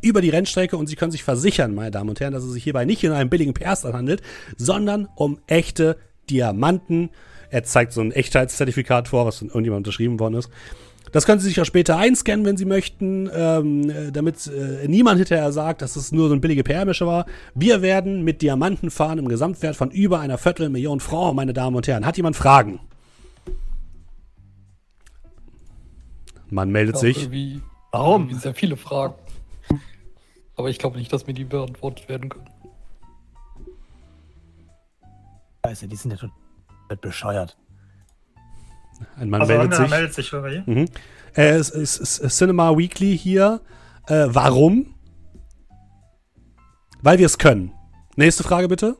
über die Rennstrecke und Sie können sich versichern, meine Damen und Herren, dass es sich hierbei nicht um einen billigen PS handelt, sondern um echte Diamanten. Er zeigt so ein Echtheitszertifikat vor, was von irgendjemand unterschrieben worden ist. Das können Sie sich auch später einscannen, wenn Sie möchten, ähm, damit äh, niemand hinterher sagt, dass es nur so ein billige PR-Mische war. Wir werden mit Diamanten fahren im Gesamtwert von über einer Viertelmillion Franc, meine Damen und Herren. Hat jemand Fragen? Man meldet sich. Warum? Sehr viele Fragen. Aber ich glaube nicht, dass mir die beantwortet werden können. Scheiße, die sind ja total bescheuert. Ein Mann also meldet sich. meldet sich, oder? Mhm. Äh, es ist Cinema Weekly hier. Äh, warum? Weil wir es können. Nächste Frage bitte.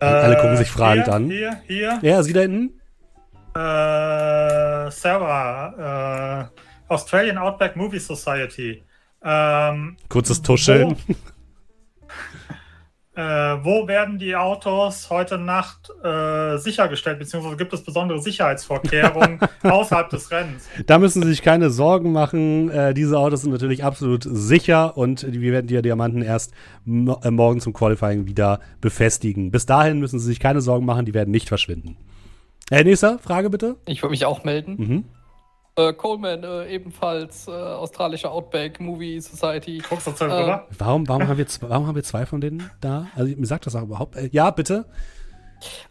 Äh, Alle gucken sich fragend hier, an. Hier, hier. Ja, Sie da hinten? Äh, Sarah, äh, Australian Outback Movie Society. Ähm, Kurzes Tuscheln. Wo, äh, wo werden die Autos heute Nacht äh, sichergestellt, beziehungsweise gibt es besondere Sicherheitsvorkehrungen außerhalb des Rennens? Da müssen Sie sich keine Sorgen machen. Äh, diese Autos sind natürlich absolut sicher und wir werden die Diamanten erst äh, morgen zum Qualifying wieder befestigen. Bis dahin müssen Sie sich keine Sorgen machen, die werden nicht verschwinden. Herr nächster, Frage bitte. Ich würde mich auch melden. Mhm. Äh, Coleman, äh, ebenfalls äh, australische Outback Movie Society. Guckst du äh, warum, warum, haben wir warum haben wir zwei von denen da? Also mir sagt das auch überhaupt. Äh, ja, bitte.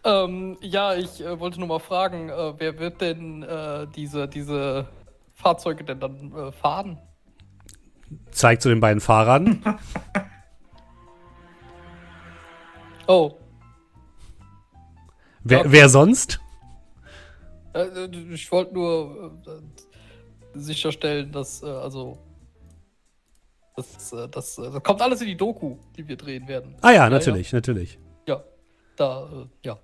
Ähm, ja, ich äh, wollte nur mal fragen, wer wird denn diese, diese Fahrzeuge denn dann fahren? Zeigt zu den beiden Fahrern. oh. Wer, wer sonst? Ich wollte nur sicherstellen, dass, äh, also, Das, äh, das, äh, das kommt alles in die Doku, die wir drehen werden. Ah ja, natürlich, natürlich. Ja, da, äh, ja.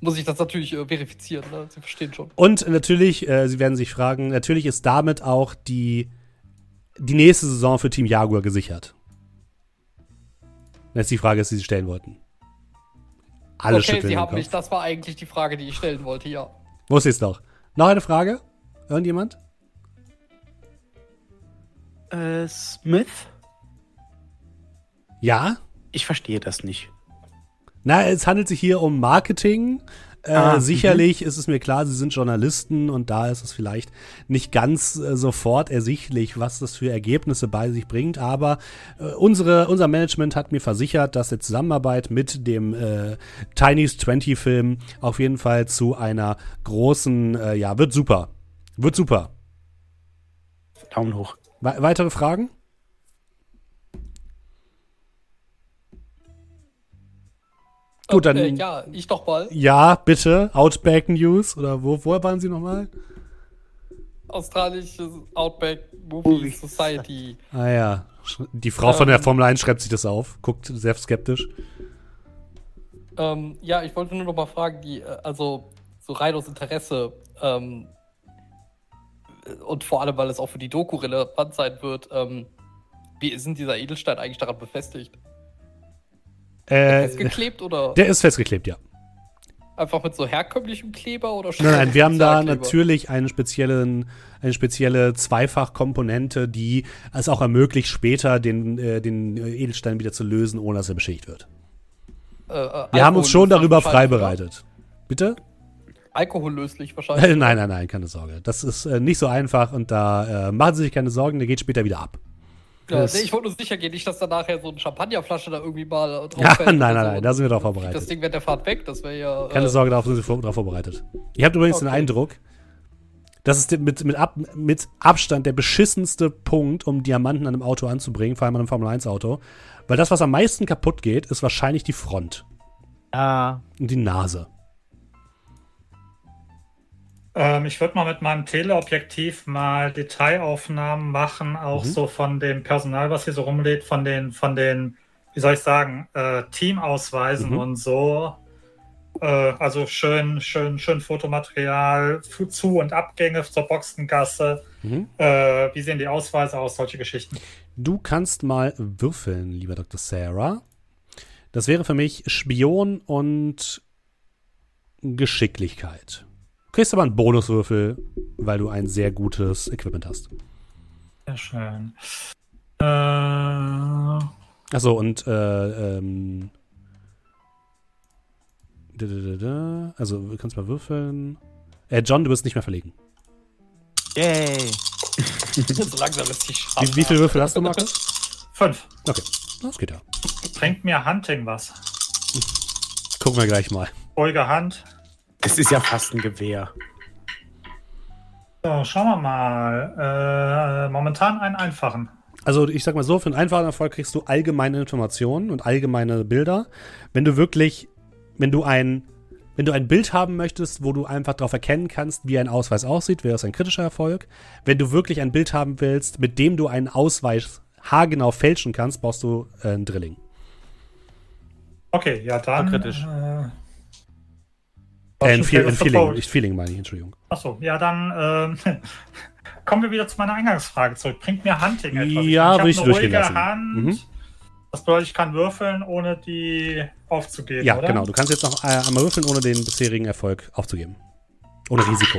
Muss ich das natürlich äh, verifizieren, ne? Sie verstehen schon. Und natürlich, äh, Sie werden sich fragen, natürlich ist damit auch die, die nächste Saison für Team Jaguar gesichert. Jetzt die Frage ist, die Sie stellen wollten. Alle okay, schütteln Sie haben mich, das war eigentlich die Frage, die ich stellen wollte, ja. Wusste ich's doch. Noch eine Frage? Irgendjemand? Äh, Smith? Ja? Ich verstehe das nicht. Na, es handelt sich hier um Marketing. Äh, Ah, sicherlich ist es mir klar, Sie sind Journalisten und da ist es vielleicht nicht ganz äh, sofort ersichtlich, was das für Ergebnisse bei sich bringt. Aber äh, unsere, unser Management hat mir versichert, dass die Zusammenarbeit mit dem äh, Tiny's 20 Film auf jeden Fall zu einer großen, äh, ja, wird super. Wird super. Daumen hoch. We weitere Fragen? Gut, dann- Äh, ja, ich doch mal. Ja, bitte. Outback News oder wo, wo waren Sie nochmal? Australische Outback Movie Society. Ah ja, die Frau von der Ähm. Formel 1 schreibt sich das auf, guckt sehr skeptisch. Ähm, ja, ich wollte nur noch mal fragen, die, äh, also so rein aus Interesse ähm, äh, und vor allem, weil es auch für die Doku relevant sein wird, ähm, wie ist denn dieser Edelstein eigentlich daran befestigt? Äh, Festgeklebt oder der ist festgeklebt, ja. einfach mit so herkömmlichem Kleber oder Nein, nein, wir haben da natürlich einen speziellen, eine spezielle Zweifachkomponente, die es auch ermöglicht, später den, äh, den Edelstein wieder zu lösen, ohne dass er beschädigt wird. Äh, äh, Wir haben uns schon darüber freibereitet. Bitte? Alkohollöslich wahrscheinlich. nein, nein, nein, keine Sorge. Das ist äh, nicht so einfach und da äh, machen Sie sich keine Sorgen, der geht später wieder ab. Ja, Das- nee, ich wollte nur sicher gehen, nicht, dass da nachher so eine Champagnerflasche da irgendwie mal drauf Ja, fällt nein, nein, so nein, da sind wir drauf Das vorbereitet. Ding während der Fahrt weg, das wäre ja. Keine äh, Sorge, darauf sind Sie vor- darauf vorbereitet. Ihr habt übrigens den Okay. Eindruck, das ist mit, mit, Ab, mit Abstand der beschissenste Punkt, um Diamanten an einem Auto anzubringen, vor allem an einem Formel-1-Auto. Weil das, was am meisten kaputt geht, ist wahrscheinlich die Front Ja, und die Nase. Ähm, ich würde mal mit meinem Teleobjektiv mal Detailaufnahmen machen, auch Mhm. so von dem Personal, was hier so rumlädt, von den, von den, wie soll ich sagen, äh, Teamausweisen Mhm. und so. Äh, also schön, schön, schön Fotomaterial, Zu- und Abgänge zur Boxengasse. Mhm. Äh, wie sehen die Ausweise aus? Solche Geschichten. Du kannst mal würfeln, lieber Dr. Sarah. Das wäre für mich Spion und Geschicklichkeit. Du kriegst aber einen Bonuswürfel, weil du ein sehr gutes Equipment hast. Sehr schön. Äh, Achso, und äh, ähm. Also, du kannst mal würfeln. Äh, John, du wirst nicht mehr verlegen. yay. so langsam ist die Wie, wie viele Würfel hast du, Markus? fünf. Okay, das geht ja. Bringt mir Hunting was? Gucken wir gleich mal. Ruhige Hand. Das ist ja fast ein Gewehr. So, schauen wir mal. Äh, momentan einen einfachen. Also, ich sag mal so, für einen einfachen Erfolg kriegst du allgemeine Informationen und allgemeine Bilder. Wenn du wirklich, wenn du ein, wenn du ein Bild haben möchtest, wo du einfach darauf erkennen kannst, wie ein Ausweis aussieht, wäre es ein kritischer Erfolg. Wenn du wirklich ein Bild haben willst, mit dem du einen Ausweis haargenau fälschen kannst, brauchst du äh, ein Drilling. Okay, ja dann. kritisch. Äh, Äh, Feel, ein Favorite Feeling, nicht Feeling meine ich, Entschuldigung. Achso, ja, dann ähm, kommen wir wieder zu meiner Eingangsfrage zurück. Bringt mir Hunting etwas? Ja, würde ich eine durchgehen ruhige lassen. Hand. Mhm. Das bedeutet, ich kann würfeln, ohne die aufzugeben, Ja, oder? genau. Du kannst jetzt noch äh, einmal würfeln, ohne den bisherigen Erfolg aufzugeben. Ohne Risiko.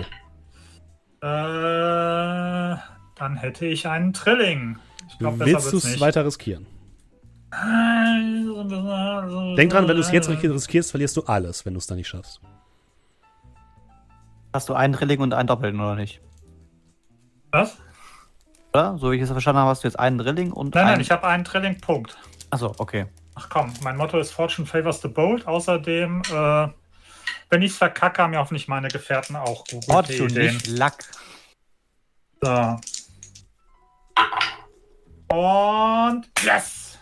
Äh, dann hätte ich einen Trilling. Ich besser Willst du es weiter riskieren? Denk dran, wenn du es jetzt ris- riskierst, verlierst du alles, wenn du es dann nicht schaffst. Hast du einen Drilling und einen Doppelten oder nicht? Was? Oder? So wie ich es verstanden habe, hast du jetzt einen Drilling und Nein, einen. nein, ich habe einen Trilling, Punkt. Achso, okay. Ach komm, mein Motto ist Fortune favors the bold. Außerdem, äh, wenn ich es verkacke, haben ja hoffentlich meine Gefährten auch gute Fortune, Ideen. nicht Lack. So. Und yes!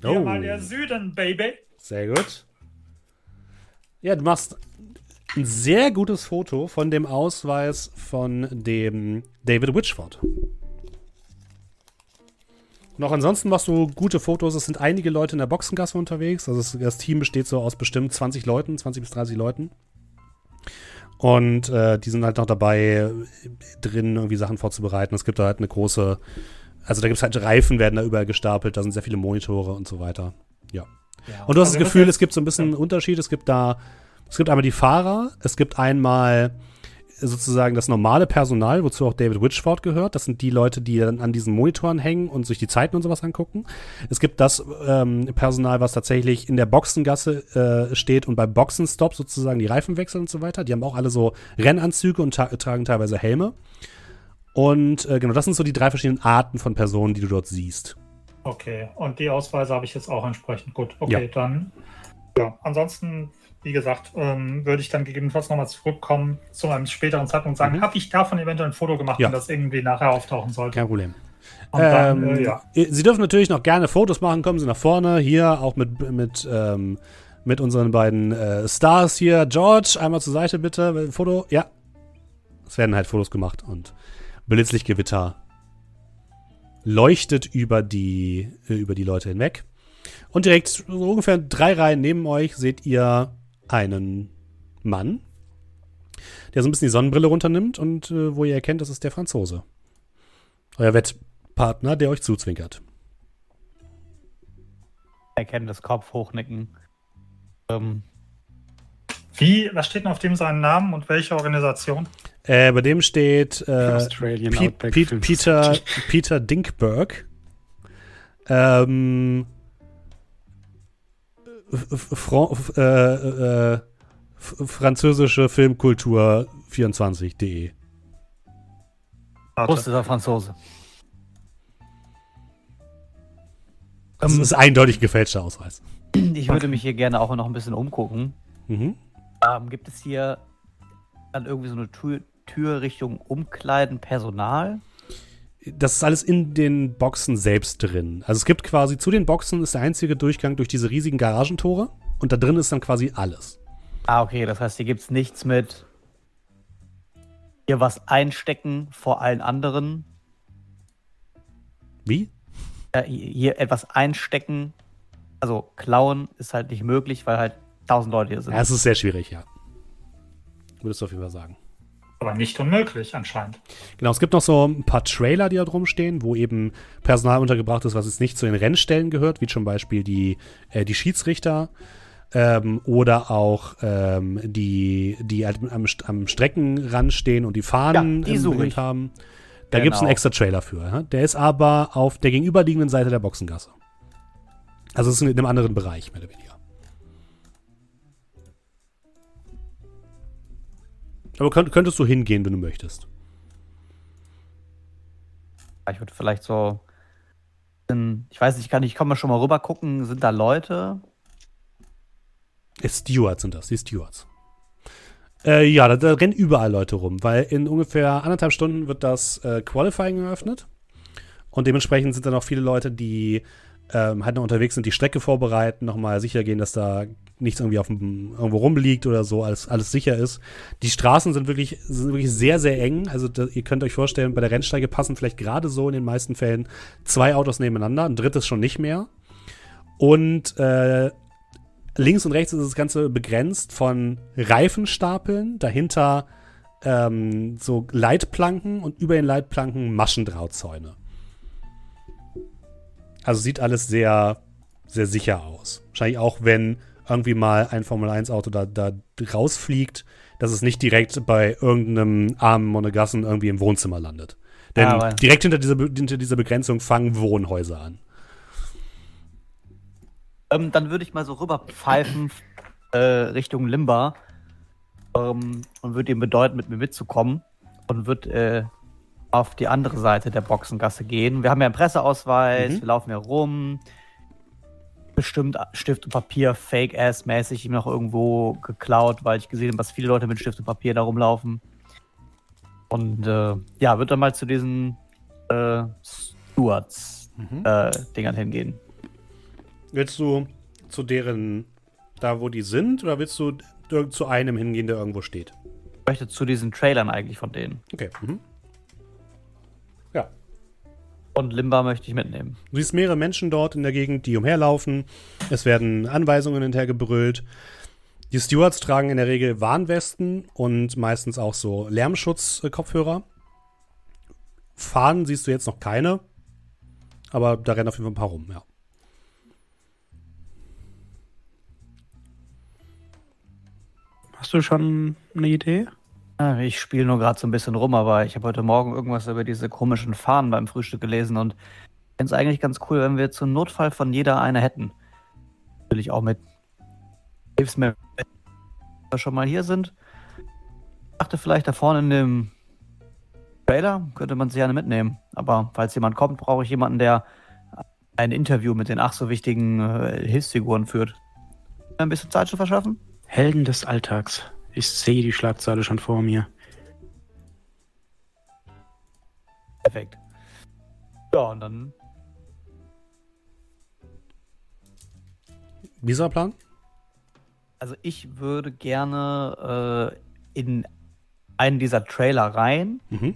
Hier Oh. mal der Süden, Baby. Sehr gut. Ja, du machst ein sehr gutes Foto von dem Ausweis von dem David Witchford. Noch ansonsten machst du gute Fotos. Es sind einige Leute in der Boxengasse unterwegs. Also das, Team besteht so aus bestimmt 20 Leuten, 20 bis 30 Leuten. Und äh, die sind halt noch dabei, drin irgendwie Sachen vorzubereiten. Es gibt da halt eine große, also da gibt es halt Reifen, werden da überall gestapelt, da sind sehr viele Monitore und so weiter. Ja. Ja. Und du hast Also das Gefühl, es gibt so ein bisschen Unterschied. Es gibt da, es gibt einmal die Fahrer, es gibt einmal sozusagen das normale Personal, wozu auch David Witchford gehört. Das sind die Leute, die dann an diesen Monitoren hängen und sich die Zeiten und sowas angucken. Es gibt das ähm, Personal, was tatsächlich in der Boxengasse äh, steht und bei Boxenstopp sozusagen die Reifen wechseln und so weiter. Die haben auch alle so Rennanzüge und ta tragen teilweise Helme. Und äh, genau, das sind so die drei verschiedenen Arten von Personen, die du dort siehst. Okay, und die Ausweise habe ich jetzt auch entsprechend. Gut, okay, Ja. dann. Ja, ansonsten, wie gesagt, ähm, würde ich dann gegebenenfalls nochmal zurückkommen zu einem späteren Zeitpunkt und sagen, Mhm. habe ich davon eventuell ein Foto gemacht, Ja. wenn das irgendwie nachher auftauchen sollte. Kein Problem. Und dann, Ähm, äh, ja. Sie dürfen natürlich noch gerne Fotos machen, kommen Sie nach vorne, hier auch mit, mit, ähm, mit unseren beiden äh, Stars hier. George, einmal zur Seite bitte. Foto, ja. Es werden halt Fotos gemacht und Blitzlichtgewitter leuchtet über die, äh, über die Leute hinweg. Und direkt so ungefähr drei Reihen neben euch seht ihr einen Mann, der so ein bisschen die Sonnenbrille runternimmt und äh, wo ihr erkennt, das ist der Franzose. Euer Wettpartner, der euch zuzwinkert. Erkennen das Kopf, hochnicken. Ähm, Wie, was steht denn auf dem seinen Namen und welche Organisation? Äh, bei dem steht äh, Pe Pe Peter. Peter Dinkberg. Ähm, Fran äh, äh, französische Filmkultur 24.de. Warte. Prost ist er Franzose. Das Ähm, ist eindeutig ein gefälschter Ausweis. Ich würde mich hier gerne auch noch ein bisschen umgucken. Mhm. Ähm, gibt es hier dann irgendwie so eine Tür, Tür Richtung Umkleiden, Personal? Das ist alles in den Boxen selbst drin. Also es gibt quasi zu den Boxen ist der einzige Durchgang durch diese riesigen Garagentore und da drin ist dann quasi alles. Ah, okay, das heißt, hier gibt es nichts mit hier was einstecken vor allen anderen. Wie? Ja, hier hier etwas einstecken, also klauen, ist halt nicht möglich, weil halt tausend Leute hier sind. Ja, es ist sehr schwierig, ja. Würdest du auf jeden Fall sagen. Aber nicht unmöglich anscheinend. Genau, es gibt noch so ein paar Trailer, die da drum stehen, wo eben Personal untergebracht ist, was jetzt nicht zu den Rennstellen gehört, wie zum Beispiel die, äh, die Schiedsrichter ähm, oder auch ähm, die, die halt am, am Streckenrand stehen und die Fahnen Ja, die im Bild haben. Da gibt es einen Genau. extra Trailer für. Ja? Der ist aber auf der gegenüberliegenden Seite der Boxengasse. Also es ist in einem anderen Bereich, mehr oder weniger. Aber könnt, könntest du hingehen, wenn du möchtest. Ich würde vielleicht so. Ich weiß nicht, kann ich, kann mal schon mal rüber gucken, sind da Leute? Stewards sind das, die Stewards. Äh, ja, da, da rennen überall Leute rum, weil in ungefähr anderthalb Stunden wird das äh, Qualifying eröffnet. Und dementsprechend sind dann auch viele Leute, die ähm, halt noch unterwegs sind, die Strecke vorbereiten, nochmal sicher gehen, dass da nichts irgendwie auf dem, irgendwo rumliegt oder so, alles, alles sicher ist. Die Straßen sind wirklich, sind wirklich sehr, sehr eng. Also da, ihr könnt euch vorstellen, bei der Rennstrecke passen vielleicht gerade so in den meisten Fällen zwei Autos nebeneinander, ein drittes schon nicht mehr. Und äh, links und rechts ist das Ganze begrenzt von Reifenstapeln, dahinter ähm, so Leitplanken und über den Leitplanken Maschendrahtzäune. Also sieht alles sehr, sehr sicher aus. Wahrscheinlich auch, wenn irgendwie mal ein Formel-1-Auto da, da rausfliegt, dass es nicht direkt bei irgendeinem armen Monegassen irgendwie im Wohnzimmer landet. Denn aber- direkt hinter dieser, hinter dieser Begrenzung fangen Wohnhäuser an. Ähm, dann würde ich mal so rüber pfeifen äh, Richtung Limba ähm, und würde ihm bedeuten, mit mir mitzukommen und würde äh, auf die andere Seite der Boxengasse gehen. Wir haben ja einen Presseausweis, Mhm. wir laufen ja rum. Bestimmt Stift und Papier, Fake-Ass-mäßig ihm noch irgendwo geklaut, weil ich gesehen habe, dass viele Leute mit Stift und Papier da rumlaufen. Und äh, ja, würde dann mal zu diesen äh, Stewards-Dingern hingehen. Willst du zu deren, da wo die sind, oder willst du zu einem hingehen, der irgendwo steht? Ich möchte zu diesen Trailern eigentlich von denen. Okay. Mhm. Und Limba möchte ich mitnehmen. Du siehst mehrere Menschen dort in der Gegend, die umherlaufen. Es werden Anweisungen hinterhergebrüllt. Die Stewards tragen in der Regel Warnwesten und meistens auch so Lärmschutz-Kopfhörer. Fahnen siehst du jetzt noch keine, aber da rennen auf jeden Fall ein paar rum, ja. Hast du schon eine Idee? Ja, Ich spiele nur gerade so ein bisschen rum, aber ich habe heute Morgen irgendwas über diese komischen Fahnen beim Frühstück gelesen und fände es eigentlich ganz cool, wenn wir zum Notfall von jeder eine hätten. Natürlich auch mit Hilfsmitteln, wir schon mal hier sind. Ich dachte vielleicht da vorne in dem Trailer könnte man sie gerne mitnehmen. Aber falls jemand kommt, brauche ich jemanden, der ein Interview mit den ach so wichtigen äh, Hilfsfiguren führt. Ein bisschen Zeit zu verschaffen? Helden des Alltags. Ich sehe die Schlagzeile schon vor mir. Perfekt. Ja, und dann Wie ist euer Plan? Also ich würde gerne äh, in einen dieser Trailer rein, Mhm.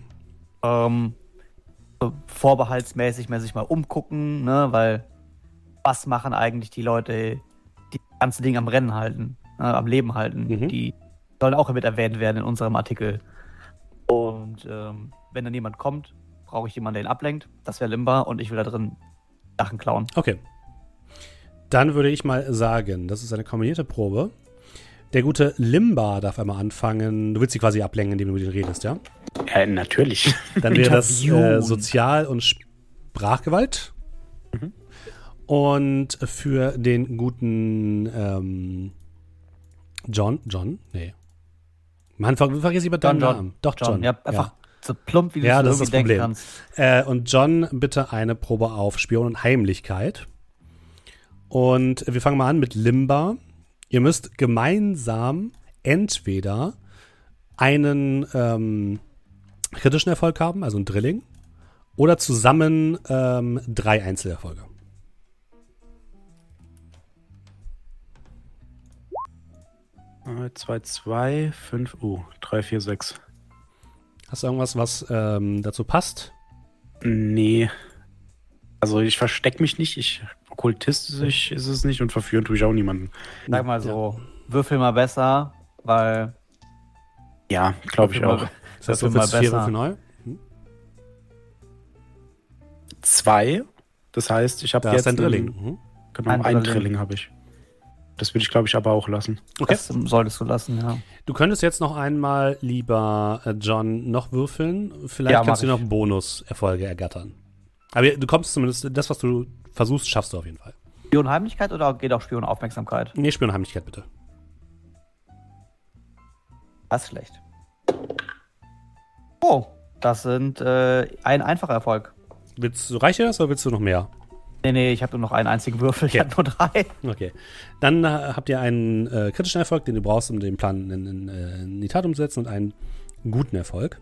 ähm, vorbehaltsmäßig mal sich mal umgucken, ne, weil was machen eigentlich die Leute, die das ganze Ding am Rennen halten, äh, am Leben halten, Mhm. die sollen auch mit erwähnt werden in unserem Artikel. Und ähm, wenn dann jemand kommt, brauche ich jemanden, der ihn ablenkt. Das wäre Limba und ich will da drin Sachen klauen. Okay. Dann würde ich mal sagen, das ist eine kombinierte Probe. Der gute Limba darf einmal anfangen. Du willst sie quasi ablenken, indem du mit ihm redest, ja? Ja, natürlich. Dann wäre das äh. Sozial- und Sprachgewalt. Mhm. Und für den guten ähm, John, John? Nee. Mann, ver vergiss lieber deinen Namen. Doch, John. Ja, einfach so plump, wie du Ja, das ist das denken Problem. kannst. Äh, und John, bitte eine Probe auf Spion und Heimlichkeit. Und wir fangen mal an mit Limba. Ihr müsst gemeinsam entweder einen ähm, kritischen Erfolg haben, also ein Drilling, oder zusammen ähm, drei Einzelerfolge. 2, 2, 5, uh, 3, 4, 6. Hast du irgendwas, was ähm, dazu passt? Nee. Also ich versteck mich nicht, ich okkultistisch ist es nicht und verführen tue ich auch niemanden. Sag mal so, würfel mal besser, weil. Ja, glaube ich auch. Mal, Das heißt, du willst vier. Würfel neu? Zwei. Das heißt, ich habe jetzt ein Drilling. einen- Mhm. Genau, Ein ein, Drilling. Drilling habe ich. Das würde ich, glaube ich, aber auch lassen. Okay. Das solltest du lassen, ja. Du könntest jetzt noch einmal, lieber äh, John, noch würfeln. Vielleicht Ja, kannst du noch Bonuserfolge ergattern. Aber du kommst zumindest, das, was du versuchst, schaffst du auf jeden Fall. Spionheimlichkeit oder geht auch Spionaufmerksamkeit? Nee, Spionheimlichkeit bitte. Das ist schlecht. Oh, das sind äh, ein einfacher Erfolg. Willst du, reicht dir das oder willst du noch mehr? Nee, nee, ich habe nur noch einen einzigen Würfel. Ich Okay. habe nur drei. Okay. Dann äh, habt ihr einen äh, kritischen Erfolg, den du brauchst, um den Plan in, in, äh, in die Tat umzusetzen und einen guten Erfolg.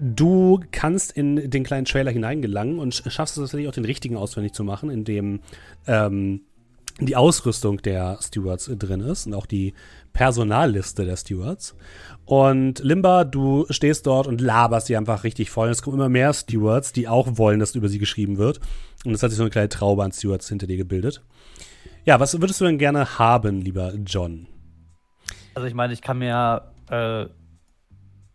Du kannst in den kleinen Trailer hineingelangen und sch- schaffst es tatsächlich auch den richtigen auswendig zu machen, in dem ähm, die Ausrüstung der Stewards äh, drin ist und auch die Personalliste der Stewards. Und Limba, du stehst dort und laberst die einfach richtig voll. Und es kommen immer mehr Stewards, die auch wollen, dass über sie geschrieben wird. Und es hat sich so eine kleine Traube an Stewards hinter dir gebildet. Ja, was würdest du denn gerne haben, lieber John? Also ich meine, ich kann mir äh,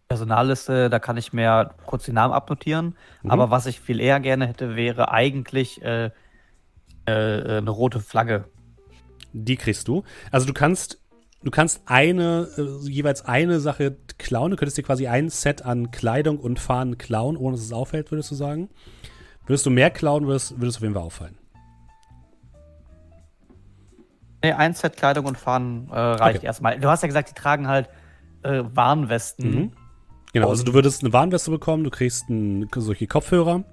Personalliste, da kann ich mir kurz die Namen abnotieren. Mhm. Aber was ich viel eher gerne hätte, wäre eigentlich äh, äh, eine rote Flagge. Die kriegst du. Also du kannst, du kannst eine, äh, jeweils eine Sache klauen. Du könntest dir quasi ein Set an Kleidung und Fahnen klauen, ohne dass es auffällt, würdest du sagen. Würdest du mehr klauen, würdest, würdest auf jeden Fall auffallen. Nee, ein Set Kleidung und Fahnen äh, reicht Okay. erstmal. Du hast ja gesagt, die tragen halt äh, Warnwesten. Mhm. Genau, also du würdest eine Warnweste bekommen, du kriegst ein, solche Kopfhörer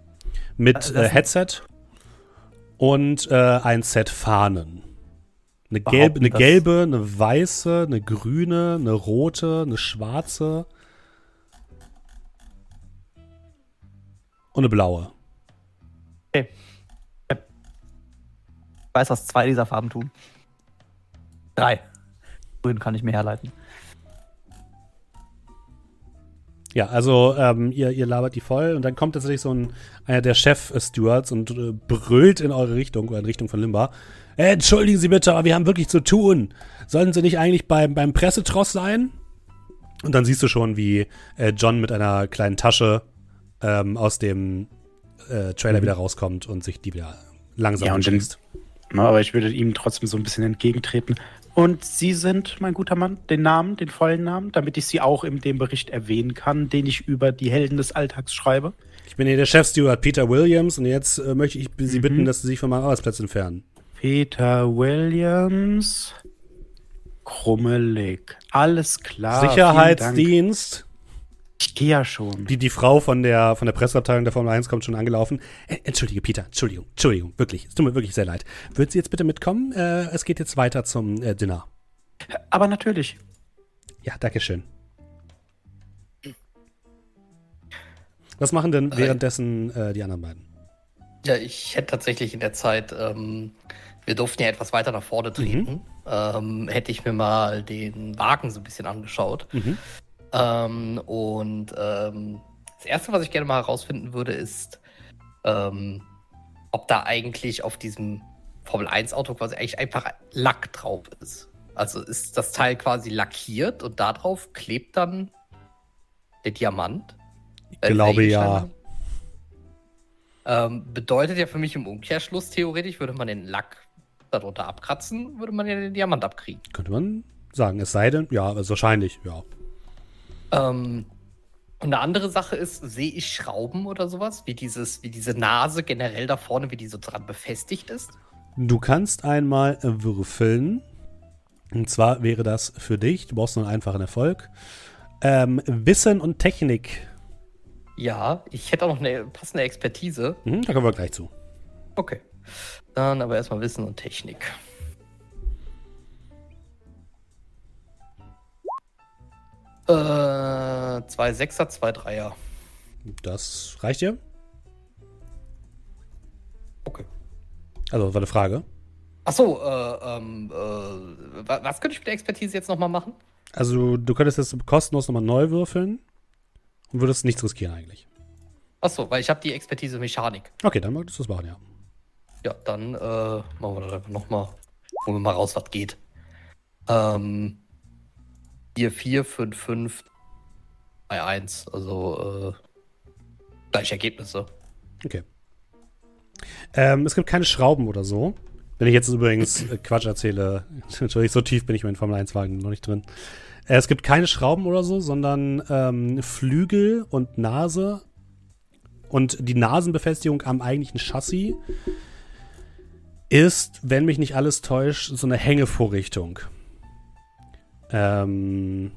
mit äh, das- Headset und äh, ein Set Fahnen. Eine, gelbe, eine gelbe, eine weiße, eine grüne, eine rote, eine schwarze und eine blaue. Ich weiß, was zwei dieser Farben tun. Drei. Grün kann ich mir herleiten. Ja, also ähm, ihr, ihr labert die voll und dann kommt tatsächlich so ein, einer der Chef-Stewards und äh, brüllt in eure Richtung oder in Richtung von Limba. Äh, entschuldigen Sie bitte, aber wir haben wirklich zu tun. Sollten Sie nicht eigentlich beim, beim Pressetross sein? Und dann siehst du schon, wie äh, John mit einer kleinen Tasche ähm, aus dem äh, Trailer Mhm. wieder rauskommt und sich die wieder langsam Ja, und dann- anschließt. Na, aber ich würde ihm trotzdem so ein bisschen entgegentreten. Und Sie sind, mein guter Mann, den Namen, den vollen Namen, damit ich Sie auch in dem Bericht erwähnen kann, den ich über die Helden des Alltags schreibe. Ich bin hier der Chef-Steward Peter Williams und jetzt äh, möchte ich Sie Mhm. bitten, dass Sie sich von meinem Arbeitsplatz entfernen. Peter Williams, Krummelig. Alles klar. Sicherheitsdienst. Ich gehe ja schon. Die, die Frau von der, von der Presseabteilung der Formel 1 kommt schon angelaufen. Äh, Entschuldige, Peter, Entschuldigung, Entschuldigung, wirklich. Es tut mir wirklich sehr leid. Würden Sie jetzt bitte mitkommen? Äh, es geht jetzt weiter zum äh, Dinner. Aber natürlich. Ja, Dankeschön. Was machen denn Äh, währenddessen äh, die anderen beiden? Ja, ich hätte tatsächlich in der Zeit, ähm, wir durften ja etwas weiter nach vorne treten, ähm, hätte ich mir mal den Wagen so ein bisschen angeschaut. Mhm. Ähm, und ähm, das Erste, was ich gerne mal herausfinden würde, ist, ähm, ob da eigentlich auf diesem Formel 1-Auto quasi eigentlich einfach Lack drauf ist. Also ist das Teil quasi lackiert und darauf klebt dann der Diamant? Ich glaube, der ja. Ähm, bedeutet ja für mich im Umkehrschluss theoretisch, würde man den Lack darunter abkratzen, würde man ja den Diamant abkriegen. Könnte man sagen. Es sei denn, ja, also wahrscheinlich, ja. Ähm, und eine andere Sache ist, sehe ich Schrauben oder sowas, wie dieses, wie diese Nase generell da vorne, wie die so dran befestigt ist? Du kannst einmal äh, würfeln. Und zwar wäre das für dich, du brauchst nur einen einfachen Erfolg. Ähm, Wissen und Technik. Ja, ich hätte auch noch eine passende Expertise. Mhm, da kommen wir gleich zu. Okay. Dann aber erstmal Wissen und Technik. Äh, zwei Sechser, zwei Dreier. Das reicht dir? Okay. Also, war eine Frage. Achso, äh, ähm, äh, wa- was könnte ich mit der Expertise jetzt nochmal machen? Also, du könntest jetzt kostenlos nochmal neu würfeln und würdest nichts riskieren eigentlich. Achso, weil ich habe die Expertise Mechanik. Okay, dann möchtest du es machen, ja. Ja, dann äh, machen wir das einfach nochmal. Holen wir mal raus, was geht. Ähm, 4, 4, 5, 5, 3, 1. Also, äh, gleiche Ergebnisse. Okay. Ähm, es gibt keine Schrauben oder so. Wenn ich jetzt übrigens äh, Quatsch erzähle, natürlich so tief bin ich in meinen Formel 1-Wagen noch nicht drin. Äh, es gibt keine Schrauben oder so, sondern ähm, Flügel und Nase und die Nasenbefestigung am eigentlichen Chassis ist, wenn mich nicht alles täuscht, so eine Hängevorrichtung. Ähm,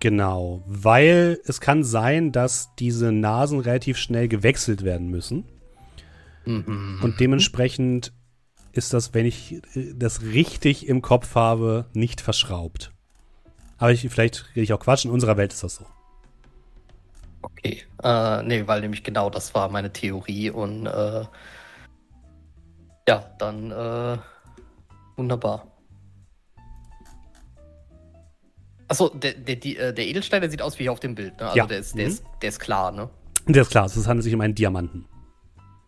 genau, weil es kann sein, dass diese Nasen relativ schnell gewechselt werden müssen. Mhm. Und dementsprechend ist das, wenn ich äh, das richtig im Kopf habe, nicht verschraubt. Aber ich, vielleicht rede ich auch Quatsch, in unserer Welt ist das so. Okay. Äh, nee, weil nämlich genau das war meine Theorie und äh, ja, dann äh, wunderbar. Achso, der, der, äh, der Edelstein, der sieht aus wie hier auf dem Bild, ne? Also Ja. der, ist, der, Mhm. ist, der ist klar, ne? Das ist klar, es handelt sich um einen Diamanten.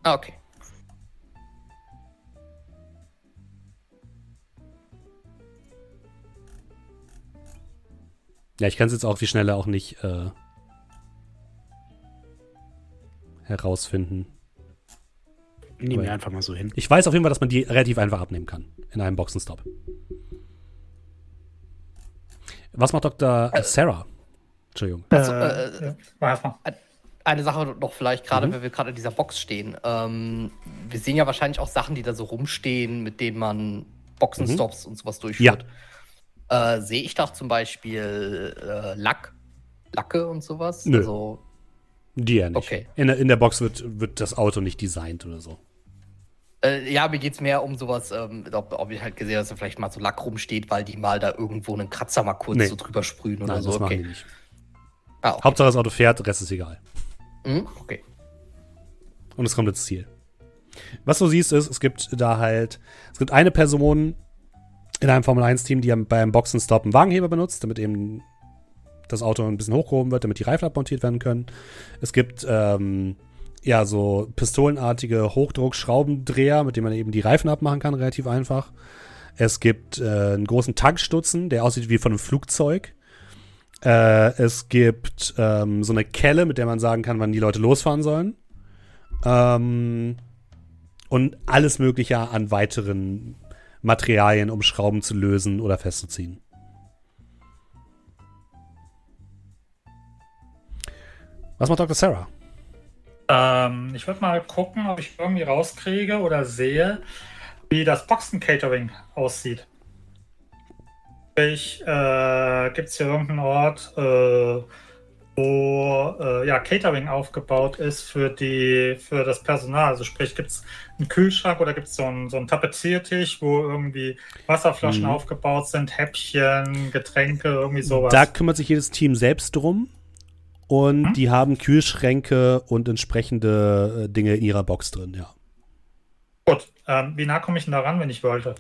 Ah, okay. Ja, ich kann es jetzt auch wie schnell auch nicht äh, herausfinden. Nehmen wir einfach mal so hin. Ich weiß auf jeden Fall, dass man die relativ einfach abnehmen kann in einem Boxenstopp. Was macht Dr. Sarah? Entschuldigung. Achso, Äh, äh, ja, mal. Eine Sache noch vielleicht, gerade Mhm. wenn wir gerade in dieser Box stehen. Ähm, wir sehen ja wahrscheinlich auch Sachen, die da so rumstehen, mit denen man Boxenstops und sowas durchführt. Äh, Sehe ich da zum Beispiel äh, Lack, Lacke und sowas? Nö. Also, Die ja nicht. Okay. In, der, in der Box wird, wird das Auto nicht designt oder so. äh, ja, mir geht es mehr um sowas, ähm, ob, ob ich halt gesehen habe, dass da vielleicht mal so Lack rumsteht, weil die mal da irgendwo einen Kratzer mal kurz Nee. so drüber sprühen oder Nein, so. das Okay. nicht. Ah, okay. Hauptsache das Auto fährt, Rest ist egal. Hm, okay. Und es kommt ins Ziel. Was du siehst, ist, es gibt da halt, es gibt eine Person in einem Formel-1-Team, die beim Boxenstopp einen Wagenheber benutzt, damit eben das Auto ein bisschen hochgehoben wird, damit die Reifen abmontiert werden können. Es gibt ähm, ja so pistolenartige Hochdruckschraubendreher, mit denen man eben die Reifen abmachen kann, relativ einfach. Es gibt äh, einen großen Tankstutzen, der aussieht wie von einem Flugzeug. Äh, es gibt ähm, so eine Kelle, mit der man sagen kann, wann die Leute losfahren sollen. Ähm, und alles Mögliche an weiteren Materialien, um Schrauben zu lösen oder festzuziehen. Was macht Dr. Sarah? Ähm, ich würde mal gucken, ob ich irgendwie rauskriege oder sehe, wie das Boxen-Catering aussieht. Ich, äh, Gibt es hier irgendeinen Ort, äh, wo äh, ja, Catering aufgebaut ist für, die, für das Personal? Also sprich, gibt es einen Kühlschrank oder gibt es so einen, so einen Tapeziertisch, wo irgendwie Wasserflaschen Mhm. aufgebaut sind, Häppchen, Getränke, irgendwie sowas? Da kümmert sich jedes Team selbst drum. Und Hm? die haben Kühlschränke und entsprechende äh, Dinge in ihrer Box drin, ja. Gut, ähm, wie nah komme ich denn da ran, wenn ich wollte?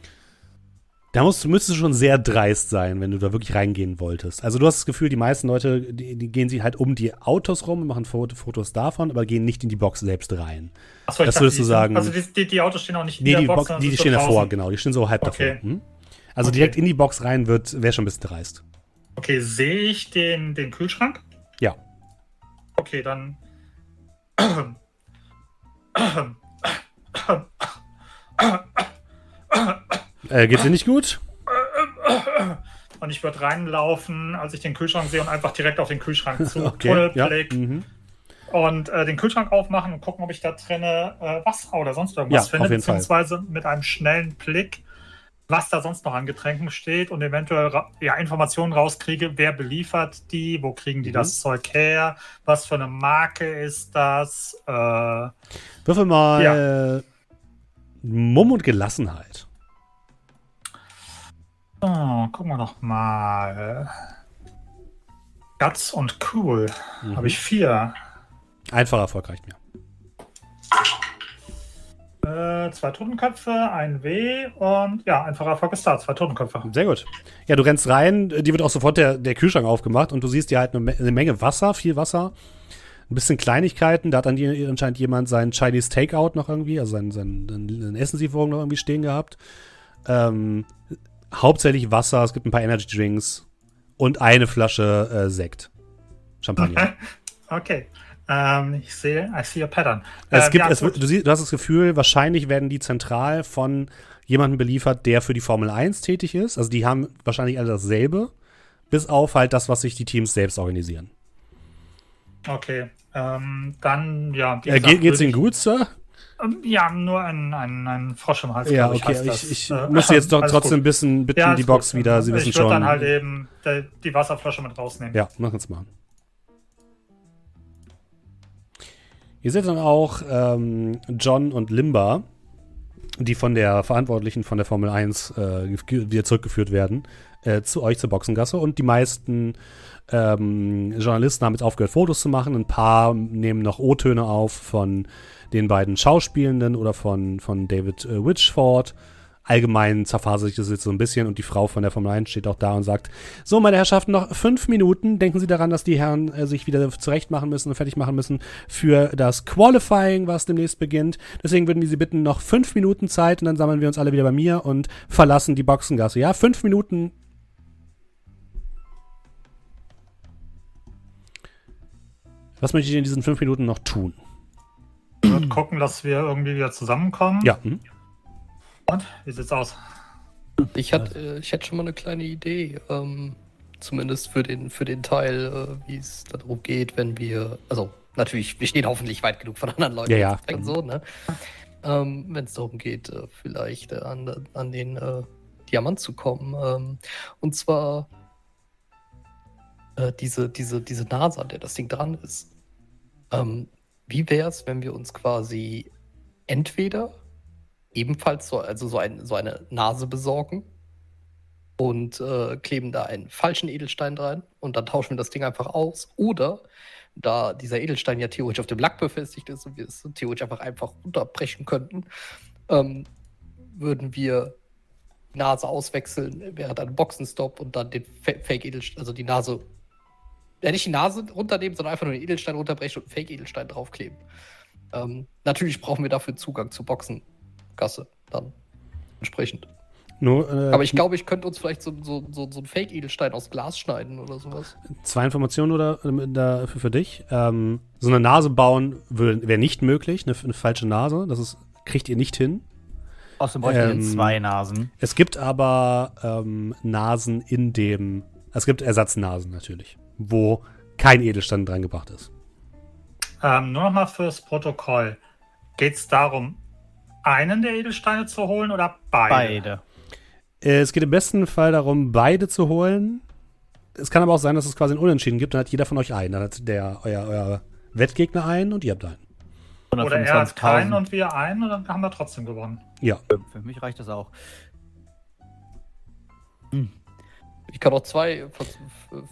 Da musst, müsstest du schon sehr dreist sein, wenn du da wirklich reingehen wolltest. Also du hast das Gefühl, die meisten Leute, die, die gehen sich halt um die Autos rum und machen Foto, Fotos davon, aber gehen nicht in die Box selbst rein. Achso, ich Das dachte, würdest du sind- sagen- Also die, die, Autos stehen auch nicht in Nee, der die, Box, sondern die, die stehen davor, draußen. genau. Die stehen so halb Okay. davor. Hm? Also Okay. direkt in die Box rein wird, wäre schon ein bisschen dreist. Okay, sehe ich den, den Kühlschrank? Ja. Okay, dann. Äh, geht's dir nicht gut? Und ich würde reinlaufen, als ich den Kühlschrank sehe und einfach direkt auf den Kühlschrank zu. Okay. Ja. Tunnelblick. Mhm. Und äh, den Kühlschrank aufmachen und gucken, ob ich da drinne äh, Wasser oder sonst irgendwas Ja, finde, jeden Fall. beziehungsweise mit einem schnellen Blick, was da sonst noch an Getränken steht und eventuell ja, Informationen rauskriege, wer beliefert die, wo kriegen die Mhm. das Zeug her, was für eine Marke ist das. Äh, Würfel mal Mumm und Gelassenheit. oh, gucken wir doch mal. Guts und Cool. Mhm. Habe ich vier. Einfacher Erfolg reicht mir. Äh, zwei Totenköpfe, ein W und ja, einfacher Erfolg ist da. Zwei Totenköpfe. Sehr gut. Ja, du rennst rein, dir wird auch sofort der, der Kühlschrank aufgemacht und du siehst dir halt eine, eine Menge Wasser, viel Wasser, ein bisschen Kleinigkeiten. Da hat dann die, anscheinend jemand sein Chinese Takeout noch irgendwie, also sein, sein, sein Essenslieferung noch irgendwie stehen gehabt. Ähm, hauptsächlich Wasser, es gibt ein paar Energy Drinks und eine Flasche äh, Sekt. Champagner. Okay. Ähm, ich sehe, I see a pattern. Es Ähm, gibt, ja, es, du, siehst, du hast das Gefühl, wahrscheinlich werden die zentral von jemandem beliefert, der für die Formel 1 tätig ist. Also die haben wahrscheinlich alle dasselbe, bis auf halt das, was sich die Teams selbst organisieren. Okay. Ähm, dann, ja. Äh, gesagt, geht, geht's würde Ihnen ich- gut, Sir? Ähm, ja, nur ein, ein, ein Frosch im Hals. Ja, glaub okay. Ich, ich, Äh, muss jetzt doch trotzdem ein bisschen bitten, Ja, die Box gut. wieder. Sie wissen ich würd schon. dann halt eben die, die Wasserflasche mit rausnehmen. Ja, mach uns mal. Ihr seht dann auch ähm, John und Limba, die von der Verantwortlichen von der Formel 1 äh, wieder zurückgeführt werden, äh, zu euch zur Boxengasse. Und die meisten ähm, Journalisten haben jetzt aufgehört, Fotos zu machen. Ein paar nehmen noch O-Töne auf von den beiden Schauspielenden oder von, von David äh, Witchford. Allgemein zerfasert sich das jetzt so ein bisschen und die Frau von der Formel 1 steht auch da und sagt, so, meine Herrschaften, noch fünf Minuten. Denken Sie daran, dass die Herren äh, sich wieder zurecht machen müssen und fertig machen müssen für das Qualifying, was demnächst beginnt. Deswegen würden wir Sie bitten, noch fünf Minuten Zeit und dann sammeln wir uns alle wieder bei mir und verlassen die Boxengasse. Ja, fünf Minuten. Was möchte ich in diesen fünf Minuten noch tun? Ich würde gucken, dass wir irgendwie wieder zusammenkommen. Ja, hm? Und? Wie sieht's aus? Ich hatte, äh, ich hätte schon mal eine kleine Idee, ähm, zumindest für den, für den Teil, äh, wie es darum geht, wenn wir, also natürlich, wir stehen hoffentlich weit genug von anderen Leuten Ja, ja. weg, so, ne? Ähm, wenn es darum geht, äh, vielleicht äh, an, an den äh, Diamant zu kommen. Ähm, und zwar äh, diese, diese, diese Nase, an der das Ding dran ist. Ähm, wie wäre es, wenn wir uns quasi entweder ebenfalls so, also so, ein, so eine Nase besorgen und äh, kleben da einen falschen Edelstein rein und dann tauschen wir das Ding einfach aus. Oder da dieser Edelstein ja theoretisch auf dem Lack befestigt ist und wir es theoretisch einfach einfach unterbrechen könnten, ähm, würden wir die Nase auswechseln während einem Boxenstopp und dann den Fa- Fake Edelstein, also die Nase Ja, nicht die Nase runternehmen, sondern einfach nur den Edelstein runterbrechen und einen Fake-Edelstein draufkleben. Ähm, natürlich brauchen wir dafür Zugang zur Boxengasse dann entsprechend. Nur, äh, Aber ich glaube, ich könnte uns vielleicht so, so, so, so einen Fake-Edelstein aus Glas schneiden oder sowas. zwei Informationen oder ähm, da für, für dich. Ähm, so eine Nase bauen wäre nicht möglich, eine, eine falsche Nase. Das ist, kriegt ihr nicht hin. Außerdem bräuchten wir Ähm, zwei Nasen. Es gibt aber ähm, Nasen in dem. Es gibt Ersatznasen natürlich, wo kein Edelstein dran gebracht ist. Ähm, nur noch mal fürs Protokoll. Geht es darum, einen der Edelsteine zu holen oder beide? Beide. Äh, Es geht im besten Fall darum, beide zu holen. Es kann aber auch sein, dass es quasi ein Unentschieden gibt. Dann hat jeder von euch einen. Dann hat der euer, euer Wettgegner einen und ihr habt einen. Oder er hat keinen 125.000. und wir einen und dann haben wir trotzdem gewonnen. Ja. Für mich reicht das auch. Ich kann auch zwei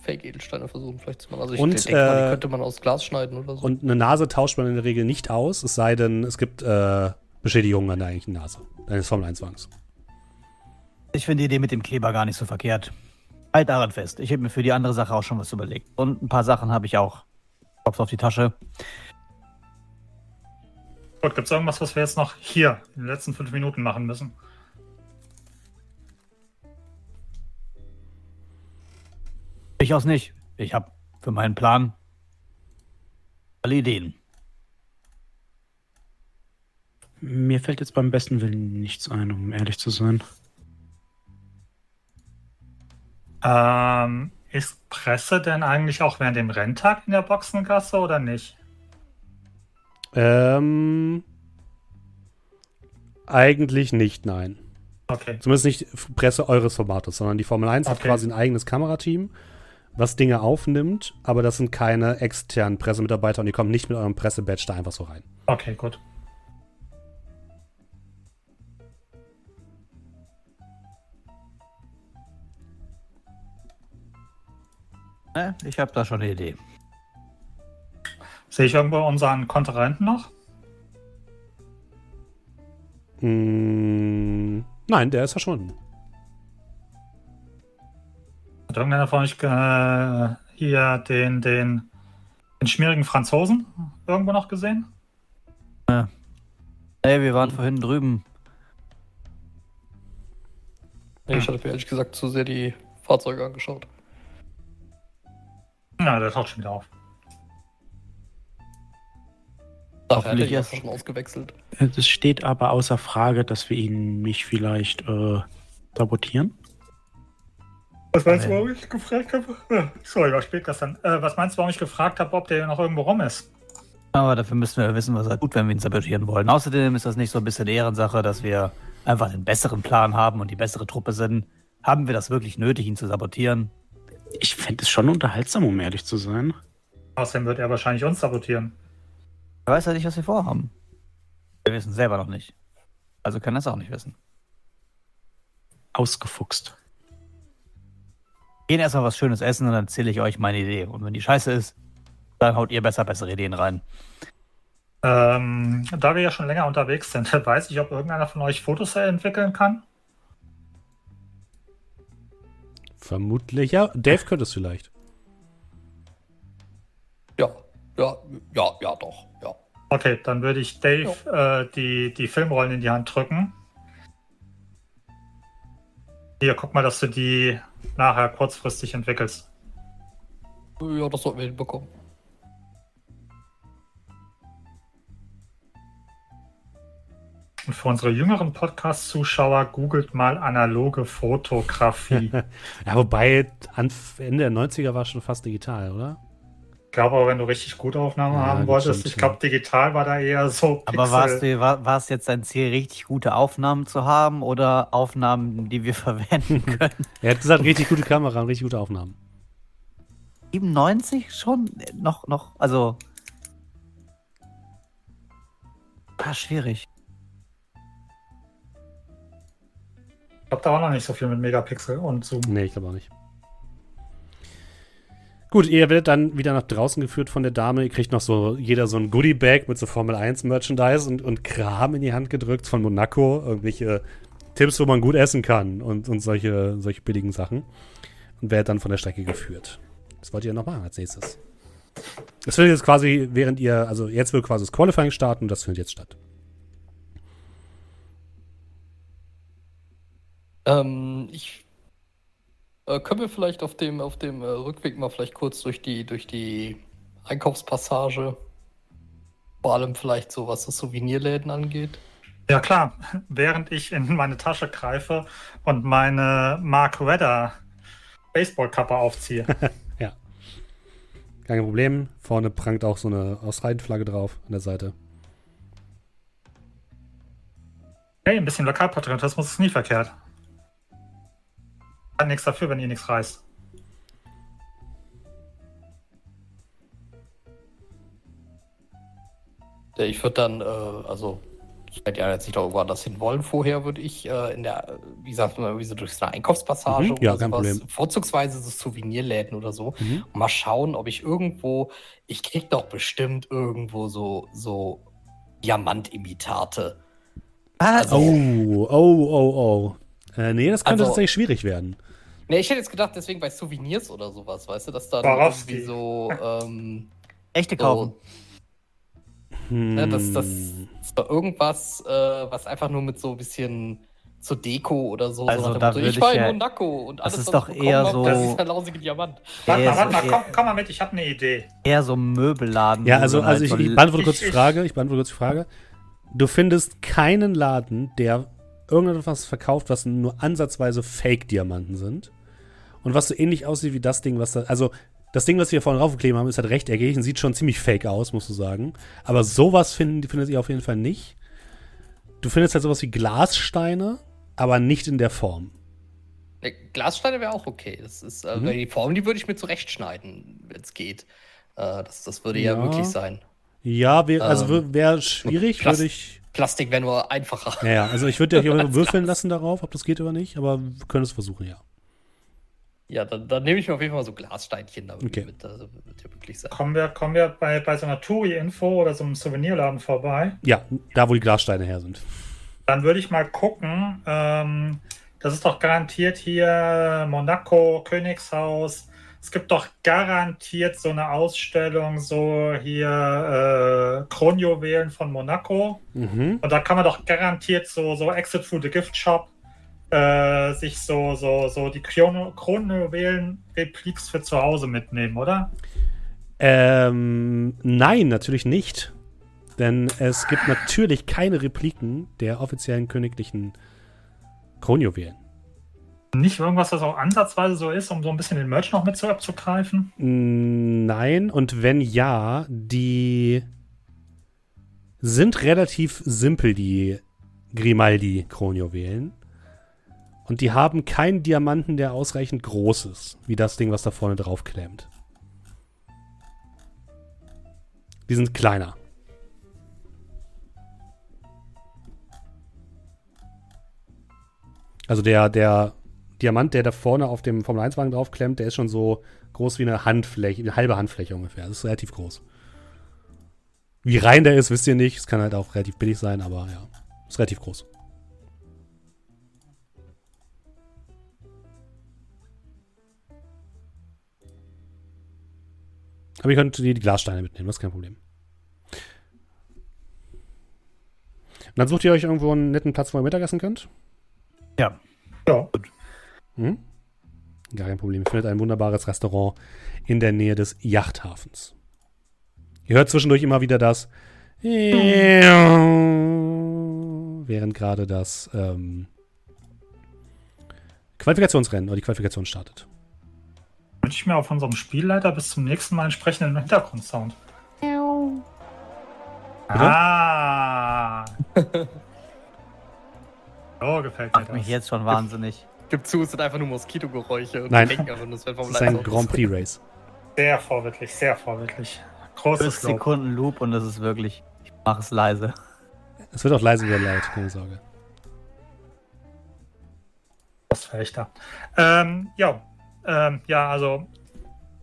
Fake-Edelsteine versuchen, vielleicht zu machen. Also ich Und, denke mal, äh, die könnte man aus Glas schneiden oder so. Und eine Nase tauscht man in der Regel nicht aus, es sei denn, es gibt äh, Beschädigungen an der eigentlichen Nase deines Formel 1-Wagens. Ich finde die Idee mit dem Kleber gar nicht so verkehrt. Halt daran fest. Ich habe mir für die andere Sache auch schon was überlegt. Und ein paar Sachen habe ich auch. Kopf auf die Tasche. Gut, gibt es irgendwas, was wir jetzt noch hier in den letzten fünf Minuten machen müssen? Durchaus nicht. Ich habe für meinen Plan alle Ideen. Mir fällt jetzt beim besten Willen nichts ein, um ehrlich zu sein. Ähm, ist Presse denn eigentlich auch während dem Renntag in der Boxengasse oder nicht? Ähm, eigentlich nicht, nein. Okay. Zumindest nicht Presse eures Formates, sondern die Formel 1 hat Okay. quasi ein eigenes Kamerateam, was Dinge aufnimmt, aber das sind keine externen Pressemitarbeiter und ihr kommt nicht mit eurem Pressebadge da einfach so rein. Okay, gut. Ne? Ich habe da schon eine Idee. Sehe ich irgendwo unseren Kontrahenten noch? Mm, nein, der ist verschwunden. Hat irgendeiner von euch äh, hier den, den, den schmierigen Franzosen irgendwo noch gesehen? Ey, wir waren vorhin drüben. Ich hatte mir ehrlich gesagt zu sehr die Fahrzeuge angeschaut. Ja, der taucht schon wieder auf. Hoffentlich erst- auch schon ausgewechselt. Es steht aber außer Frage, dass wir ihn nicht vielleicht äh, sabotieren. Was meinst du, du, warum ich gefragt habe? Sorry, war spät gestern. Äh, was meinst du, warum ich gefragt habe, ob der noch irgendwo rum ist? Aber dafür müssen wir wissen, was er tut, wenn wir ihn sabotieren wollen. Außerdem ist das nicht so ein bisschen Ehrensache, dass wir einfach den besseren Plan haben und die bessere Truppe sind. Haben wir das wirklich nötig, ihn zu sabotieren? Ich fände es schon unterhaltsam, um ehrlich zu sein. Außerdem wird er wahrscheinlich uns sabotieren. Er weiß ja nicht, was wir vorhaben. Wir wissen es selber noch nicht. Also kann er es auch nicht wissen. Ausgefuchst. Gehen erstmal was Schönes essen und dann erzähle ich euch meine Idee. Und wenn die scheiße ist, dann haut ihr besser bessere Ideen rein. Ähm, da wir ja schon länger unterwegs sind, weiß ich, ob irgendeiner von euch Fotos entwickeln kann. Vermutlich, ja. Dave könnte es vielleicht. Ja, ja, ja, ja, doch, ja. Okay, dann würde ich Dave äh, die, die Filmrollen in die Hand drücken. Hier, guck mal, dass du die nachher kurzfristig entwickelst. Ja, das sollten wir hinbekommen. Und für unsere jüngeren Podcast-Zuschauer googelt mal analoge Fotografie. Ja, wobei Ende der 90er war es schon fast digital, oder? ich glaube aber, wenn du richtig gute Aufnahmen Ja, haben wolltest, stimmt, ich glaube, digital war da eher so. Aber war's dir- war, war es jetzt dein Ziel, richtig gute Aufnahmen zu haben oder Aufnahmen, die wir verwenden können? Er hat gesagt, richtig gute Kamera und richtig gute Aufnahmen. 97 schon? Noch, noch, also. Ah, schwierig. Glaube, da war noch nicht so viel mit Megapixel und Zoom. Nee, ich glaube auch nicht. Gut, ihr werdet dann wieder nach draußen geführt von der Dame. Ihr kriegt noch so jeder so ein Goodie-Bag mit so Formel 1 Merchandise und, und Kram in die Hand gedrückt von Monaco. Irgendwelche Tipps, wo man gut essen kann und, und solche, solche billigen Sachen. Und werdet dann von der Strecke geführt. Was wollt ihr noch machen als nächstes? Das findet jetzt quasi, während ihr, also jetzt wird quasi das Qualifying starten und das findet jetzt statt. Ähm, ich äh, können wir vielleicht auf dem, auf dem äh, Rückweg mal vielleicht kurz durch die, durch die Einkaufspassage, vor allem vielleicht so, was das Souvenirläden angeht. Ja klar, während ich in meine Tasche greife und meine Mark Redder Baseballkappe aufziehe. ja. Kein Problem. Vorne prangt auch so eine Australien-Flagge drauf an der Seite. Hey, ein bisschen Lokalpatriotismus ist nie verkehrt. Kann nichts dafür, wenn ihr nichts reißt. Ich würde dann, äh, also, wenn ihr jetzt nicht irgendwo anders hin wollen vorher, würde ich äh, in der, wie sagt man, wie so durch so eine Einkaufspassage Mhm, ja, oder kein sowas, Problem. vorzugsweise so Souvenirläden oder so, Mhm. und mal schauen, ob ich irgendwo, ich krieg doch bestimmt irgendwo so, so Diamantimitate. Also, Oh, oh, oh, oh. Äh, nee, das könnte Also- tatsächlich schwierig werden. Ne, ich hätte jetzt gedacht, deswegen bei Souvenirs oder sowas, weißt du, dass da irgendwie so, ähm, Echte kaufen. so ne, dass das Hm. so irgendwas, äh, was einfach nur mit so ein bisschen zur Deko oder so. Also so da würde ich war ich in ja- Monaco und das alles, ist was doch eher hab, so- Das ist ein lausige Diamant. Warte Ja, mal, warte mal, komm, komm mal mit, ich habe eine Idee. Eher so ein Möbelladen. Ja, also, also halt ich, ich beantworte Ich- kurz die Frage. Ich beantworte kurz die Frage. Du findest keinen Laden, der irgendetwas verkauft, was nur ansatzweise Fake-Diamanten sind. Und was so ähnlich aussieht wie das Ding, was da. Also, das Ding, was wir vorhin raufgeklebt haben, ist halt rechteckig und sieht schon ziemlich fake aus, musst du sagen. Aber sowas finden, findet ihr auf jeden Fall nicht. Du findest halt sowas wie Glassteine, aber nicht in der Form. Ne, Glassteine wäre auch okay. Das ist, äh, Mhm. die Form, die würde ich mir zurechtschneiden, wenn es geht. Äh, das, das würde ja. Ja. möglich sein. Ja, wär, also Ähm, wäre schwierig, würde ich. Plastik wäre nur einfacher. Ja, ja, also ich würde dir Als auch würfeln Glas. lassen darauf, ob das geht oder nicht, aber wir können es versuchen, ja. Ja, dann, dann nehme ich mir auf jeden Fall so Glassteinchen da Okay. mit. Das wird ja möglich sein. Kommen wir, kommen wir bei, bei so einer Touri-Info oder so einem Souvenirladen vorbei? Ja, da wo die Glassteine her sind. Dann würde ich mal gucken. Ähm, das ist doch garantiert hier Monaco, Königshaus. Es gibt doch garantiert so eine Ausstellung, so hier äh, Kronjuwelen von Monaco. Mhm. Und da kann man doch garantiert so, so Exit through the Gift Shop äh, sich so, so, so die Kronjuwelen-Repliks für zu Hause mitnehmen, oder? Ähm, nein, natürlich nicht. Denn es gibt natürlich keine Repliken der offiziellen königlichen Kronjuwelen. Nicht irgendwas, was auch ansatzweise so ist, um so ein bisschen den Merch noch mit zu abzugreifen? Mm, Nein, und wenn ja, die sind relativ simpel, die Grimaldi-Kronjuwelen. Und die haben keinen Diamanten, der ausreichend groß ist, wie das Ding, was da vorne drauf klemmt. Die sind kleiner. Also der, der Diamant, der da vorne auf dem Formel 1-Wagen draufklemmt, der ist schon so groß wie eine Handfläche, eine halbe Handfläche ungefähr. Das ist relativ groß. Wie rein der ist, wisst ihr nicht. Es kann halt auch relativ billig sein, aber ja, ist relativ groß. Aber ihr könnt die, die Glassteine mitnehmen, das ist kein Problem. Und dann sucht ihr euch irgendwo einen netten Platz, wo ihr Mittagessen könnt. Ja. Ja. Hm? Gar kein Problem. Ihr findet ein wunderbares Restaurant in der Nähe des Yachthafens. Ihr hört zwischendurch immer wieder das während gerade das ähm, Qualifikationsrennen oder die Qualifikation startet. Wünsche ich mir auf unserem Spielleiter bis zum nächsten Mal entsprechenden Hintergrundsound. Ah. so gefällt mir Macht mich das. jetzt schon wahnsinnig. Gib zu, es sind einfach nur Moskitogeräusche und Nein. wir denken einfach nur, es wäre vom Das ist ein Grand Prix Race. Sehr vorbildlich, sehr vorbildlich. Großes 5 Lob. Sekunden Loop und es ist wirklich. Ich mache es leise. Es wird auch leise wieder laut, keine Sorge. Fechter. Ähm, ja, ähm, ja, also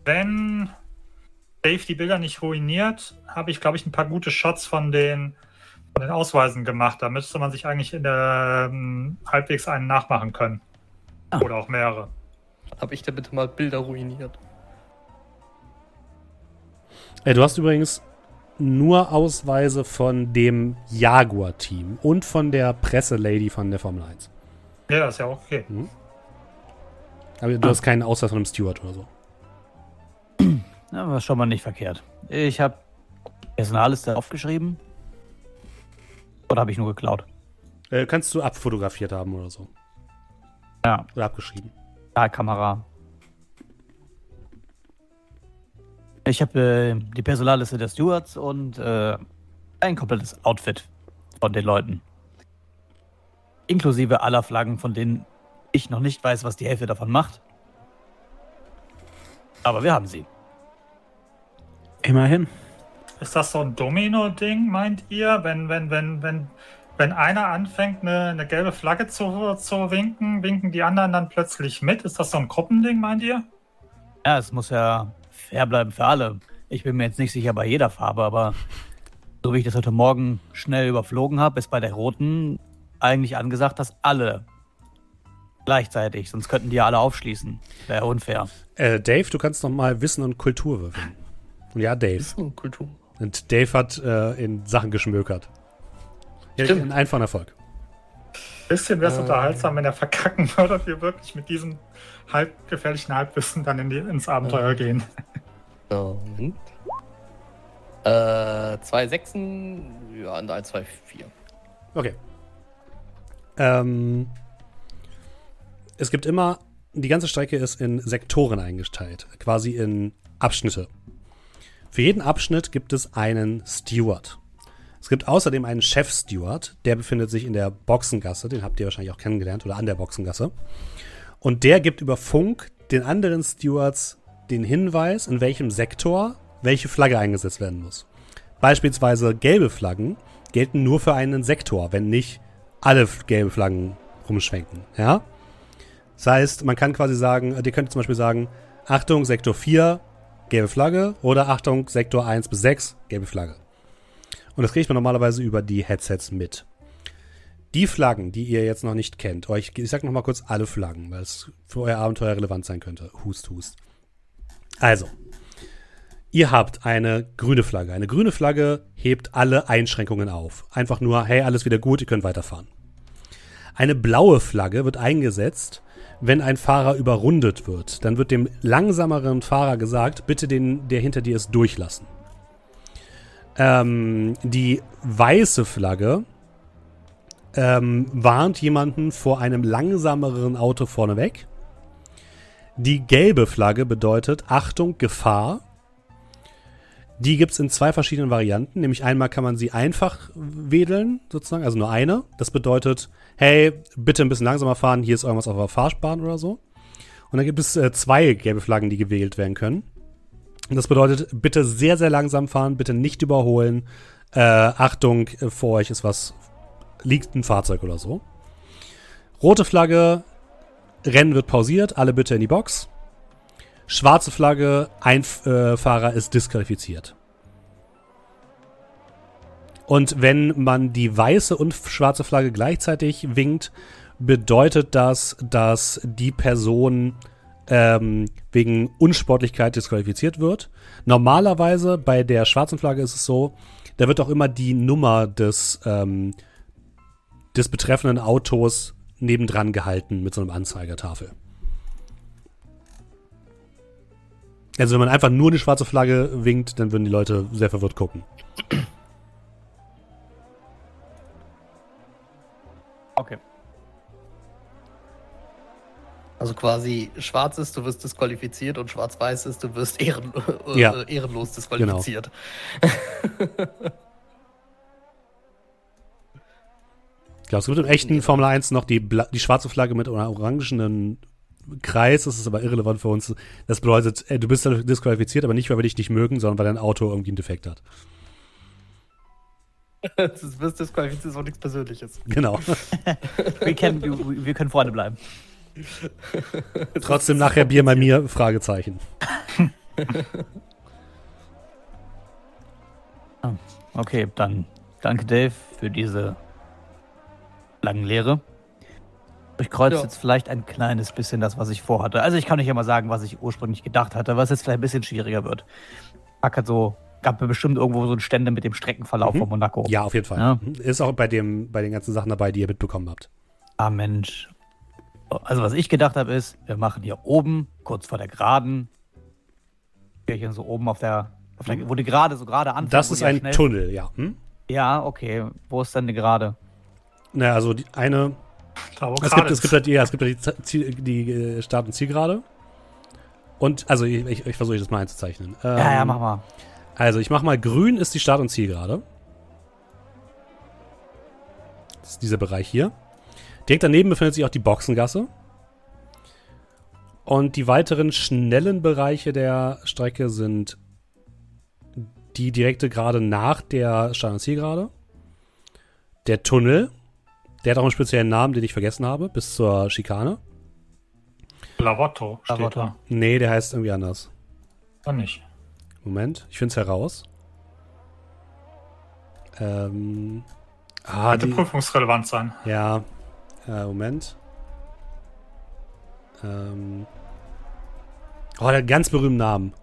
wenn Dave die Bilder nicht ruiniert, habe ich, glaube ich, ein paar gute Shots von den, von den Ausweisen gemacht. Da müsste man sich eigentlich in der ähm, halbwegs einen nachmachen können. Ah. Oder auch mehrere. Habe ich denn bitte mal Bilder ruiniert? Äh, du hast übrigens nur Ausweise von dem Jaguar-Team und von der Presselady von der Formel 1. Ja, das ist ja auch okay. Aber du hast keinen Ausweis von einem Steward oder so. Ja, war schon mal nicht verkehrt. Ich habe Personalliste aufgeschrieben. Oder habe ich nur geklaut? Äh, kannst du abfotografiert haben oder so. Ja, Oder abgeschrieben. ja Kamera. Ich habe äh, die Personalliste der Stewards und äh, ein komplettes Outfit von den Leuten. Inklusive aller Flaggen, von denen ich noch nicht weiß, was die Hälfte davon macht. Aber wir haben sie. Immerhin. Ist das so ein Domino-Ding, meint ihr? Wenn, wenn, wenn, wenn, wenn einer anfängt, eine, eine gelbe Flagge zu, zu winken, winken die anderen dann plötzlich mit? Ist das so ein Gruppending, meint ihr? Ja, es muss ja fair bleiben für alle. Ich bin mir jetzt nicht sicher bei jeder Farbe, aber so wie ich das heute Morgen schnell überflogen habe, ist bei der roten eigentlich angesagt, dass alle gleichzeitig, sonst könnten die ja alle aufschließen. Wäre unfair. Äh, Dave, du kannst noch mal Wissen und Kultur würfeln. Und ja, Dave. Wissen, Kultur. Und Dave hat äh, in Sachen geschmökert. Ja, Stimmt. einen einfachen Erfolg. Bisschen wäre es Äh. unterhaltsam, wenn er verkacken würde und wir wirklich mit diesem halb gefährlichen Halbwissen dann in die, ins Abenteuer gehen. So, Moment. Äh, zwei Sechsen, ja, und ein, zwei, vier. Okay. Ähm, es gibt immer, die ganze Strecke ist in Sektoren eingeteilt, quasi in Abschnitte. Für jeden Abschnitt gibt es einen Steward. Es gibt außerdem einen Chef-Steward, der befindet sich in der Boxengasse, den habt ihr wahrscheinlich auch kennengelernt, oder an der Boxengasse. Und der gibt über Funk den anderen Stewards den Hinweis, in welchem Sektor welche Flagge eingesetzt werden muss. Beispielsweise gelbe Flaggen gelten nur für einen Sektor, wenn nicht alle gelbe Flaggen rumschwenken. Ja? Das heißt, man kann quasi sagen, ihr könnt zum Beispiel sagen, Achtung, Sektor 4, gelbe Flagge oder Achtung, Sektor 1 bis 6, gelbe Flagge. Und das kriegt man normalerweise über die Headsets mit. Die Flaggen, die ihr jetzt noch nicht kennt, euch, ich sag noch mal kurz alle Flaggen, weil es für euer Abenteuer relevant sein könnte. Hust, hust. Also, ihr habt eine grüne Flagge. Eine grüne Flagge hebt alle Einschränkungen auf. Einfach nur, hey, alles wieder gut, ihr könnt weiterfahren. Eine blaue Flagge wird eingesetzt, wenn ein Fahrer überrundet wird. Dann wird dem langsameren Fahrer gesagt, bitte den, der hinter dir ist, durchlassen. Ähm, die weiße Flagge ähm, warnt jemanden vor einem langsameren Auto vorneweg. Die gelbe Flagge bedeutet Achtung, Gefahr. Die gibt es in zwei verschiedenen Varianten. Nämlich einmal kann man sie einfach wedeln, sozusagen, also nur eine. Das bedeutet, hey, bitte ein bisschen langsamer fahren, hier ist irgendwas auf der Fahrbahn oder so. Und dann gibt es äh, zwei gelbe Flaggen, die gewählt werden können. Das bedeutet, bitte sehr, sehr langsam fahren, bitte nicht überholen. Äh, Achtung, vor euch ist was, liegt ein Fahrzeug oder so. Rote Flagge, Rennen wird pausiert, alle bitte in die Box. Schwarze Flagge, ein äh, Fahrer ist disqualifiziert. Und wenn man die weiße und schwarze Flagge gleichzeitig winkt, bedeutet das, dass die Person ähm, wegen Unsportlichkeit disqualifiziert wird. Normalerweise bei der schwarzen Flagge ist es so, da wird auch immer die Nummer des, ähm, des betreffenden Autos nebendran gehalten mit so einem Anzeigertafel. Also wenn man einfach nur eine schwarze Flagge winkt, dann würden die Leute sehr verwirrt gucken. Okay. Also quasi schwarz ist, du wirst disqualifiziert und schwarz-weiß ist, du wirst ehren, äh, Ja. ehrenlos disqualifiziert. Ich glaube, es gibt im echten Formel 1 noch die, Bla die schwarze Flagge mit einem orangenen Kreis. Das ist aber irrelevant für uns. Das bedeutet, ey, du bist dann disqualifiziert, aber nicht, weil wir dich nicht mögen, sondern weil dein Auto irgendwie einen Defekt hat. Du wirst disqualifiziert, ist auch nichts Persönliches. Genau. Wir, können, wir, wir können Freunde bleiben. Trotzdem nachher Bier bei mir? Fragezeichen. Okay, dann danke Dave für diese langen Lehre. Ich kreuze Ja. jetzt vielleicht ein kleines bisschen das, was ich vorhatte. Also ich kann nicht immer sagen, was ich ursprünglich gedacht hatte, was jetzt vielleicht ein bisschen schwieriger wird. Pack hat so gab bestimmt irgendwo so Stände mit dem Streckenverlauf Mhm. von Monaco. Ja, auf jeden Fall. Ja. Mhm. Ist auch bei, dem, bei den ganzen Sachen dabei, die ihr mitbekommen habt. Ah, Mensch. Also, was ich gedacht habe, ist, wir machen hier oben, kurz vor der Geraden, Kirche so oben auf der, auf der wo die Gerade so gerade anfängt. Das ist ein schnell- Tunnel, ja. Hm? Ja, okay. Wo ist denn die Gerade? Naja, also die eine. Da, wo Es gibt, es ist. gibt halt, ja, es gibt halt die, die äh, Start- und Zielgerade. Und, also ich, ich, ich versuche das mal einzuzeichnen. Ähm, ja, ja, mach mal. Also ich mach mal, grün ist die Start- und Zielgerade. Das ist dieser Bereich hier. Direkt daneben befindet sich auch die Boxengasse. Und die weiteren schnellen Bereiche der Strecke sind die direkte Gerade nach der Start- und Zielgerade. Der Tunnel. Der hat auch einen speziellen Namen, den ich vergessen habe, bis zur Schikane. Lavotto steht Lavotto. da. Nee, der heißt irgendwie anders. Oder nicht? Moment, ich finde es heraus. Ähm. Ah, Könnte die, prüfungsrelevant sein. ja. Äh, Moment. Ähm. Oh, der hat einen ganz berühmten Namen.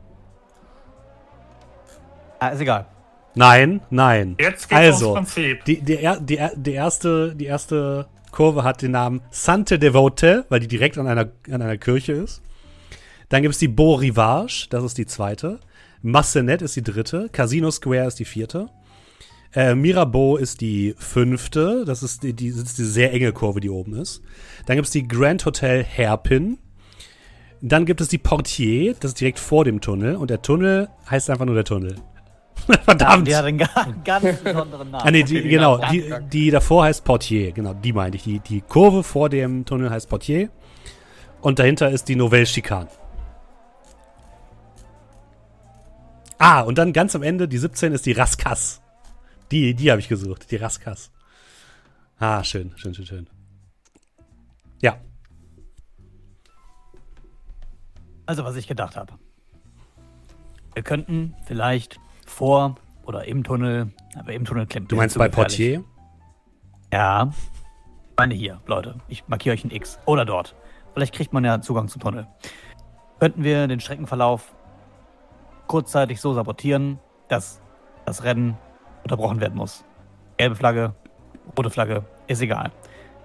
Ah, ist egal. Nein, nein. Jetzt geht's Also, ums Prinzip. Die, die, die, die, erste, die erste Kurve hat den Namen Sante Devote, weil die direkt an einer, an einer Kirche ist. Dann gibt es die Beau Rivage, das ist die zweite. Massenet ist die dritte. Casino Square ist die vierte. Äh, Mirabeau ist die fünfte. Das ist die, die, das ist die sehr enge Kurve, die oben ist. Dann gibt es die Grand Hotel Hairpin. Dann gibt es die Portier, das ist direkt vor dem Tunnel. Und der Tunnel heißt einfach nur der Tunnel. Verdammt! Die hat einen ga- ganz besonderen Namen. Ah, nee, die, Okay, genau. Die, die davor heißt Portier. Genau, die meinte ich. Die, die Kurve vor dem Tunnel heißt Portier. Und dahinter ist die Nouvelle Chicane. Ah, und dann ganz am Ende, die 17 ist die Raskas. Die, die habe ich gesucht. Die Raskas. Ah, schön, schön, schön, schön. Ja. Also, was ich gedacht habe. Wir könnten vielleicht vor oder im Tunnel, aber im Tunnel klemmt Du meinst bei Portier? Ja. Ich meine hier, Leute. Ich markiere euch ein X. Oder dort. Vielleicht kriegt man ja Zugang zum Tunnel. Könnten wir den Streckenverlauf kurzzeitig so sabotieren, dass das Rennen unterbrochen werden muss. Gelbe Flagge, rote Flagge, ist egal.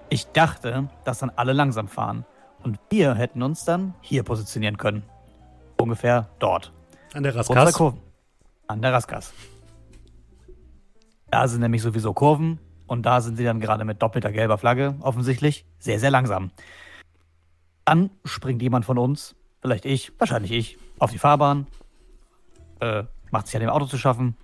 Ich dachte, dass dann alle langsam fahren. Und wir hätten uns dann hier positionieren können. Ungefähr dort. An der Raskas? An der Raskas. Da sind nämlich sowieso Kurven und da sind sie dann gerade mit doppelter gelber Flagge offensichtlich sehr, sehr langsam. Dann springt jemand von uns, vielleicht ich, wahrscheinlich ich, auf die Fahrbahn, äh, macht sich an dem Auto zu schaffen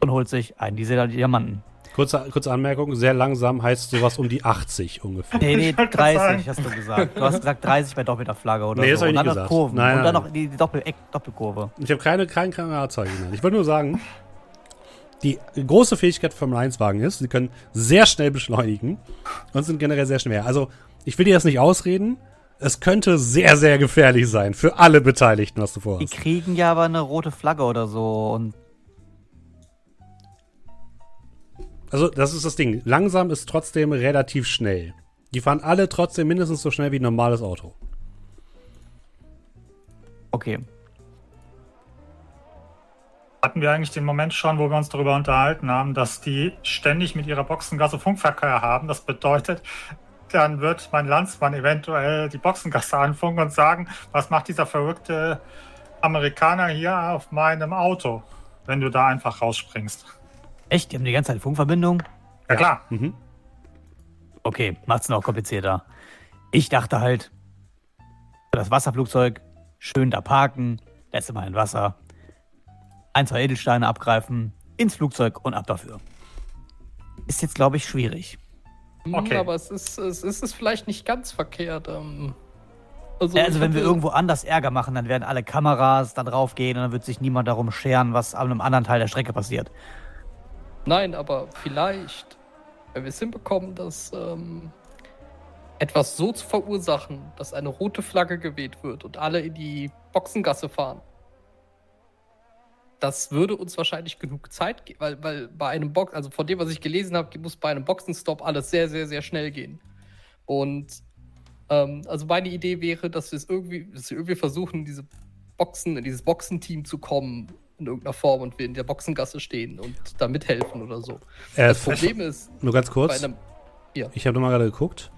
und holt sich einen dieser Diamanten. Kurze, kurze Anmerkung, sehr langsam heißt sowas um die 80 ungefähr. Nee, nee, Ich wollte grad 30 sagen. hast du gesagt. Du hast gesagt 30 bei doppelter Flagge oder Nee, das so. hab ich und nicht dann noch gesagt. Kurven. Nein, und dann nein. noch die, die Doppel Doppelkurve. Ich habe keine, keine, keine Fahrzeuge genannt. Ich wollte nur sagen, die große Fähigkeit vom Lionswagen ist, sie können sehr schnell beschleunigen und sind generell sehr schnell. Also, ich will dir das nicht ausreden. Es könnte sehr, sehr gefährlich sein für alle Beteiligten, was du Die vorhast. kriegen ja aber eine rote Flagge oder so und Also, das ist das Ding. Langsam ist trotzdem relativ schnell. Die fahren alle trotzdem mindestens so schnell wie ein normales Auto. okay. Hatten wir eigentlich den Moment schon, wo wir uns darüber unterhalten haben, dass die ständig mit ihrer Boxengasse Funkverkehr haben? Das bedeutet, dann wird mein Landsmann eventuell die Boxengasse anfunken und sagen, was macht dieser verrückte Amerikaner hier auf meinem Auto, wenn du da einfach rausspringst? Echt? Die haben die ganze Zeit Funkverbindung? Ja klar, Mhm. Okay, macht's noch komplizierter. Ich dachte halt, das Wasserflugzeug schön da parken, lässt immer in Wasser, ein, zwei Edelsteine abgreifen, ins Flugzeug und ab dafür. Ist jetzt, glaube ich, schwierig. Hm, Okay. Aber es ist, es ist, es vielleicht nicht ganz verkehrt. Ähm, also, Also, wenn wir irgendwo anders Ärger machen, dann werden alle Kameras da drauf gehen und dann wird sich niemand darum scheren, was an einem anderen Teil der Strecke passiert. Nein, aber vielleicht, wenn wir es hinbekommen, dass ähm, etwas so zu verursachen, dass eine rote Flagge geweht wird und alle in die Boxengasse fahren. Das würde uns wahrscheinlich genug Zeit geben, weil, weil bei einem Box, also von dem, was ich gelesen habe, muss bei einem Boxenstopp alles sehr, sehr, sehr schnell gehen. Und ähm, also meine Idee wäre, dass wir es irgendwie, dass wir irgendwie versuchen, diese Boxen, in dieses Boxenteam zu kommen in irgendeiner Form und wir in der Boxengasse stehen und da mithelfen oder so. Äh, das Problem ist, Nur ganz kurz. einem, Ich habe nochmal gerade geguckt.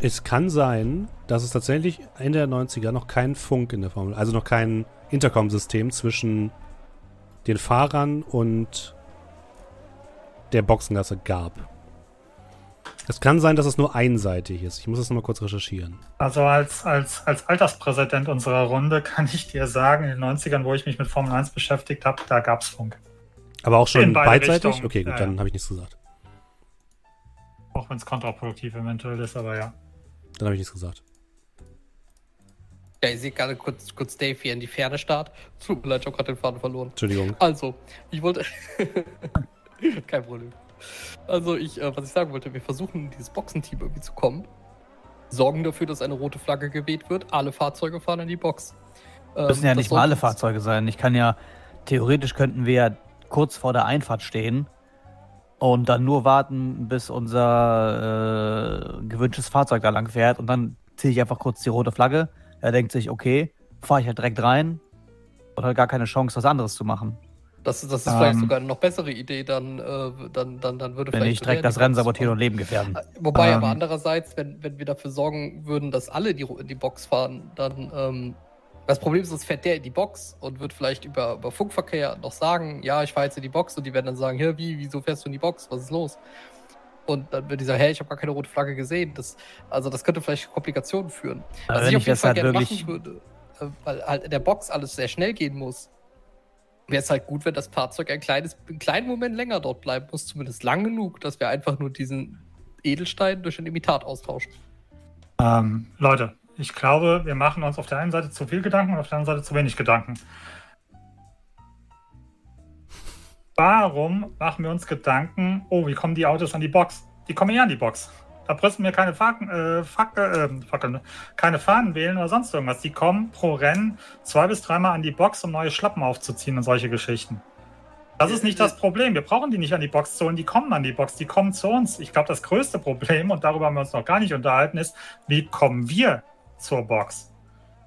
Es kann sein, dass es tatsächlich Ende der 90er noch keinen Funk in der Formel, also noch kein Intercom-System zwischen den Fahrern und der Boxengasse gab. Es kann sein, dass es nur einseitig ist. Ich muss das nochmal kurz recherchieren. Also als, als, als Alterspräsident unserer Runde kann ich dir sagen, in den 90ern, wo ich mich mit Formel 1 beschäftigt habe, da gab es Funk. Aber auch schon beidseitig? Richtungen. Okay, gut, Ja, dann ja. habe ich nichts gesagt. Auch wenn es kontraproduktiv eventuell ist, aber ja. Dann habe ich nichts gesagt. ja, ich sehe gerade kurz, kurz Dave hier in die Ferne starrt. Tut mir leid, ich habe gerade den Faden verloren. Entschuldigung. Also, ich wollte. Kein Problem. Also, ich, äh, was ich sagen wollte, wir versuchen, in dieses Boxenteam irgendwie zu kommen. Sorgen dafür, dass eine rote Flagge geweht wird. Alle Fahrzeuge fahren in die Box. Ähm, Müssen ja nicht mal alle Fahrzeuge sein. Ich kann ja, theoretisch könnten wir ja kurz vor der Einfahrt stehen und dann nur warten, bis unser äh, gewünschtes Fahrzeug da lang fährt und dann ziehe ich einfach kurz die rote Flagge. Er denkt sich, okay, fahre ich halt direkt rein und hat gar keine Chance, was anderes zu machen. Das, ist- das ist Ähm, vielleicht sogar eine noch bessere Idee, dann, äh, dann, dann, dann würde Wenn vielleicht. ich direkt das Rennen sabotieren und Leben gefährden. Wobei aber Ähm. andererseits, wenn, wenn wir dafür sorgen würden, dass alle die, die Box fahren, dann ähm, das Problem ist, sonst fährt der in die Box und wird vielleicht über, über Funkverkehr noch sagen, ja, ich fahre jetzt in die Box und die werden dann sagen, hier, wie, wieso fährst du in die Box? Was ist los? Und dann wird die sagen, hey, ich habe gar keine rote Flagge gesehen. Das, also das könnte vielleicht Komplikationen führen. Aber Was wenn ich ich auf jeden das Fall halt gerne machen würde, äh, weil halt in der Box alles sehr schnell gehen muss, wäre es halt gut, wenn das Fahrzeug ein kleines, einen kleinen Moment länger dort bleiben muss, zumindest lang genug, dass wir einfach nur diesen Edelstein durch ein Imitat austauschen. Ähm, Leute, ich glaube, wir machen uns auf der einen Seite zu viel Gedanken und auf der anderen Seite zu wenig Gedanken. Warum machen wir uns Gedanken, oh, wie kommen die Autos an die Box? Die kommen eh an die Box. Da müssen wir keine Fackeln, äh, Fackel, äh, Fackeln, keine Fahnen wählen oder sonst irgendwas. Die kommen pro Rennen zwei bis dreimal an die Box, um neue Schlappen aufzuziehen und solche Geschichten. Das ist nicht das Problem. Wir brauchen die nicht an die Box zu holen. Die kommen an die Box. Die kommen zu uns. Ich glaube, das größte Problem, und darüber haben wir uns noch gar nicht unterhalten, ist, wie kommen wir zur Box?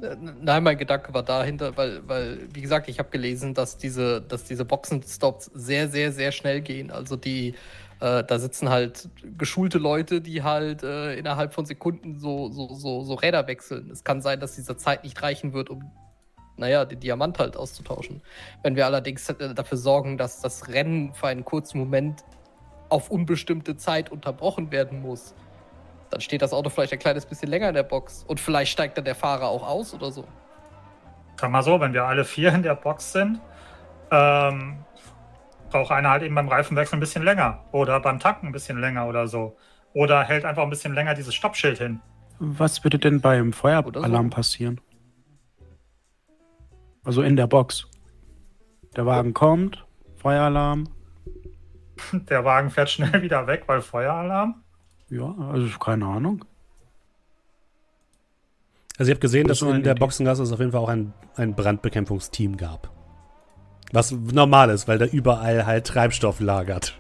Äh, Nein, mein Gedanke war dahinter, weil, weil wie gesagt, ich habe gelesen, dass diese, dass diese Boxenstops sehr, sehr, sehr schnell gehen. Also die, äh, da sitzen halt geschulte Leute, die halt äh, innerhalb von Sekunden so, so, so, so Räder wechseln. Es kann sein, dass diese Zeit nicht reichen wird, um, naja, den Diamant halt auszutauschen. Wenn wir allerdings äh, dafür sorgen, dass das Rennen für einen kurzen Moment auf unbestimmte Zeit unterbrochen werden muss, dann steht das Auto vielleicht ein kleines bisschen länger in der Box. Und vielleicht steigt dann der Fahrer auch aus oder so. Sag mal so, wenn wir alle vier in der Box sind, ähm, braucht einer halt eben beim Reifenwechsel ein bisschen länger. Oder beim Tanken ein bisschen länger oder so. Oder hält einfach ein bisschen länger dieses Stoppschild hin. Was würde denn beim Feueralarm so. passieren? Also in der Box. Der Wagen kommt, Feueralarm. Der Wagen fährt schnell wieder weg, weil Feueralarm. Ja, also keine Ahnung. Also ich habe gesehen, Das dass in der. Boxengasse es auf jeden Fall auch ein, ein Brandbekämpfungsteam gab. Was normal ist, weil da überall halt Treibstoff lagert.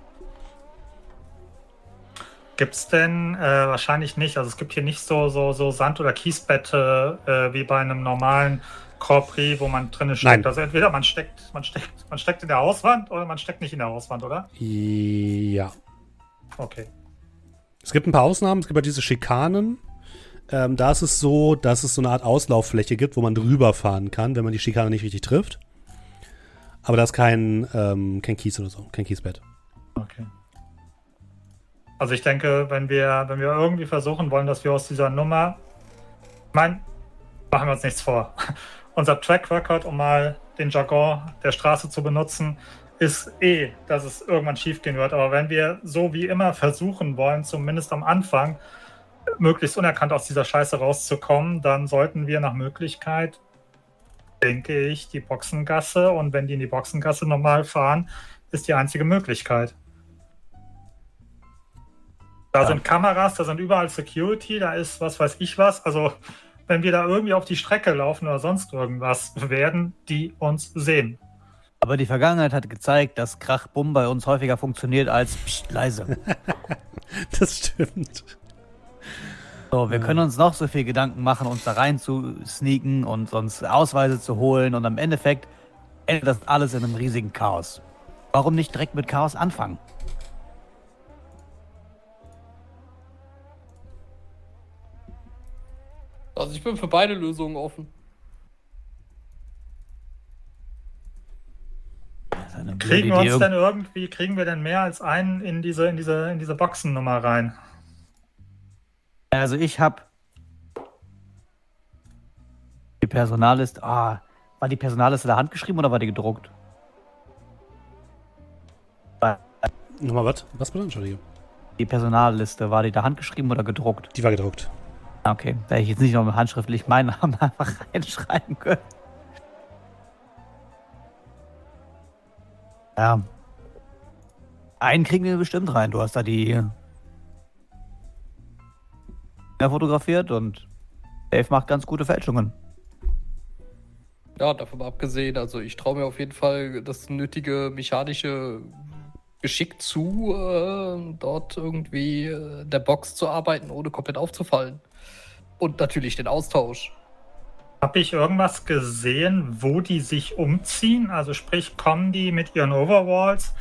Gibt es denn äh, wahrscheinlich nicht. Also es gibt hier nicht so, so, so Sand- oder Kiesbette äh, wie bei einem normalen Prix, wo man drinnen steckt. Nein. Also entweder man steckt, man steckt, man steckt in der Hauswand oder man steckt nicht in der Hauswand, oder? Ja. Okay. Es gibt ein paar Ausnahmen. Es gibt ja diese Schikanen. Ähm, da ist es so, dass es so eine Art Auslauffläche gibt, wo man drüber fahren kann, wenn man die Schikane nicht richtig trifft. Aber da ist kein, ähm, kein Kies oder so, kein Kiesbett. Okay. Also ich denke, wenn wir, wenn wir irgendwie versuchen wollen, dass wir aus dieser Nummer, ich meine, machen wir uns nichts vor. Unser Track Record, um mal den Jargon der Straße zu benutzen, ist eh, dass es irgendwann schiefgehen wird. Aber wenn wir so wie immer versuchen wollen, zumindest am Anfang, möglichst unerkannt aus dieser Scheiße rauszukommen, dann sollten wir nach Möglichkeit, denke ich, die Boxengasse und wenn die in die Boxengasse normal fahren, ist die einzige Möglichkeit. Da Ja. sind Kameras, da sind überall Security, da ist was weiß ich was. Also, wenn wir da irgendwie auf die Strecke laufen oder sonst irgendwas, werden die uns sehen. Aber die Vergangenheit hat gezeigt, dass Krach-Bumm bei uns häufiger funktioniert als Psst, leise. Das stimmt. So, wir können uns noch so viel Gedanken machen, uns da rein zu sneaken und uns Ausweise zu holen und am Endeffekt endet das alles in einem riesigen Chaos. Warum nicht direkt mit Chaos anfangen? Also ich bin für beide Lösungen offen. Kriegen wir uns denn irgendwie, kriegen wir denn mehr als einen in diese, in diese, in diese Boxennummer rein? Also ich habe die Personalliste. Ah, war die Personalliste der Hand geschrieben oder war die gedruckt? Nochmal was? Was bitte? Entschuldige. Die Personalliste, war die der Hand geschrieben oder gedruckt? Die war gedruckt. Ah, Okay, da hätte ich jetzt nicht noch handschriftlich meinen Namen einfach reinschreiben können. Ja. Einen kriegen wir bestimmt rein. Du hast da die ja, fotografiert und Dave macht ganz gute Fälschungen. Ja, davon abgesehen, also ich traue mir auf jeden Fall das nötige mechanische Geschick zu, äh, dort irgendwie äh, in der Box zu arbeiten, ohne komplett aufzufallen. Und natürlich den Austausch. Habe ich irgendwas gesehen, wo die sich umziehen? Also sprich, kommen die mit ihren Overalls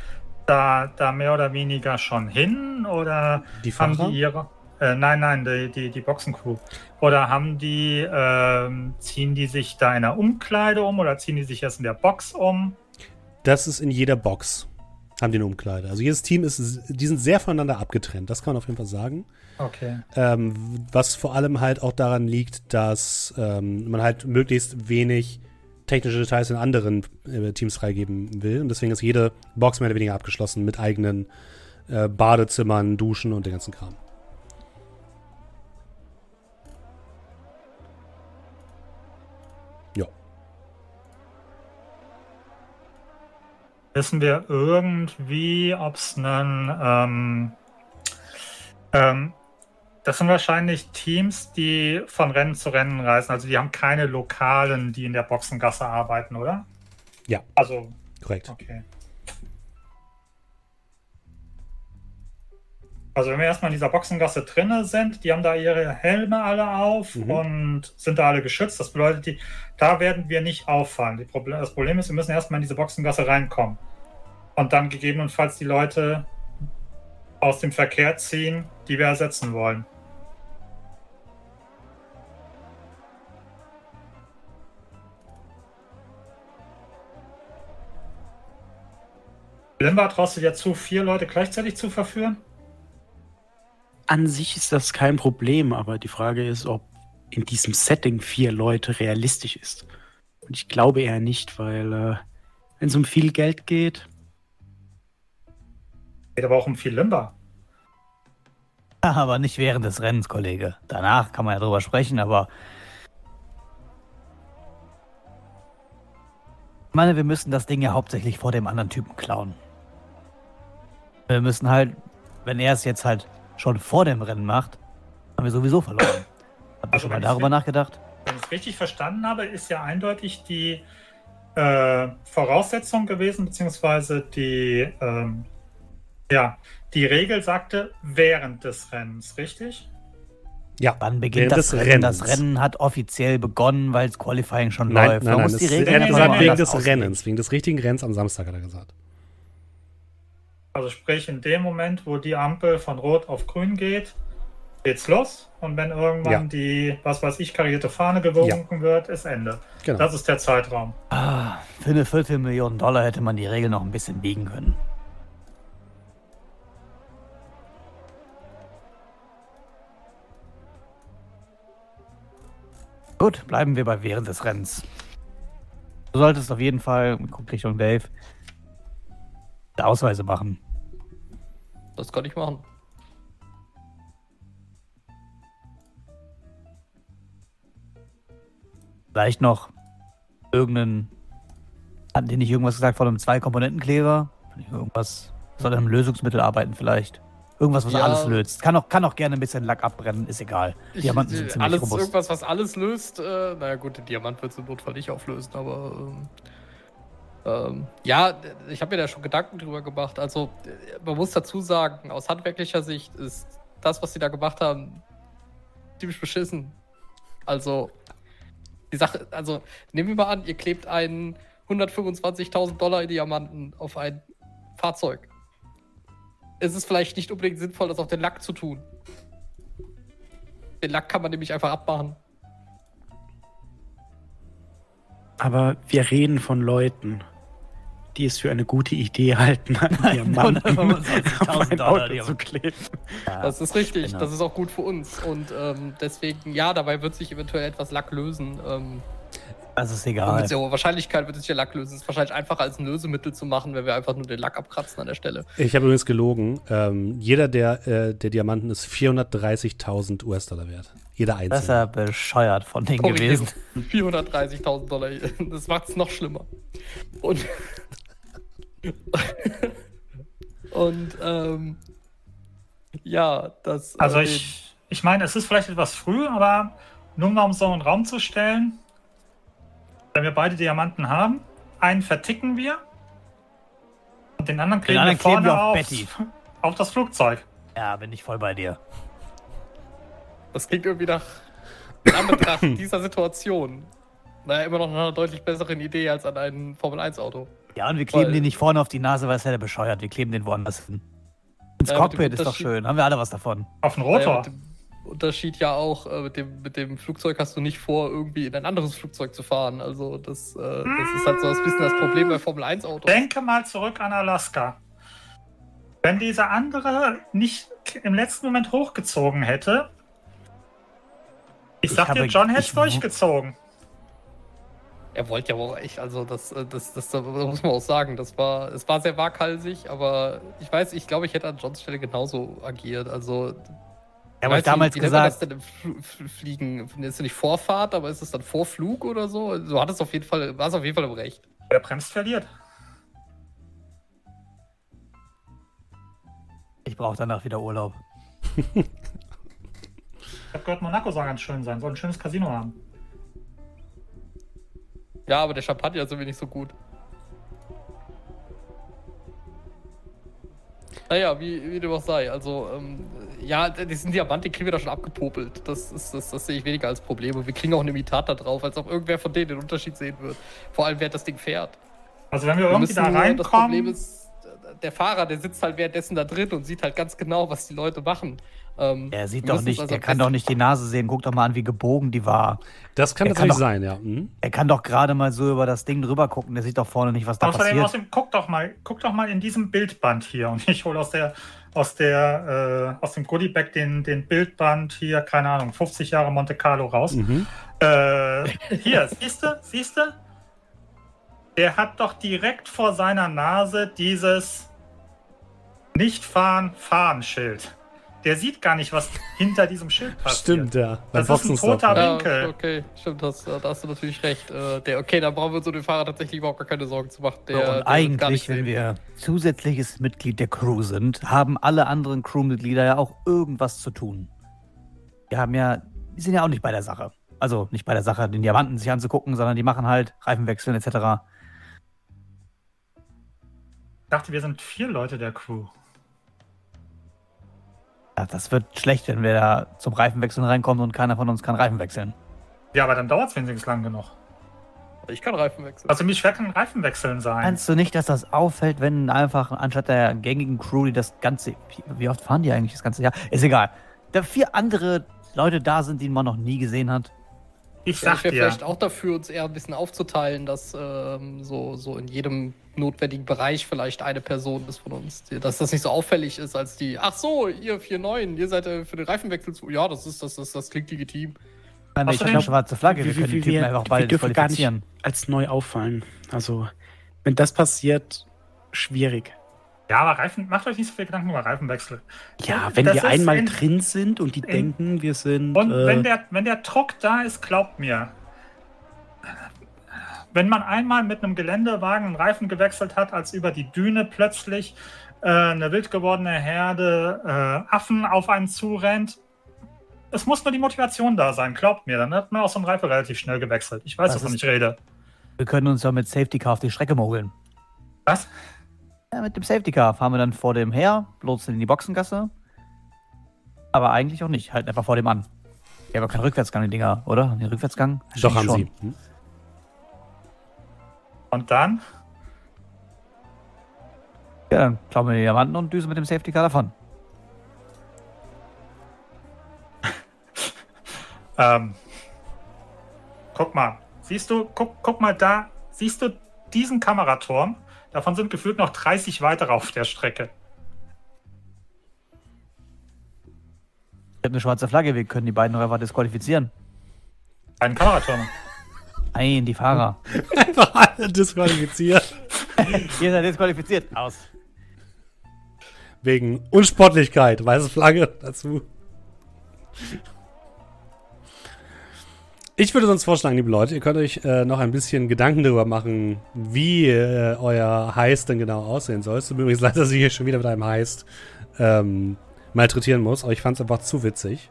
da, da mehr oder weniger schon hin? Oder Die haben die ihre. Äh, nein, nein, die, die, die Boxencrew. Oder haben die, ähm, ziehen die sich da in der Umkleide um oder ziehen die sich erst in der Box um? Das ist in jeder Box. Haben die eine Umkleide. Also jedes Team ist, die sind sehr voneinander abgetrennt. Das kann man auf jeden Fall sagen. Okay. Ähm, was vor allem halt auch daran liegt, dass ähm, man halt möglichst wenig technische Details in anderen äh, Teams freigeben will. Und deswegen ist jede Box mehr oder weniger abgeschlossen mit eigenen äh, Badezimmern, Duschen und den ganzen Kram. Wissen wir irgendwie, ob es einen. Ähm, ähm, das sind wahrscheinlich Teams, die von Rennen zu Rennen reisen. Also die haben keine Lokalen, die in der Boxengasse arbeiten, oder? Ja. Also, Korrekt. okay. Also wenn wir erstmal in dieser Boxengasse drinne sind, die haben da ihre Helme alle auf Mhm. und sind da alle geschützt. Das bedeutet, die, da werden wir nicht auffallen. Problem, das Problem ist, wir müssen erstmal in diese Boxengasse reinkommen. Und dann gegebenenfalls die Leute aus dem Verkehr ziehen, die wir ersetzen wollen. Limba, traust du dir zu, vier Leute gleichzeitig zu verführen? An sich ist das kein Problem, aber die Frage ist, ob in diesem Setting vier Leute realistisch ist. Und ich glaube eher nicht, weil äh, wenn es um viel Geld geht, Geht aber auch um viel Limba. Aber nicht während des Rennens, Kollege. Danach kann man ja drüber sprechen, aber. Ich meine, wir müssen das Ding ja hauptsächlich vor dem anderen Typen klauen. Wir müssen halt, wenn er es jetzt halt schon vor dem Rennen macht, haben wir sowieso verloren. Habt ihr Also schon mal darüber nachgedacht? Wenn ich es richtig verstanden habe, ist ja eindeutig die äh, Voraussetzung gewesen, beziehungsweise die, ähm, ja, die Regel sagte während des Rennens, richtig? Ja. Wann beginnt Während das des Rennen? Das. Rennen hat offiziell begonnen, weil das Qualifying schon Nein, läuft. nein, nein. muss Das, die er Regeln hat gesagt, wegen des. Rennens. Wegen des richtigen Rennens am Samstag, hat er gesagt. Also sprich, in dem Moment, wo die Ampel von Rot auf Grün geht, geht's los. Und wenn irgendwann Ja. die, was weiß ich, karierte Fahne gewunken wird, ist Ende. Genau. Das ist der Zeitraum. Ah, für eine Viertelmillion Dollar hätte man die Regel noch ein bisschen biegen können. Gut, bleiben wir bei während des Rennens. Du solltest auf jeden Fall, guck Richtung Dave, Ausweise machen. Das kann ich machen. Vielleicht noch irgendeinen. Hatten die nicht irgendwas gesagt von einem Zwei-Komponenten-Kleber? Irgendwas. Soll an einem Lösungsmittel arbeiten, vielleicht. Irgendwas, was Ja. alles löst. Kann auch, kann auch gerne ein bisschen Lack abbrennen, ist egal. Diamanten sind Ich- ziemlich alles, robust. Irgendwas, was alles löst. Äh, naja, gut, den Diamant wird es im Notfall nicht auflösen, aber. Ähm, ähm, ja, ich habe mir da schon Gedanken drüber gemacht. Also, man muss dazu sagen, aus handwerklicher Sicht ist das, was sie da gemacht haben, ziemlich beschissen. Also, die Sache, also, nehmen wir mal an, ihr klebt einen 125.000 Dollar in Diamanten auf ein Fahrzeug. Es ist vielleicht nicht unbedingt sinnvoll, das auf den Lack zu tun. Den Lack kann man nämlich einfach abmachen. Aber wir reden von Leuten, die es für eine gute Idee halten, an Diamanten auf 125.000 ein Dollar Auto zu kleben. Das ist richtig, genau. das ist auch gut für uns. Und ähm, deswegen, ja, dabei wird sich eventuell etwas Lack lösen. Ähm, Das ist egal. mit sehr hoher Wahrscheinlichkeit wird sich der Lack lösen. Es ist wahrscheinlich einfacher als ein Lösemittel zu machen, wenn wir einfach nur den Lack abkratzen an der Stelle. Ich habe übrigens gelogen. Ähm, jeder der, äh, der Diamanten ist 430.000 US-Dollar wert. Jeder Das ist einzelne. ja bescheuert von denen Korrigiert. gewesen. 430.000 Dollar. Das macht es noch schlimmer. Und. und, ähm. Ja, das. Also äh, ich, ich meine, es ist vielleicht etwas früh, aber nur mal um so einen Raum zu stellen, wenn wir beide Diamanten haben, einen verticken wir und den anderen kleben anderen wir vorne kleben wir auf auf, Betty. auf das Flugzeug. Ja, bin ich voll bei dir. Das klingt irgendwie nach. In Anbetracht dieser Situation. Naja, immer noch nach einer deutlich besseren Idee als an ein Formel-1-Auto. Ja, und wir kleben Weil- den nicht vorne auf die Nase, weil es ja der bescheuert. Wir kleben den woanders hin. Ins Ja, Cockpit ist doch schön. Haben wir alle was davon. Auf den Rotor. dem Unterschied ja auch, äh, mit, dem, mit dem Flugzeug hast du nicht vor, irgendwie in ein anderes Flugzeug zu fahren. Also, das, äh, das ist halt so ein bisschen das Problem bei Formel-1-Autos. Denke mal zurück an Alaska. Wenn dieser andere nicht im letzten Moment hochgezogen hätte, ich Ich sag dir, John hätte es ich- durchgezogen. Er wollte ja auch echt, also das, äh, das, das, das muss man auch sagen, das war, es war sehr waghalsig, aber ich weiß, ich glaube, ich hätte an Johns Stelle genauso agiert. Also, Ja, aber ich damals wie nennt man das gesagt, denn im Fl- Fl- Fliegen? Ist es nicht Vorfahrt, aber ist es dann Vorflug oder so? Du hattest auf jeden Fall, warst auf jeden Fall im Recht. Wer bremst, verliert. ich brauche danach wieder Urlaub. Ich habe gehört, Monaco soll ganz schön sein, soll ein schönes Casino haben. Ja, aber der Champagner ist irgendwie nicht so gut. Naja, wie, wie dem auch sei. Also, ähm, ja, diesen Diamant, den kriegen wir da schon abgepopelt. Das, ist, das, das sehe ich weniger als Problem. Und wir kriegen auch ein Imitat da drauf, als ob irgendwer von denen den Unterschied sehen wird. Vor allem, wer das Ding fährt. Also wenn wir Wir irgendwie müssen da nur, das Problem reinkommen, ist, der Fahrer, der sitzt halt währenddessen da drin und sieht halt ganz genau, was die Leute machen. Ähm, Er sieht doch nicht, also am kann doch nicht die Nase sehen. Guck doch mal an, wie gebogen die war. Das kann Er kann tatsächlich doch- sein, ja. Mhm. Er kann doch gerade mal so über das Ding drüber gucken. Der sieht doch vorne nicht, was da außerdem, passiert. außerdem guck doch mal, guck doch mal in diesem Bildband hier und ich hole aus der aus der äh, aus dem Goodiebag den den Bildband hier, keine Ahnung, 50 Jahre Monte Carlo raus. Mhm. Äh, hier, siehst du, siehst du? Der hat doch direkt vor seiner Nase dieses Nicht fahren, fahren Schild. Der sieht gar nicht, was hinter diesem Schild passiert. Stimmt, ja. Beim Das ist ein toter ja. Ja, Winkel. okay, stimmt, das, da hast du natürlich recht. Äh, der, okay, dann brauchen wir uns um den Fahrer tatsächlich überhaupt gar keine Sorgen zu machen. Der, der und gar eigentlich, wenn wir zusätzliches Mitglied der Crew sind, haben alle anderen Crewmitglieder ja auch irgendwas zu tun. Wir haben ja, die sind ja auch nicht bei der Sache. Also nicht bei der Sache, den Diamanten sich anzugucken, sondern die machen halt Reifenwechseln etc. Ich dachte, wir sind vier Leute der Crew. Ja, das wird schlecht, wenn wir da zum Reifenwechseln reinkommen und keiner von uns kann Reifen wechseln. Ja, aber dann dauert es wenigstens lang genug. Ich kann Reifen wechseln. Also wie schwer kann ein Reifenwechseln sein? Meinst du nicht, dass das auffällt, wenn einfach anstatt der gängigen Crew, die das ganze. Wie oft fahren die eigentlich das ganze Jahr? Ist egal. Da vier andere Leute da sind, die man noch nie gesehen hat. Ich Ja, sag ich wäre dir, vielleicht auch dafür, uns eher ein bisschen aufzuteilen, dass ähm, so, so in jedem notwendigen Bereich vielleicht eine Person ist von uns, dass das nicht so auffällig ist als die, ach so, ihr 4-9, ihr seid äh, für den Reifenwechsel zu. Ja, das ist, das, das, das klingt legitim. Ich meine, ich habe eine schwarze Flagge, wir wie- können die Typen wir- einfach wir beide dürfen gar nicht- disqualifizieren. als neu auffallen. Also, wenn das passiert, schwierig. ja, aber Reifen, macht euch nicht so viel Gedanken über Reifenwechsel. Ja, wenn Das wir einmal in- drin sind und die denken, wir sind. Und äh, wenn, der, wenn der Druck da ist, glaubt mir, wenn man einmal mit einem Geländewagen einen Reifen gewechselt hat, als über die Düne plötzlich äh, eine wild gewordene Herde äh, Affen auf einen zurennt, es muss nur die Motivation da sein, glaubt mir. Dann hat man auch so einen Reifen relativ schnell gewechselt. Ich weiß, wovon ich rede. Wir können uns ja mit Safety Car auf die Strecke mogeln. Was? Ja, mit dem Safety Car fahren wir dann vor dem her, lotsen in die Boxengasse. Aber eigentlich auch nicht, halt einfach vor dem an. Ja keinen Rückwärtsgang, die Dinger, oder? Haben die einen Rückwärtsgang? Doch, haben schon. sie. Hm? Und dann? Ja, dann klauen wir den Diamanten und düsen mit dem Safety Car davon. Ähm, guck mal. Siehst du, guck, guck mal da. Siehst du diesen Kameraturm? Davon sind gefühlt noch 30 weitere auf der Strecke. Ich habe eine schwarze Flagge, wir können die beiden noch einfach disqualifizieren. Ein Kameraturm. Nein, die Fahrer. Einfach alle disqualifiziert. Ihr seid disqualifiziert. Aus. Wegen Unsportlichkeit. Weiße Flagge dazu. Ich würde sonst vorschlagen, liebe Leute, ihr könnt euch äh, noch ein bisschen Gedanken darüber machen, wie äh, euer Heist denn genau aussehen soll. Es tut mir übrigens leid, dass ich hier schon wieder mit einem Heist ähm, malträtieren muss, aber ich fand es einfach zu witzig.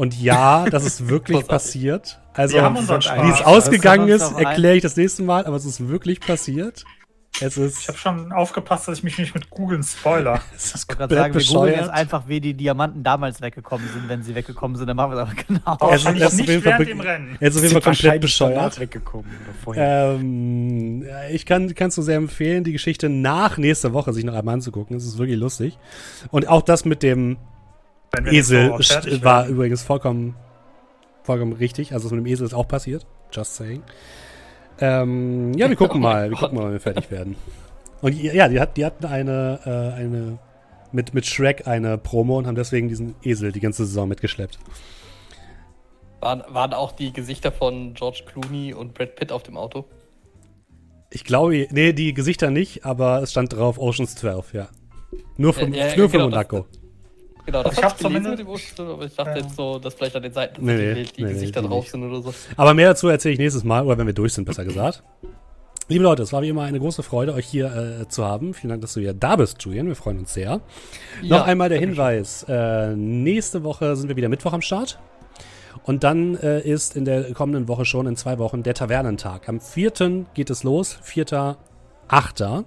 Und ja, das ist wirklich passiert. Also, Wir haben unseren Spaß. wie es ausgegangen ist erkläre ich das nächste Mal, aber es ist wirklich passiert. Es Ich ist, habe schon aufgepasst, dass ich mich nicht mit Googeln spoiler. es ist Ich gerade sagen, wir googeln jetzt bescheuert. einfach, wie die Diamanten damals weggekommen sind. Wenn sie weggekommen sind, dann machen wir es aber genau. Es ist- Wahrscheinlich es ist auf nicht jeden Fall während dem Rennen. Er ist auf jeden Fall komplett bescheuert. weggekommen. Ähm, ich kann es nur sehr empfehlen, die Geschichte nach nächster Woche sich noch einmal anzugucken. Es ist wirklich lustig. Und auch das mit dem Esel war werden. übrigens vollkommen, vollkommen richtig. Also das mit dem Esel ist auch passiert. Just saying. Ähm, ja, wir gucken Oh mal. Wir gucken mal, wenn wir fertig werden. Und ja, die, hat, die hatten eine, äh, eine mit, mit Shrek eine Promo und haben deswegen diesen Esel die ganze Saison mitgeschleppt. Waren, waren auch die Gesichter von George Clooney und Brad Pitt auf dem Auto? Ich glaube, nee, die Gesichter nicht, aber es stand drauf Oceans 12, ja. Nur für, Ja, ja, nur für genau, Monaco. Genau, das hab ich gelesen zumindest- mit dem aber ich dachte Ja. jetzt so, dass vielleicht an den Seiten Nee, nee, tatsächlich die nee, nee, Gesichter die drauf nicht. sind oder so. Aber mehr dazu erzähle ich nächstes Mal, oder wenn wir durch sind, besser gesagt. Liebe Leute, es war wie immer eine große Freude, euch hier äh, zu haben. Vielen Dank, dass du hier da bist, Julian. Wir freuen uns sehr. Noch einmal der Hinweis. Äh, nächste Woche sind wir wieder Mittwoch am Start. Und dann äh, ist in der kommenden Woche schon in zwei Wochen der Tavernentag. Am 4. geht es los, 4.8.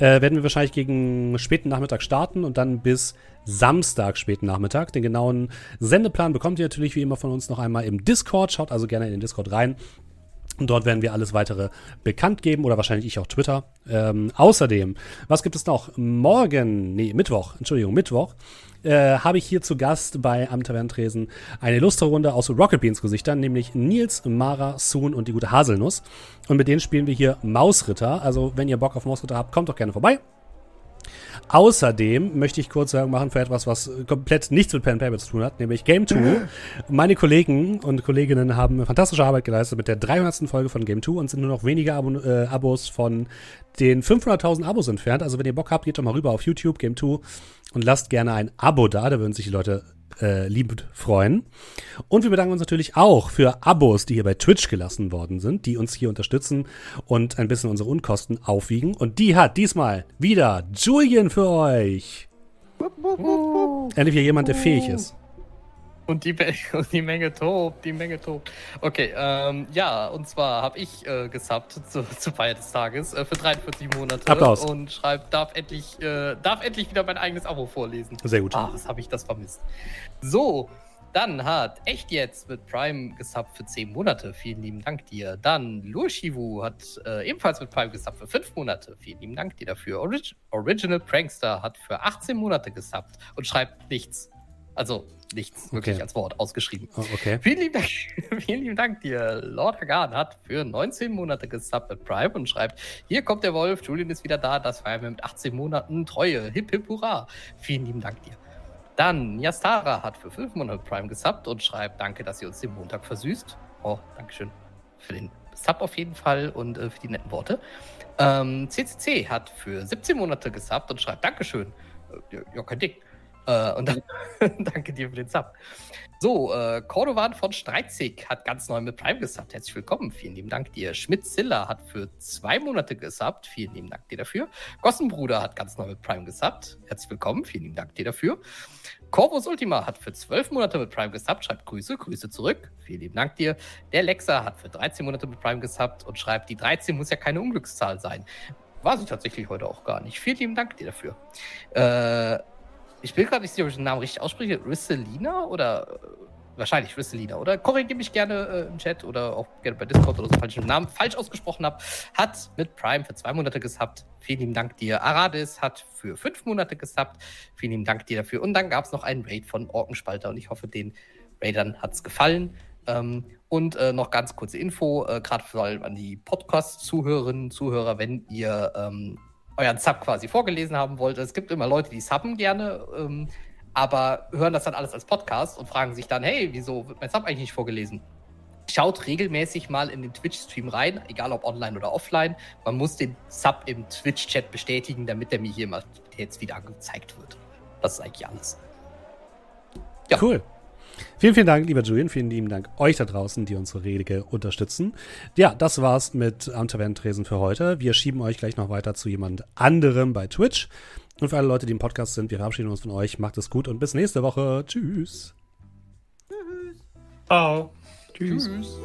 Äh, werden wir wahrscheinlich gegen späten Nachmittag starten und dann bis Samstag späten Nachmittag. Den genauen Sendeplan bekommt ihr natürlich wie immer von uns noch einmal im Discord. Schaut also gerne in den Discord rein. Und dort werden wir alles weitere bekannt geben oder wahrscheinlich ich auch Twitter. Ähm, außerdem, was gibt es noch? Morgen, nee, Mittwoch, Entschuldigung, Mittwoch, äh, habe ich hier zu Gast bei Am Tavernentresen eine illustre Runde aus Rocket Beans Gesichtern, nämlich Nils, Mara, Soon und die gute Haselnuss. Und mit denen spielen wir hier Mausritter. Also, wenn ihr Bock auf Mausritter habt, kommt doch gerne vorbei. Außerdem möchte ich kurz Werbung machen für etwas, was komplett nichts mit Pen Paper zu tun hat, nämlich Game 2. Meine Kollegen und Kolleginnen haben fantastische Arbeit geleistet mit der 300. Folge von Game 2 und sind nur noch wenige Abo äh, Abos von den 500.000 Abos entfernt. Also wenn ihr Bock habt, geht doch mal rüber auf YouTube, Game 2 und lasst gerne ein Abo da, da würden sich die Leute äh, liebend freuen. Und wir bedanken uns natürlich auch für Abos, die hier bei Twitch gelassen worden sind, die uns hier unterstützen und ein bisschen unsere Unkosten aufwiegen. Und die hat diesmal wieder Julian für euch. Endlich wieder jemand, der fähig ist. Und die, und die Menge tobt, die Menge tobt. Okay, ähm, ja, und zwar habe ich äh, gesubbt zu, zur Feier des Tages äh, für 43 Monate. Applaus. Und schreibt, darf endlich, äh, darf endlich wieder mein eigenes Abo vorlesen. Sehr gut. Ah, was habe ich das vermisst. So, dann hat echt jetzt mit Prime gesubbt für 10 Monate. Vielen lieben Dank dir. Dann Lurshivu hat äh, ebenfalls mit Prime gesubbt für 5 Monate. Vielen lieben Dank dir dafür. Orig Original Prankster hat für 18 Monate gesubbt und schreibt nichts. Also nichts, wirklich Okay. als Wort ausgeschrieben. Oh, okay. Vielen lieben Dank, vielen lieben Dank dir. Lord Hagan hat für 19 Monate gesubbt mit Prime und schreibt, hier kommt der Wolf, Julian ist wieder da, das feiern wir mit 18 Monaten Treue. Hip hip hurra. Vielen lieben Dank dir. Dann Yastara hat für 5 Monate Prime gesubbt und schreibt, danke, dass ihr uns den Montag versüßt. Oh, Dankeschön für den Sub auf jeden Fall und äh, für die netten Worte. Ähm, CCC hat für 17 Monate gesubbt und schreibt, Dankeschön. Äh, ja, ja, kein Ding. Äh, und dann danke dir für den Sub. So, äh, Cordovan von Streitzig hat ganz neu mit Prime gesubbt. Herzlich willkommen. Vielen lieben Dank dir. Schmidt-Ziller hat für zwei Monate gesubbt. Vielen lieben Dank dir dafür. Gossenbruder hat ganz neu mit Prime gesubbt. Herzlich willkommen. Vielen lieben Dank dir dafür. Corvus Ultima hat für zwölf Monate mit Prime gesubbt. Schreibt Grüße, Grüße zurück. Vielen lieben Dank dir. Der Lexa hat für 13 Monate mit Prime gesubbt und schreibt, die 13 muss ja keine Unglückszahl sein. War sie tatsächlich heute auch gar nicht. Vielen lieben Dank dir dafür. Äh, ich bin gerade nicht sicher, ob ich den Namen richtig ausspreche. Risselina oder äh, wahrscheinlich Risselina, oder? Korrigiere mich gerne äh, im Chat oder auch gerne bei Discord oder so, falls ich den Namen falsch ausgesprochen habe. Hat mit Prime für zwei Monate gesubbt. Vielen lieben Dank dir. Aradis hat für fünf Monate gesubbt. Vielen lieben Dank dir dafür. Und dann gab es noch einen Raid von Orkenspalter und ich hoffe, den Raidern hat es gefallen. Ähm, und äh, noch ganz kurze Info, äh, gerade vor allem an die Podcast-Zuhörerinnen Zuhörer, wenn ihr ähm, euren Sub quasi vorgelesen haben wollt. Es gibt immer Leute, die subben gerne, ähm, aber hören das dann alles als Podcast und fragen sich dann, hey, wieso wird mein Sub eigentlich nicht vorgelesen? Schaut regelmäßig mal in den Twitch-Stream rein, egal ob online oder offline. Man muss den Sub im Twitch-Chat bestätigen, damit der mir hier mal jetzt wieder angezeigt wird. Das ist eigentlich alles. Ja. Cool. Vielen, vielen Dank, lieber Julian. Vielen lieben Dank euch da draußen, die unsere Rede unterstützen. Ja, das war's mit am Tavernentresen für heute. Wir schieben euch gleich noch weiter zu jemand anderem bei Twitch. Und für alle Leute, die im Podcast sind, wir verabschieden uns von euch. Macht es gut und bis nächste Woche. Tschüss. Tschüss. Ciao. Tschüss. Tschüss.